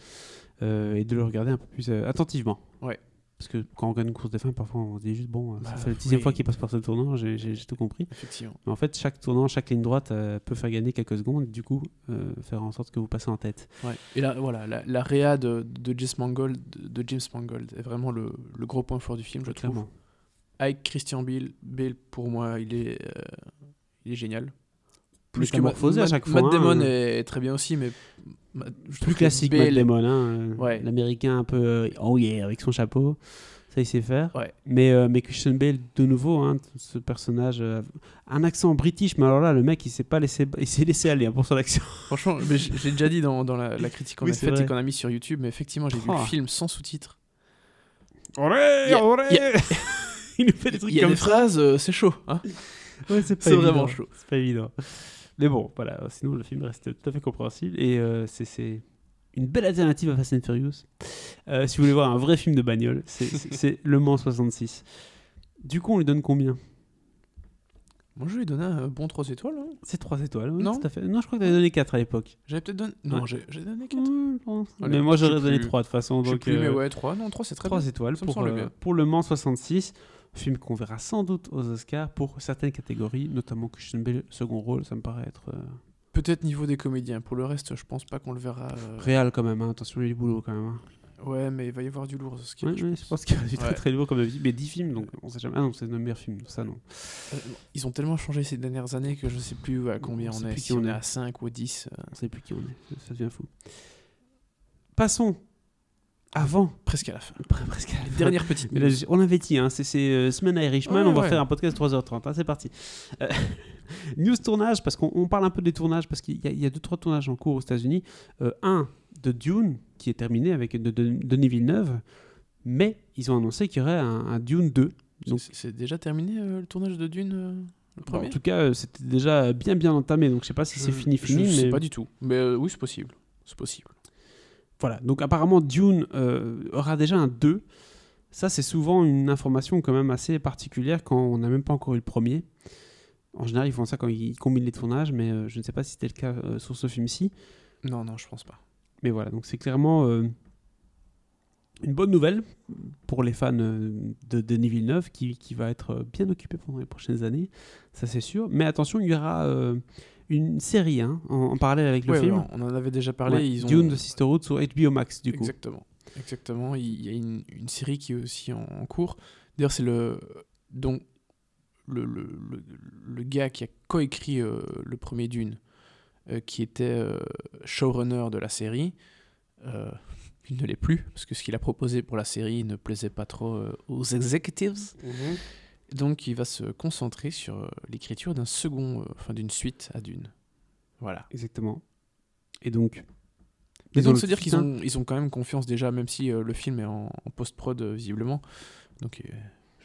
euh, et de le regarder un peu plus euh, attentivement. Ouais. Parce que quand on gagne une course de fin, parfois on se dit juste bon, euh, ça Bah, fait la dixième oui. fois qu'il passe par ce tournant, j'ai tout compris. Effectivement. Mais en fait, chaque tournant, chaque ligne droite euh, peut faire gagner quelques secondes, du coup, euh, faire en sorte que vous passez en tête. Ouais. Et là, voilà, la, la réa de, de James Mangold, de, James Mangold est vraiment le, le gros point fort du film, je trouve. Clairement. Avec Christian Bale, Bale pour moi, il est, euh, il est génial. Métamorphosé à Matt- chaque fois, Matt hein. Damon est très bien aussi, mais Plus que classique, Matt Damon, hein, euh, Ouais. l'américain un peu euh, oh yeah, avec son chapeau. Ça, il sait faire. Ouais. Mais, euh, mais Christian Bale, de nouveau, hein, ce personnage, euh, un accent british, mais alors là, le mec, il s'est pas laissé, il s'est laissé aller hein, pour son accent. Franchement, j'ai déjà dit dans, dans la, la critique qu'on Oui, a faite et qu'on a mis sur YouTube, mais effectivement, j'ai vu Oh. le film sans sous-titres. Olé, Il y a- olé il y a- Il nous fait des trucs Il y a comme des ça. phrases, euh, c'est chaud. Hein Ouais, c'est vraiment chaud. C'est pas évident. Mais bon, voilà. Sinon, le film reste tout à fait compréhensible. Et euh, c'est- une belle alternative à Fast and Furious. Euh, si vous voulez voir un vrai film de bagnole, c'est- Le Mans 66. Du coup, on lui donne combien? Moi, je lui ai donné un bon 3 étoiles. hein. C'est 3 étoiles. oui, Non. tout à fait. Non, je crois que tu donné 4 à l'époque. J'avais peut-être donné. Non, Ouais. j'ai donné 4. Ouais, je pense. Allez, mais moi, j'aurais donné plus. 3 de toute façon. Je sais Donc, plus, mais euh, ouais, 3. Non, 3, c'est très 3 bien. étoiles Ça euh, pour Le Mans 66. Film qu'on verra sans doute aux Oscars pour certaines catégories, notamment Christian Bale, second rôle. Ça me paraît être. euh, Peut-être niveau des comédiens. Pour le reste, je pense pas qu'on le verra. euh, Réal quand même, hein. attention, il y a du boulot quand même. hein. Ouais, mais il va y avoir du lourd. aux Oscars, Ouais, je pense. je pense qu'il y a du très Ouais. très lourd comme d'habitude, mais 10 films, donc on sait jamais. Ah non, c'est le meilleur film, ça non. Euh, Ils ont tellement changé ces dernières années que je sais plus à combien On on, est. plus Si on on est à 5 ou 10. euh, On sait plus qui on est, ça devient fou. Passons avant, presque à la fin. pre- presque à la fin. Mais là, minutes. j'ai- on l'avait dit, hein, c'est euh, Semaine Irishman, Ouais, on va ouais. faire un podcast 3h30, hein, c'est parti. Euh, news tournage, parce qu'on on parle un peu des tournages, parce qu'il y, a- il y a deux, trois tournages en cours aux États-Unis. Euh, un de Dune, qui est terminé avec de, de- Denis Villeneuve, mais ils ont annoncé qu'il y aurait un, un Dune 2. Donc, C'est- déjà terminé euh, le tournage de Dune Bon, en tout cas, c'était déjà bien bien entamé, donc je sais pas si c'est fini fini, Je sais mais pas du tout. Mais oui, c'est possible. C'est possible. Voilà. Donc apparemment Dune euh, aura déjà un 2. Ça c'est souvent une information quand même assez particulière quand on n'a même pas encore eu le premier. En général, ils font ça quand ils combinent les tournages, mais euh, je ne sais pas si c'était le cas euh, sur ce film-ci. Non, non, je pense pas. Mais voilà, donc c'est clairement une bonne nouvelle pour les fans de Denis Villeneuve qui, qui va être bien occupé pendant les prochaines années, ça c'est sûr. Mais attention, il y aura une série hein, en, en parallèle avec le Ouais, film. ouais, on en avait déjà parlé. Ouais, ils ont... Dune de Sisterhood sur HBO Max du coup. Exactement. Exactement. Il y a une, une série qui est aussi en, en cours. D'ailleurs, c'est le donc le, le, le, le gars qui a coécrit euh, le premier Dune, euh, qui était euh, showrunner de la série. Il ne l'est plus parce que ce qu'il a proposé pour la série ne plaisait pas trop aux executives. Donc, il va se concentrer sur euh, l'écriture d'un second, euh, enfin d'une suite à Dune. Voilà. Exactement. Et donc. Ils donc, se dire qu'ils ont, ils ont quand même confiance déjà, même si euh, le film est en, en post-prod visiblement. Donc,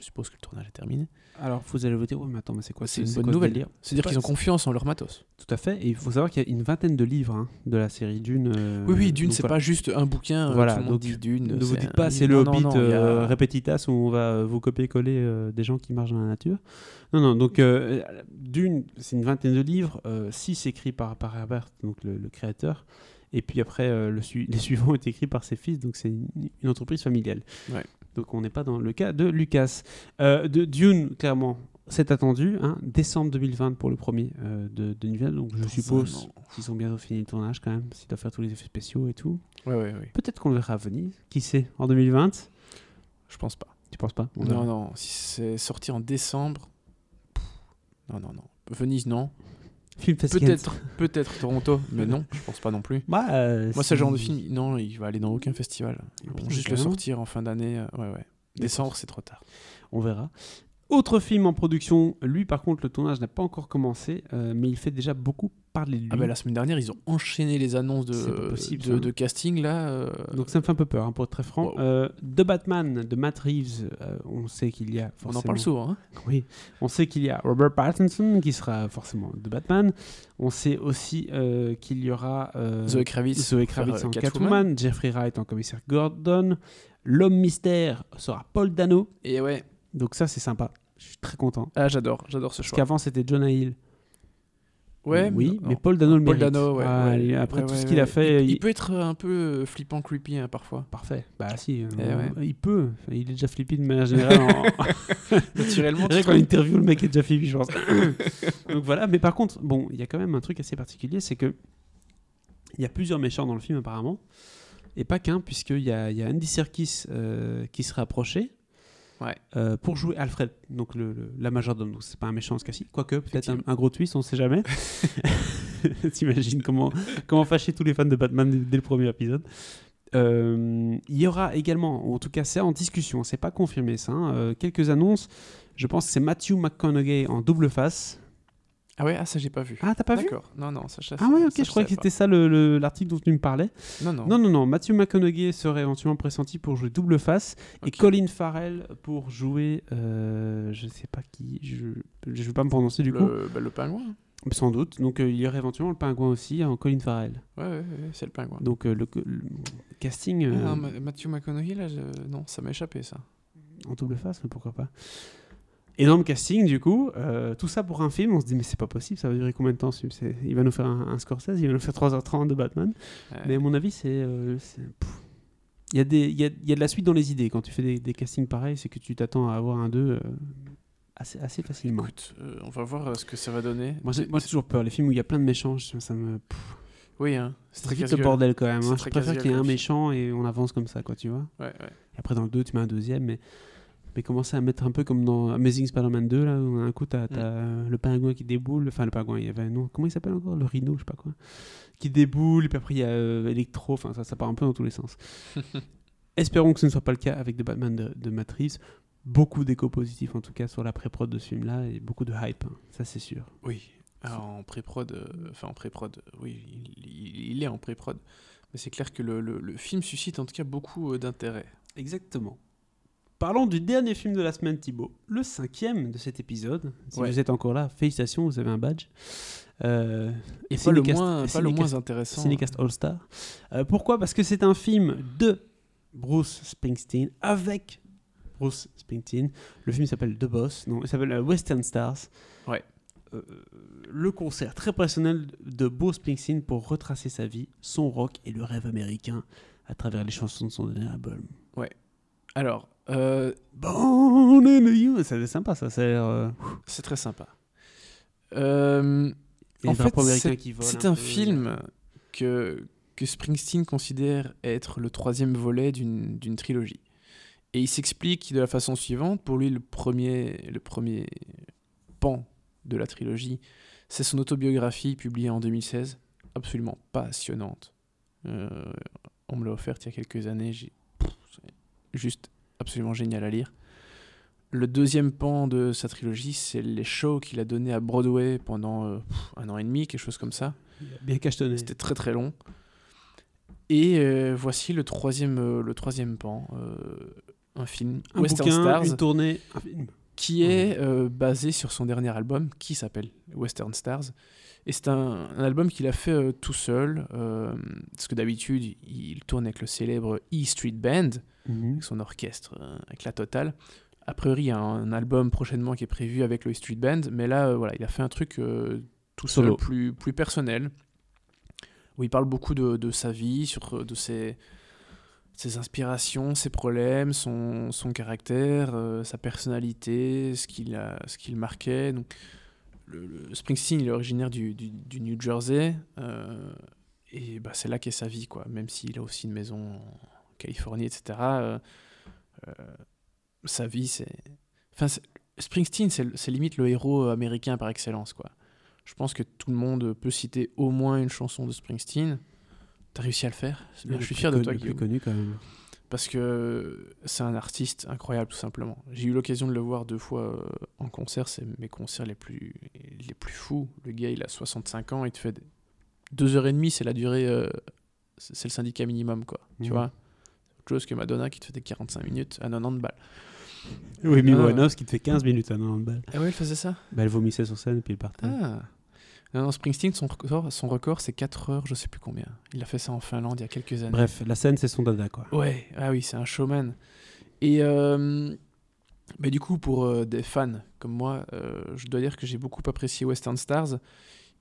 je suppose que le tournage est terminé. Alors, vous allez voter, ouais, mais attends, mais c'est quoi? C'est une bonne quoi nouvelle. C'est-à-dire qu'ils ont confiance en leur matos. Tout à fait. Et il faut savoir qu'il y a une vingtaine de livres hein, de la série Dune. euh, oui, oui, Dune, c'est voilà. pas juste un bouquin. euh, Voilà, tout le monde donc, dit Dune. Ne vous dites un pas c'est le Hobbit non, a- euh, Repetitas où on va vous copier-coller euh, des gens qui marchent dans la nature. Non, non, donc Dune, c'est une vingtaine de livres, 6 écrits par, par Herbert, donc le, le créateur. Et puis après, euh, le su- les suivants ont été écrits par ses fils, donc c'est une, une entreprise familiale. Ouais. Donc on n'est pas dans le cas de Lucas. Euh, de Dune, clairement, c'est attendu, hein, décembre 2020 pour le premier euh, de, de Nivelle, donc je suppose qu'ils ont bientôt fini le tournage quand même, s'ils doivent faire tous les effets spéciaux et tout. Ouais, ouais, ouais. Peut-être qu'on le verra à Venise, qui sait, en 2020 Je pense pas. Tu penses pas? Non, non. Si c'est sorti en décembre. pff, Non, non, non. Venise, non. Film Peut-être, peut-être Toronto, mais non, je pense pas non plus. Bah, euh, Moi, le genre de film, non, il va aller dans aucun festival. Ils vont putain, juste le sortir en fin d'année. euh, Ouais, ouais. Décembre, c'est trop tard. On verra. Autre film en production, lui par contre le tournage n'a pas encore commencé, euh, mais il fait déjà beaucoup parler de lui. Ah bah la semaine dernière, ils ont enchaîné les annonces de, possible, de, de casting là. euh, Donc ça me fait un peu peur, hein, pour être très franc. Wow. Euh, The Batman de Matt Reeves, euh, on sait qu'il y a on en parle souvent. Hein Oui, on sait qu'il y a Robert Pattinson qui sera forcément The Batman. On sait aussi euh, qu'il y aura euh, Zoe Kravitz. Zoe Kravitz en Catwoman. Catwoman, Jeffrey Wright en commissaire Gordon, l'homme mystère sera Paul Dano. Et ouais, Donc ça c'est sympa. Je suis très content. ah, j'adore, j'adore ce Parce choix. qu'avant c'était Jonah Hill. Ouais, oui, non. mais Paul Dano le Paul mérite. Dano, ouais. Ah, ouais. Après Ouais, tout ce qu'il a fait, il, peut être un peu euh, flippant, creepy hein, parfois. parfait. Bah si, euh, Eh il peut. Il est déjà flippé de manière générale. en... Naturellement, tu Rien qu'en interview, le mec est déjà flippé, je pense. Donc voilà. Mais par contre, bon, il y a quand même un truc assez particulier, c'est que il y a plusieurs méchants dans le film apparemment, et pas qu'un, puisqu'il y y a Andy Serkis euh, qui serait approché. Ouais. euh, pour jouer Alfred, donc le, le- la majordome. Donc c'est pas un méchant ce cas-ci, quoique peut-être un, gros twist, on sait jamais. T'imagines comment, comment fâcher tous les fans de Batman dès, dès le premier épisode. Euh, il y aura également, ou en tout cas c'est en discussion, c'est pas confirmé ça, hein, euh, quelques annonces. Je pense que c'est Matthew McConaughey en double face. Ah ouais, ah ça j'ai pas vu. Ah, t'as pas vu? D'accord. Non, non, ça je Ah ouais, ok, ça, je croyais que c'était ça le- le- l'article dont tu me parlais. Non, non. Non, non, non, Matthew McConaughey serait éventuellement pressenti pour jouer double face et. Colin Farrell pour jouer, euh, je sais pas qui, je je vais pas me prononcer du coup, le, bah, le pingouin. sans doute. Donc euh, il y aurait éventuellement le pingouin aussi en Colin Farrell. Ouais, ouais, ouais, c'est le pingouin. Donc euh, le, le casting Ah, Ma- Matthew McConaughey, là, je- non, ça m'a échappé ça. en double face, mais pourquoi pas. Énorme casting du coup, euh, tout ça pour un film, on se dit mais c'est pas possible, ça va durer combien de temps Il va nous faire un, un Scorsese, il va nous faire 3h30 de Batman. Ouais. Mais à mon avis, c'est. euh. Il y, a des- il y, a, il y a de la suite dans les idées. Quand tu fais des, des castings pareils, c'est que tu t'attends à avoir un 2 assez, assez facilement. Écoute, euh, on va voir euh, ce que ça va donner. Moi, j'ai C'est- moi, j'ai toujours peur. Les films où il y a plein de méchants, ça me. pff, Oui, hein, c'est très vite le bordel quand même. Hein. Je préfère qu'il y ait un méchant et on avance comme ça, quoi, tu vois. Ouais, ouais. Et après, dans le 2, tu mets un deuxième, mais. Mais commencer à mettre un peu comme dans Amazing Spider-Man 2, là, où un coup, t'as Mm. as le pingouin qui déboule. Enfin, le pingouin, il y avait un nom. Comment il s'appelle encore? Le rhino, je sais pas quoi. Qui déboule, et puis après, il y a euh, Electro. Enfin, ça, ça part un peu dans tous les sens. Espérons que ce ne soit pas le cas avec The Batman de, de Matt Reeves. Beaucoup d'échos positifs, en tout cas, sur la pré-prod de ce film-là, et beaucoup de hype, hein. ça c'est sûr. Oui, Ah, en pré-prod, euh, enfin en pré-prod, oui, il, il- il est en pré-prod. Mais c'est clair que le, le- le film suscite en tout cas beaucoup euh, d'intérêt. Exactement. Parlons du dernier film de la semaine, Thibaut. Le cinquième de cet épisode. Si Ouais. vous êtes encore là, félicitations, vous avez un badge. Euh, Et pas le moins, pas le Cinecast- moins intéressant. Cinecast All Star. Euh, pourquoi? Parce que c'est un film de Bruce Springsteen avec Bruce Springsteen. Le film s'appelle The Boss, non, il s'appelle euh, Western Stars. Ouais. Euh, le concert très personnel de Bruce Springsteen pour retracer sa vie, son rock et le rêve américain à travers les chansons de son dernier album. Alors, euh, Born in the US, c'est sympa ça, euh, c'est très sympa. Euh, en fait, c'est un film que, que Springsteen considère être le troisième volet d'une trilogie. Et il s'explique de la façon suivante. Pour lui, le premier, le premier pan de la trilogie, c'est son autobiographie publiée en 2016, absolument passionnante. Euh, on me l'a offerte il y a quelques années, j'ai juste absolument génial à lire. Le deuxième pan de sa trilogie, c'est les shows qu'il a donnés à Broadway pendant euh, un an et demi, quelque chose comme ça. Bien cachetonné. C'était très très long. Et euh, voici le troisième, euh, le troisième pan. Un film, Un Western bouquin, Stars, une tournée, un film. qui est basé sur son dernier album, qui s'appelle Western Stars. Et c'est un, un album qu'il a fait tout seul, parce que d'habitude, il tourne avec le célèbre E Street Band, Mhm. avec son orchestre, euh, avec la totale. A priori, il y a un album prochainement qui est prévu avec le Street Band, mais là, euh, voilà, il a fait un truc euh, tout seul, plus, plus personnel, où il parle beaucoup de, de sa vie, sur, de ses, ses inspirations, ses problèmes, son, son caractère, euh, sa personnalité, ce qu'il qu'il marquait. Donc, le, le- Springsteen, il est originaire du, du- du New Jersey, euh, et bah, c'est là qu'est sa vie, quoi. Même s'il a aussi une maison Californie, etc. euh, euh, sa vie, c'est. Enfin, Springsteen, c'est limite le héros américain par excellence, quoi. Je pense que tout le monde peut citer au moins une chanson de Springsteen. T'as réussi à le faire? Le Je suis fier de toi, le plus Guillaume. connu quand même. Parce que c'est un artiste incroyable, tout simplement. J'ai eu l'occasion de le voir deux fois euh, en concert. C'est mes concerts les plus, les plus fous. Le gars, il a 65 ans. Il te fait des- deux heures et demie. C'est la durée. euh, c'est le syndicat minimum, quoi. Tu Mhm. vois? Chose que Madonna qui te fait des 45 minutes à 90 balles. Oui, Ah. Winehouse qui te fait 15 minutes à 90 balles. Ah ouais, elle faisait ça? Bah, elle vomissait sur scène et puis elle partait. Ah non, non, Springsteen, son record, son record c'est 4 heures, je sais plus combien. Il a fait ça en Finlande il y a quelques années. Bref, la scène c'est son dada quoi. Ouais, ah oui, c'est un showman. Et euh, mais du coup, pour euh, des fans comme moi, euh, je dois dire que j'ai beaucoup apprécié Western Stars,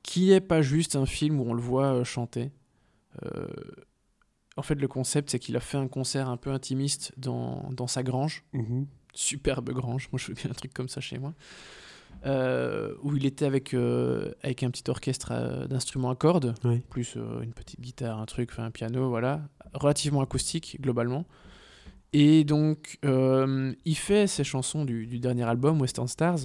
qui est pas juste un film où on le voit euh, chanter. En fait, le concept, c'est qu'il a fait un concert un peu intimiste dans, dans sa grange. Mhm. Superbe grange, moi je fais bien un truc comme ça chez moi. Euh, où il était avec, euh, avec un petit orchestre euh, d'instruments à cordes, Oui. plus une petite guitare, un truc, un piano, voilà, relativement acoustique globalement. Et donc, il fait ces chansons du, du dernier album, Western Stars,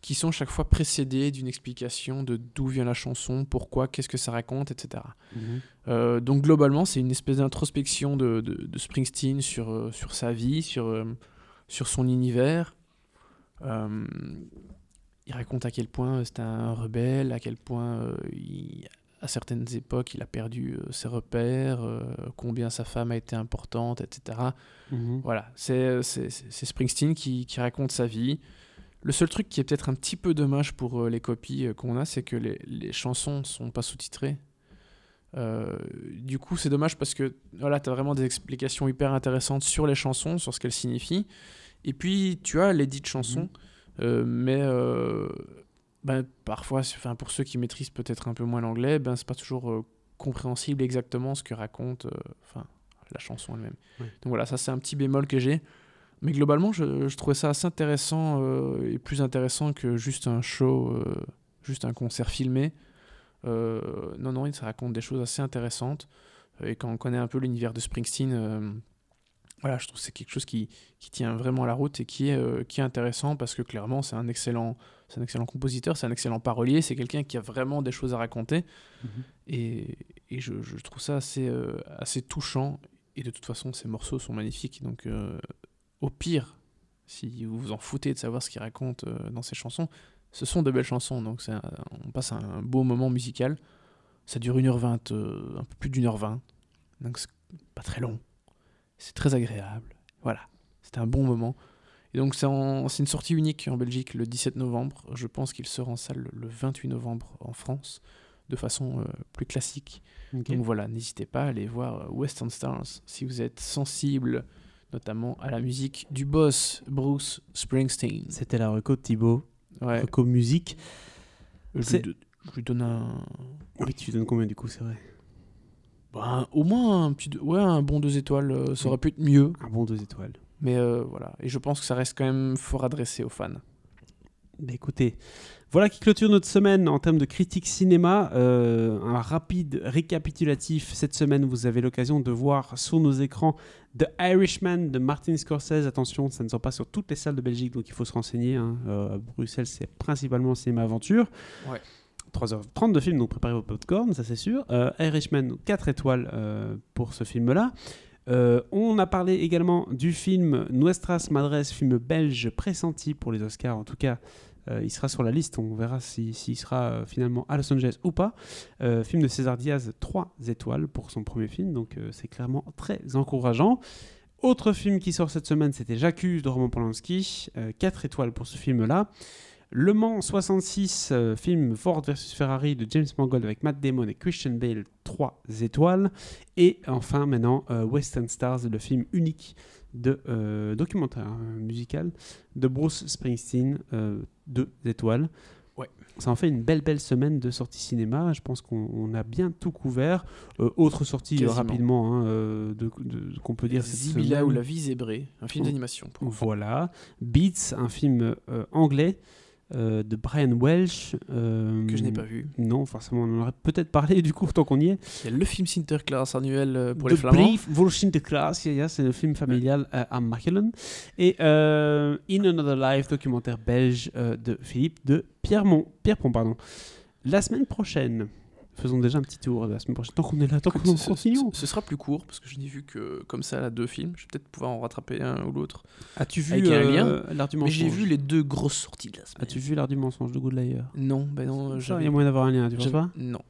qui sont chaque fois précédées d'une explication de d'où vient la chanson, pourquoi, qu'est-ce que ça raconte, etc. Mhm. Euh, donc globalement, c'est une espèce d'introspection de, de- de Springsteen sur, euh, sur sa vie, sur, euh, sur son univers. Il raconte à quel point c'est un rebelle, à quel point il- à certaines époques il a perdu ses repères, combien sa femme a été importante, etc. Mhm. Voilà, c'est Springsteen qui, qui raconte sa vie. Le seul truc qui est peut-être un petit peu dommage pour euh, les copies euh, qu'on a, c'est que les, les chansons sont pas sous-titrées. Euh, du coup, c'est dommage parce que voilà, tu as vraiment des explications hyper intéressantes sur les chansons, sur ce qu'elles signifient. Et puis, tu as les dites chansons, euh, mais ben, parfois, enfin, pour ceux qui maîtrisent peut-être un peu moins l'anglais, ben, c'est pas toujours compréhensible exactement ce que raconte enfin, la chanson elle-même. Donc voilà, ça c'est un petit bémol que j'ai. Mais globalement, je, je trouvais ça assez intéressant euh, et plus intéressant que juste un show, euh, juste un concert filmé. Euh, non, non, ça raconte des choses assez intéressantes. Et quand on connaît un peu l'univers de Springsteen, voilà, je trouve que c'est quelque chose qui, qui tient vraiment la route et qui est, qui est intéressant parce que clairement, c'est un excellent, c'est un excellent compositeur, c'est un excellent parolier, c'est quelqu'un qui a vraiment des choses à raconter. Mhm. Et, et je, je trouve ça assez, assez touchant. Et de toute façon, ces morceaux sont magnifiques. Donc, au pire, si vous vous en foutez de savoir ce qu'il raconte euh, dans ses chansons, ce sont de belles chansons. Donc, un- on passe un beau moment musical. Ça dure 1h20, euh, un peu plus d'une heure 20. Donc, c'est pas très long. C'est très agréable. Voilà. C'était un bon moment. Et donc, c'est une sortie unique en Belgique le 17 novembre. Je pense qu'il sera en salle le 28 novembre en France de façon euh, plus classique. Donc voilà, n'hésitez pas à aller voir Western Stars si vous êtes sensible notamment à la musique du boss Bruce Springsteen. C'était la reco de Thibaut. Ouais, Reco musique. je, lui, je lui donne un, Oui, tu donnes combien du coup, c'est vrai? Bah, au moins un petit, ouais, un bon deux étoiles. euh, ça aurait pu être mieux, Un bon deux étoiles. mais euh, voilà. Et je pense que ça reste quand même fort adressé aux fans. Bah, écoutez, voilà qui clôture notre semaine en termes de critique cinéma. Euh, un rapide récapitulatif. Cette semaine, vous avez l'occasion de voir sur nos écrans The Irishman de Martin Scorsese. Attention, ça ne sort pas sur toutes les salles de Belgique, donc il faut se renseigner. hein. Euh, à Bruxelles, c'est principalement cinéma aventure. Ouais. 3h30 de film, donc préparez vos popcorn, ça c'est sûr. Euh, Irishman, 4 étoiles pour ce film-là. Euh, on a parlé également du film Nuestras Madres, film belge pressenti pour les Oscars. En tout cas, il sera sur la liste. On verra s'il si, s'il sera euh, finalement à Los Angeles ou pas. Euh, film de César Diaz, 3 étoiles pour son premier film. Donc euh, c'est clairement très encourageant. Autre film qui sort cette semaine, c'était J'accuse de Roman Polanski. 4 étoiles pour ce film-là. Le Mans 66, euh, film Ford versus Ferrari de James Mangold avec Matt Damon et Christian Bale, 3 étoiles. Et enfin, maintenant, euh, Western Stars, le film unique de euh, documentaire euh, musical de Bruce Springsteen, 2 étoiles. Ouais. Ça en fait une belle belle semaine de sorties cinéma. Je pense qu'on on a bien tout couvert. Euh, autre sortie euh, Quasiment. rapidement hein, euh, de, de- qu'on peut dire semaine. ou La vie zébrée, un film d'animation. Voilà. Beats, un film euh, anglais euh, de Brian Welsh. euh, Que je n'ai pas vu. Non, forcément, on en aurait peut-être parlé du coup, tant qu'on y est. Il y a le film Sinterklaas annuel euh, pour The les Flamands. Brief Volshin de Klaas, ja, ja, c'est un film familial à Machelen. Et euh, In Another Life, documentaire belge de Philippe de Pierremont. Pierrepont. Pardon. La semaine prochaine, faisons déjà un petit tour de la semaine prochaine. Tant qu'on est là, tant qu'on continue. ce- sera plus court parce que je n'ai vu que comme ça là deux films. Je vais peut-être pouvoir en rattraper un ou l'autre. As-tu vu euh, l'art du mensonge j'ai vu les deux grosses sorties de la semaine. As-tu vu l'art du mensonge de Good Liar? Non, ben non. Il y a moyen d'avoir un lien, tu j'avais- pas? Non,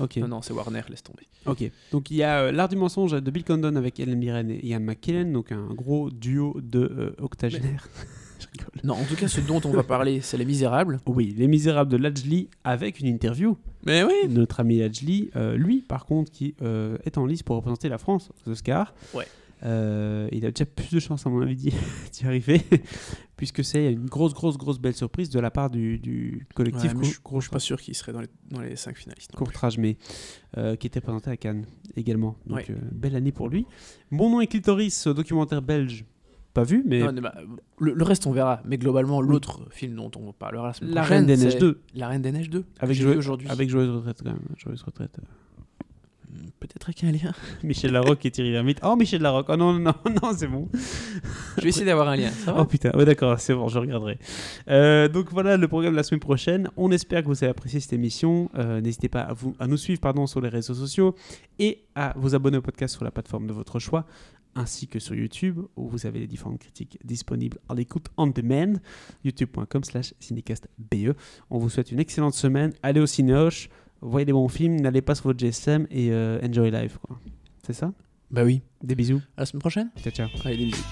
Ok. non, non, c'est Warner, laisse tomber. Ok, donc il y a euh, L'Art du mensonge de Bill Condon avec Ellen Mirren et Ian McKellen, donc un gros duo de euh, octogénaires. Non, en tout cas, ce dont on va parler, c'est Les Misérables. Oui, Les Misérables de Lajli avec une interview. Mais oui. Notre ami Lajli, euh, lui par contre, qui euh, est en lice pour représenter la France aux Oscars. Ouais. Euh, il a déjà plus de chance, à mon avis, d'y arriver, puisque c'est une grosse, grosse, grosse belle surprise de la part du, du collectif Ouais, je, je suis pas sûr qu'il serait dans les, dans les cinq finalistes. Courtrage, mais euh, qui était présenté à Cannes également. Donc, Ouais. euh, belle année pour lui. Mon nom est Clitoris, documentaire belge. Pas vu, mais Non, mais bah, le, le reste, on verra. Mais globalement, l'autre film dont on parlera la semaine La prochaine, Reine des Neiges c'est 2. La Reine des Neiges 2. avec, vu aujourd'hui. avec Joyeuse Retraite quand même. Joyeuse Retraite. Hmm, Peut-être avec un lien. Michel Larocque et Thierry Lhermitte. Oh, Michel Larocque. Oh non, non, non, c'est bon. Je vais essayer d'avoir un lien. Ça va Oh putain, ouais, d'accord, c'est bon, je regarderai. Euh, donc voilà le programme de la semaine prochaine. On espère que vous avez apprécié cette émission. Euh, N'hésitez pas à, vous, à nous suivre pardon, sur les réseaux sociaux et à vous abonner au podcast sur la plateforme de votre choix, ainsi que sur YouTube, où vous avez les différentes critiques disponibles à l'écoute on demand, youtube.com slash cinecastbe. On vous souhaite une excellente semaine. Allez au cinéoche, voyez des bons films, n'allez pas sur votre GSM et euh, enjoy life. C'est ça? Bah oui. Des bisous. À la semaine prochaine. Ciao, ciao. Allez, des bisous.